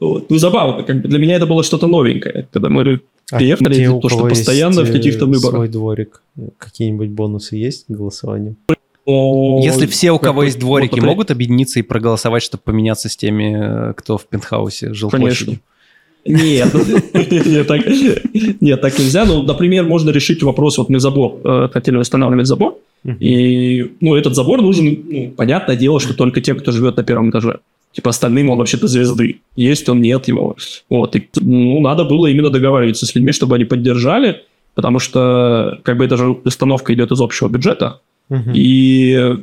Вот. Ну, забавно. Как бы для меня это было что-то новенькое. Когда мы А приехали, те, то, что постоянно в каких-то э, выборах. Свой дворик. Какие-нибудь бонусы есть к голосованию? Если все, у кого есть дворики, могут объединиться и проголосовать, чтобы поменяться с теми, э, кто в пентхаусе жил Конечно. Нет, нет, так, нет, так нельзя. Ну, например, можно решить вопрос, вот мы забор, э, хотели восстанавливать забор, и, ну, этот забор нужен, ну, понятное дело, что только тем, кто живет на первом этаже. Типа остальным он вообще-то звезды. Есть он, нет его. Вот. И, ну, надо было именно договариваться с людьми, чтобы они поддержали, потому что, как бы, эта же установка идет из общего бюджета, И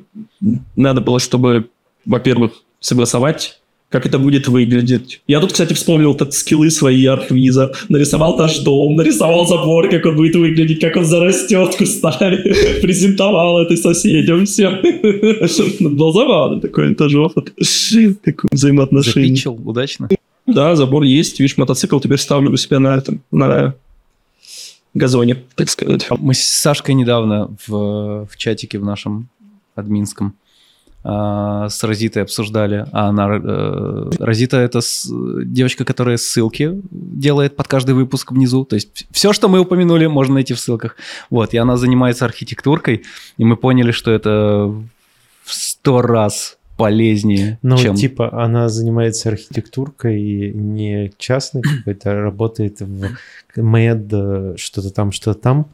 надо было, чтобы, во-первых, согласовать, как это будет выглядеть. Я тут, кстати, вспомнил так скиллы свои архвиза. Нарисовал наш дом, нарисовал забор, как он будет выглядеть, как он зарастет кустами. Презентовал это соседям все. Был забавно такой опыт. Такое взаимоотношение. Запичил удачно. Да, забор есть. Видишь, мотоцикл теперь ставлю у себя на этом, на газоне, так сказать. Мы с Сашкой недавно в, в чатике в нашем админском а, с Розитой обсуждали. А она, э, Розита это с, девочка, которая ссылки делает под каждый выпуск внизу. То есть все, что мы упомянули, можно найти в ссылках. Вот, и она занимается архитектуркой, и мы поняли, что это в сто раз полезнее, Ну, чем... типа, она занимается архитектуркой и не частной какой-то, работает в МЭД, э, что-то там, что-то там,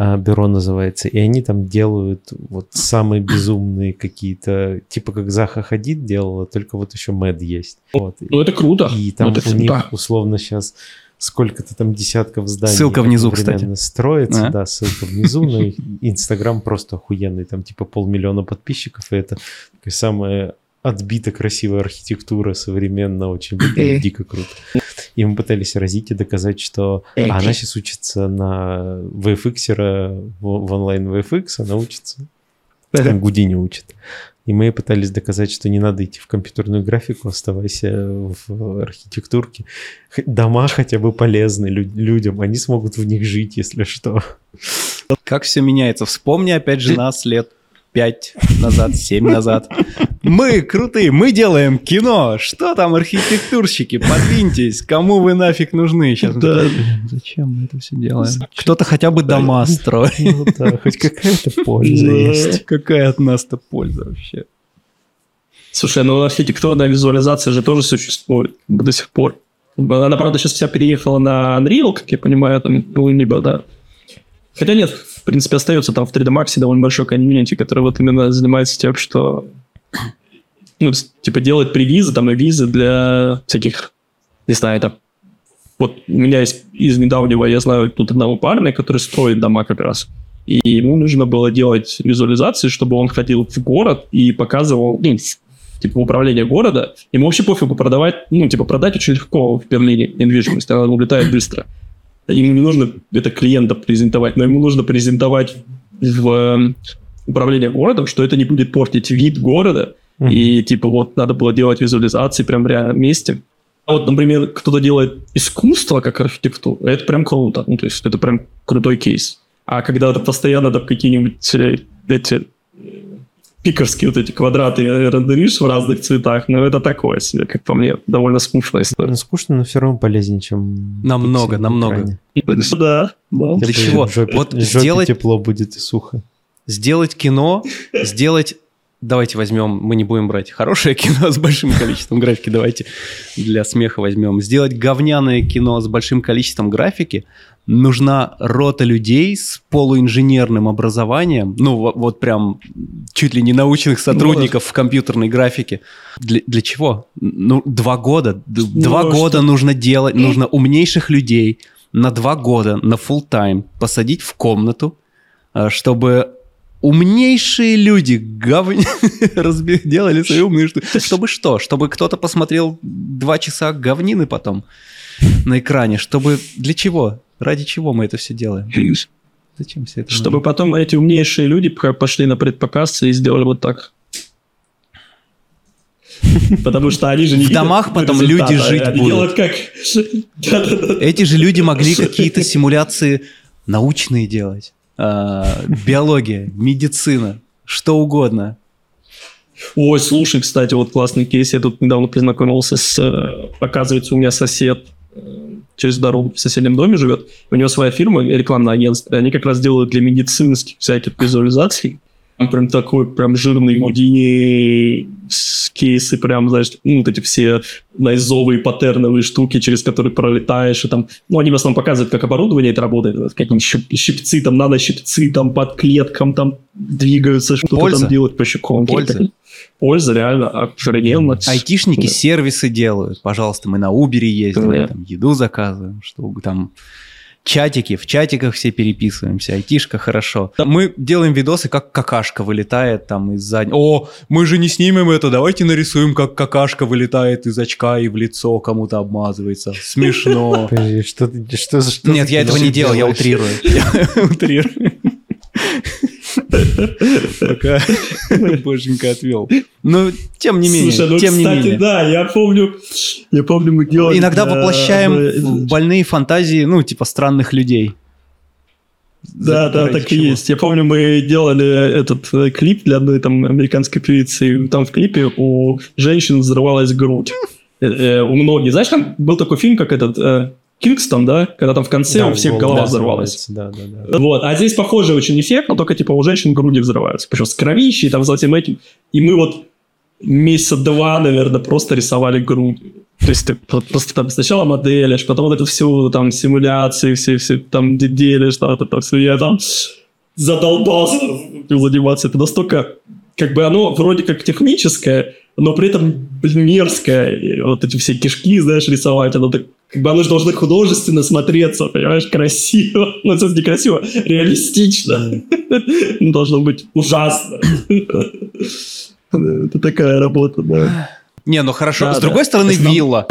а, бюро называется, и они там делают вот самые безумные какие-то, типа как Заха Хадид делала, только вот еще МЭД есть. Вот. Ну, это круто. И там Ну, это у них да. условно сейчас сколько-то там десятков зданий. Ссылка внизу, кстати. Строится, А? да, ссылка внизу, но Инстаграм просто охуенный, там типа полмиллиона подписчиков, и это такая самая отбита красивая архитектура современно, очень дико круто. И мы пытались Розите доказать, что а она сейчас учится на VFX, в, в онлайн VFX, она учится там Гудини учит. И мы пытались доказать, что не надо идти в компьютерную графику, оставайся в архитектурке. Дома хотя бы полезны лю- людям, они смогут в них жить, если что. Как все меняется. Вспомни опять же нас лет пять назад, семь назад. Мы крутые, мы делаем кино. Что там, архитектурщики? Подвиньтесь. Кому вы нафиг нужны? Сейчас Да. такие, «Блин, зачем мы это все делаем? Кто-то хотя бы дома строит. Ну да, хоть какая-то польза Да. есть. Какая от нас-то польза вообще? Слушай, ну архитектурная визуализация же тоже существует до сих пор. Она, правда, сейчас вся переехала на Unreal, как я понимаю, там, ну, либо, да. Хотя нет, принципе, остается там в 3D Max довольно большой комьюнити, который вот именно занимается тем, что ну, типа делает превизы, там, и визы для всяких, не знаю, там, вот у меня есть из недавнего, я знаю тут одного парня, который строит дома как раз. И ему нужно было делать визуализации, чтобы он ходил в город и показывал, ну, типа, управление города. Ему вообще пофигу продавать, ну, типа, продать очень легко в Берлине недвижимость, она улетает быстро. Ему не нужно это клиента презентовать, но ему нужно презентовать в э, управление городом, что это не будет портить вид города, Мгм. и, типа, вот надо было делать визуализации прям в месте. А вот, например, кто-то делает искусство как архитектуру, это прям круто. Ну, то есть это прям крутой кейс. А когда это постоянно там какие-нибудь э, эти пикерские вот эти квадраты рендеришь в разных цветах, ну, это такое себе, как по мне, довольно скучная история. Ну, скучно, но все равно полезнее, чем... Намного, намного. Да, да. Для чего? жопе- Вот жопе сделать- тепло будет и сухо. Сделать кино, сделать... Давайте возьмем, мы не будем брать хорошее кино с большим количеством графики, давайте для смеха возьмем. Сделать говняное кино с большим количеством графики нужна рота людей с полуинженерным образованием, ну во- вот прям чуть ли не научных сотрудников в компьютерной графике. Для, для чего? Ну, два года. Ну, Два что- года нужно делать, нужно умнейших людей на два года, на full тайм посадить в комнату, а, чтобы умнейшие люди гов... разби- делали свои умные штуки. Чтобы что? Чтобы кто-то посмотрел два часа говнины потом на экране. Чтобы... Для чего? Ради чего мы это все делаем? Зачем все это? Чтобы потом эти умнейшие люди пошли на предпоказ и сделали вот так. Потому что они же не В домах потом люди жить они будут. как... Эти же люди могли какие-то симуляции научные делать. А, биология, медицина, что угодно. Ой, слушай, кстати, вот классный кейс. Я тут недавно познакомился с... э, Оказывается, у меня сосед э, через дорогу в соседнем доме живет. У него своя фирма, рекламное агентство. Они как раз делают для медицинских всяких визуализаций. Прям такой прям жирный с кейсы, прям, знаешь, ну, вот эти все найзовые паттерновые штуки, через которые пролетаешь, и там, ну, они в основном показывают, как оборудование это работает, какие-нибудь щипцы, там, нанощипцы, там, под клеткам, там, двигаются, что-то там делают по щекам. Польза. Польза, реально, охрененно. Айтишники Да. сервисы делают. Пожалуйста, мы на Uber ездим, Да. там еду заказываем, чтобы там чатики, в чатиках все переписываемся, айтишка хорошо. Мы делаем видосы, как какашка вылетает там из заднего. О, мы же не снимем это, давайте нарисуем, как какашка вылетает из очка и в лицо кому-то обмазывается. Смешно. Что, что, что Нет, я этого не делал, я утрирую. Я утрирую. Пока боженька отвел. Но тем не менее, Слушай, ну, тем не кстати, менее. да, я помню, я помню, мы делали... Иногда воплощаем больные фантазии, ну, типа странных людей. Да, да, так и чего? есть. Я помню, мы делали этот э, клип для одной там американской певицы, и там в клипе у женщин взрывалась грудь. Э, э, У многих. Знаешь, там был такой фильм, как этот Кингстон, да? Когда там в конце у всех голова взорвалась. Да, да, да. Вот, а здесь похожий очень эффект, но только типа у женщин груди взрываются. Причем с кровищей, там, с этим этим. И мы вот месяца два, наверное, просто рисовали грудь. То есть ты про- просто там сначала моделишь, потом вот эту всю там симуляции, все, все там де- делишь, там, это, так, все. Я там задолбался заниматься. Это настолько, как бы оно вроде как техническое, но при этом, блин, мерзкое. И вот эти все кишки, знаешь, рисовать, оно так как бы оно же должно художественно смотреться, понимаешь, красиво. Ну, это не красиво, реалистично. Ну, Должно быть ужасно. Это такая работа, да. Не, ну хорошо. Да, С да. другой стороны, вилла.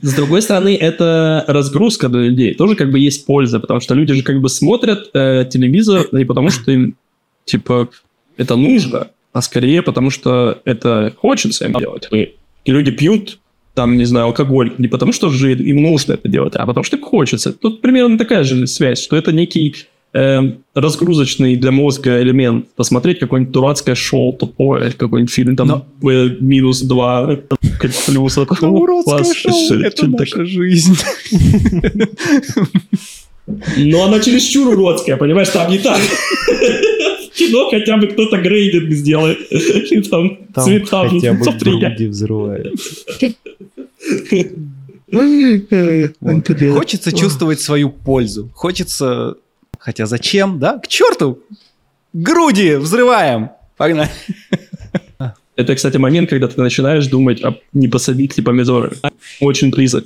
С другой стороны, это разгрузка для людей. Тоже как бы есть польза, потому что люди же как бы смотрят э, телевизор не потому, что им, типа, это нужно, а скорее потому, что это хочется им делать. И, и люди пьют, там, не знаю, алкоголь, не потому, что же им нужно это делать, а потому, что им хочется. Тут примерно такая же связь, что это некий э, разгрузочный для мозга элемент. Посмотреть какое-нибудь дурацкое шоу тупое, какой-нибудь фильм, там, Но- э, минус два, плюс. вот, ну, класс, что- что такое. жизнь. Но она чересчур уродская, понимаешь, там не так. Кино хотя бы кто-то грейдинг сделает. И там, Там цвета хотя бы груди взрываются. Хочется чувствовать свою пользу. Хочется... Хотя зачем, да? К черту! Груди взрываем! Погнали. Это, кстати, момент, когда ты начинаешь думать, а не посадить ли помидоры. Очень близок.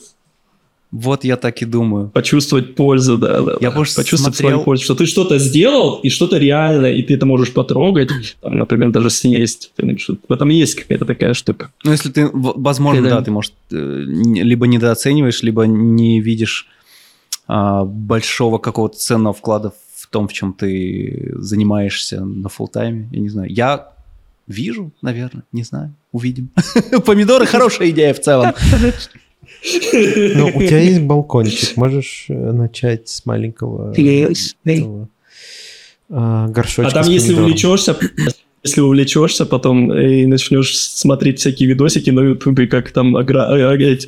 Вот я так и думаю. Почувствовать пользу, да. да, Я да. просто Почувствовать смотрел- свою пользу. Что ты что-то сделал, и что-то реальное, и ты это можешь потрогать. Там, например, даже съесть. Ты, В этом есть какая-то такая штука. Ну, если ты, возможно, Когда- да, ты, может, э, либо недооцениваешь, либо не видишь а, большого какого-то ценного вклада в том, в чем ты занимаешься на фултайме. Я не знаю. Я вижу, наверное, не знаю. Увидим. Помидоры хорошая идея в целом. Ну, у тебя есть балкончик, можешь э, начать с маленького этого, а, А горшочка там, если увлечешься, если увлечешься потом и начнешь смотреть всякие видосики на ютубе, как там агра- э, э,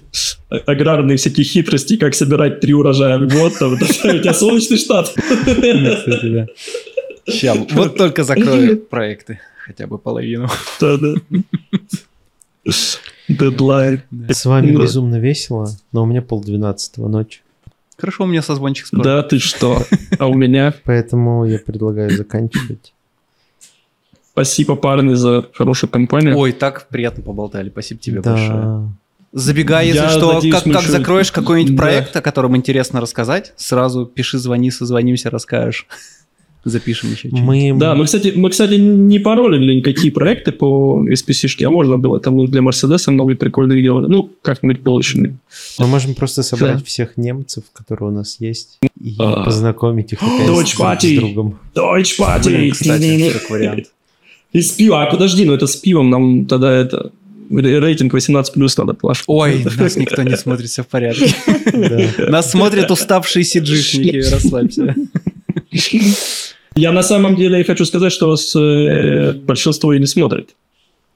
э, аграрные всякие хитрости, как собирать три урожая в год, там, у тебя солнечный штат. Ща, вот только закрою проекты. Хотя бы половину. Да, да. Дедлайн. С вами Да. безумно весело, но у меня полдвенадцатого ночи. Хорошо, у меня созвончик скоро. Да, ты что? А у меня Поэтому я предлагаю заканчивать. спасибо, парни, за хорошую компанию. Ой, так приятно поболтали. Спасибо тебе большое. Да. Забегай, если Я что, надеюсь, как, как еще- закроешь какой-нибудь Да. проект, о котором интересно рассказать, сразу пиши, звони, созвонимся, расскажешь. Запишем еще что-нибудь. Мы, Да, мы, кстати, мы, кстати, не паролили никакие проекты по SPC-шке, а можно было. Там для Мерседеса много прикольных делали. Ну, как-нибудь получили. мы можем просто собрать Да. всех немцев, которые у нас есть, и А. познакомить их друг пати. с другом. Deutsch Party! Блин, кстати, как вариант. И с пивом. А подожди, ну это с пивом нам тогда это... ре- Рейтинг 18 плюс надо плашку. Ой, нас никто не смотрит, все в порядке. Нас смотрят уставшие сиджишники, расслабься. Я на самом деле хочу сказать, что вас э, большинство и не смотрит.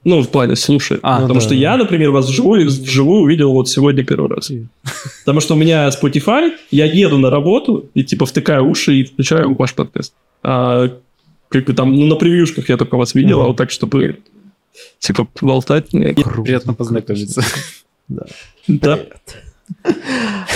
Ну, в плане слушает. А, Потому ну что да. я, например, вас вживую, вживую увидел вот сегодня первый раз. Потому что у меня Spotify, я еду на работу и типа втыкаю уши и включаю ваш подкаст. А как бы там, ну, на превьюшках я только вас видел, а вот так, чтобы типа болтать. Приятно познакомиться. Да. Да.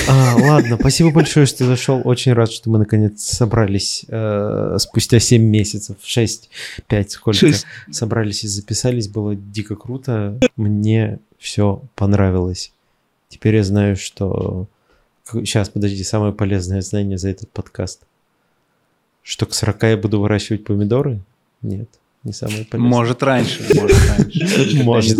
А, ладно, спасибо большое, что зашел. Очень рад, что мы наконец собрались э, спустя 7 месяцев, 6, 5, сколько. Шесть. Собрались и записались, было дико круто. Мне все понравилось. Теперь я знаю, что... Сейчас, подожди, самое полезное знание за этот подкаст. Что к 40 я буду выращивать помидоры? Нет, не самое полезное. Может, раньше, может, раньше. Может.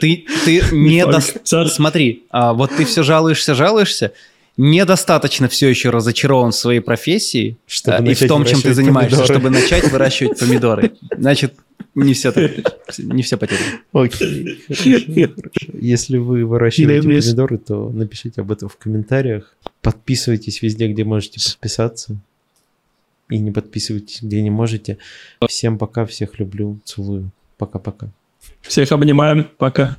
Ты, ты не. Смотри, а, вот ты все жалуешься, жалуешься, недостаточно все еще разочарован в своей профессии Чтобы э, и в том, чем ты занимаешься, помидоры. чтобы начать выращивать помидоры. Значит, не все так, не все потеряно. Окей, хорошо, хорошо. Если вы выращиваете помидоры, то напишите об этом в комментариях. Подписывайтесь везде, где можете подписаться. И не подписывайтесь, где не можете. Всем пока, всех люблю, целую. Пока-пока. Всех обнимаем. Пока.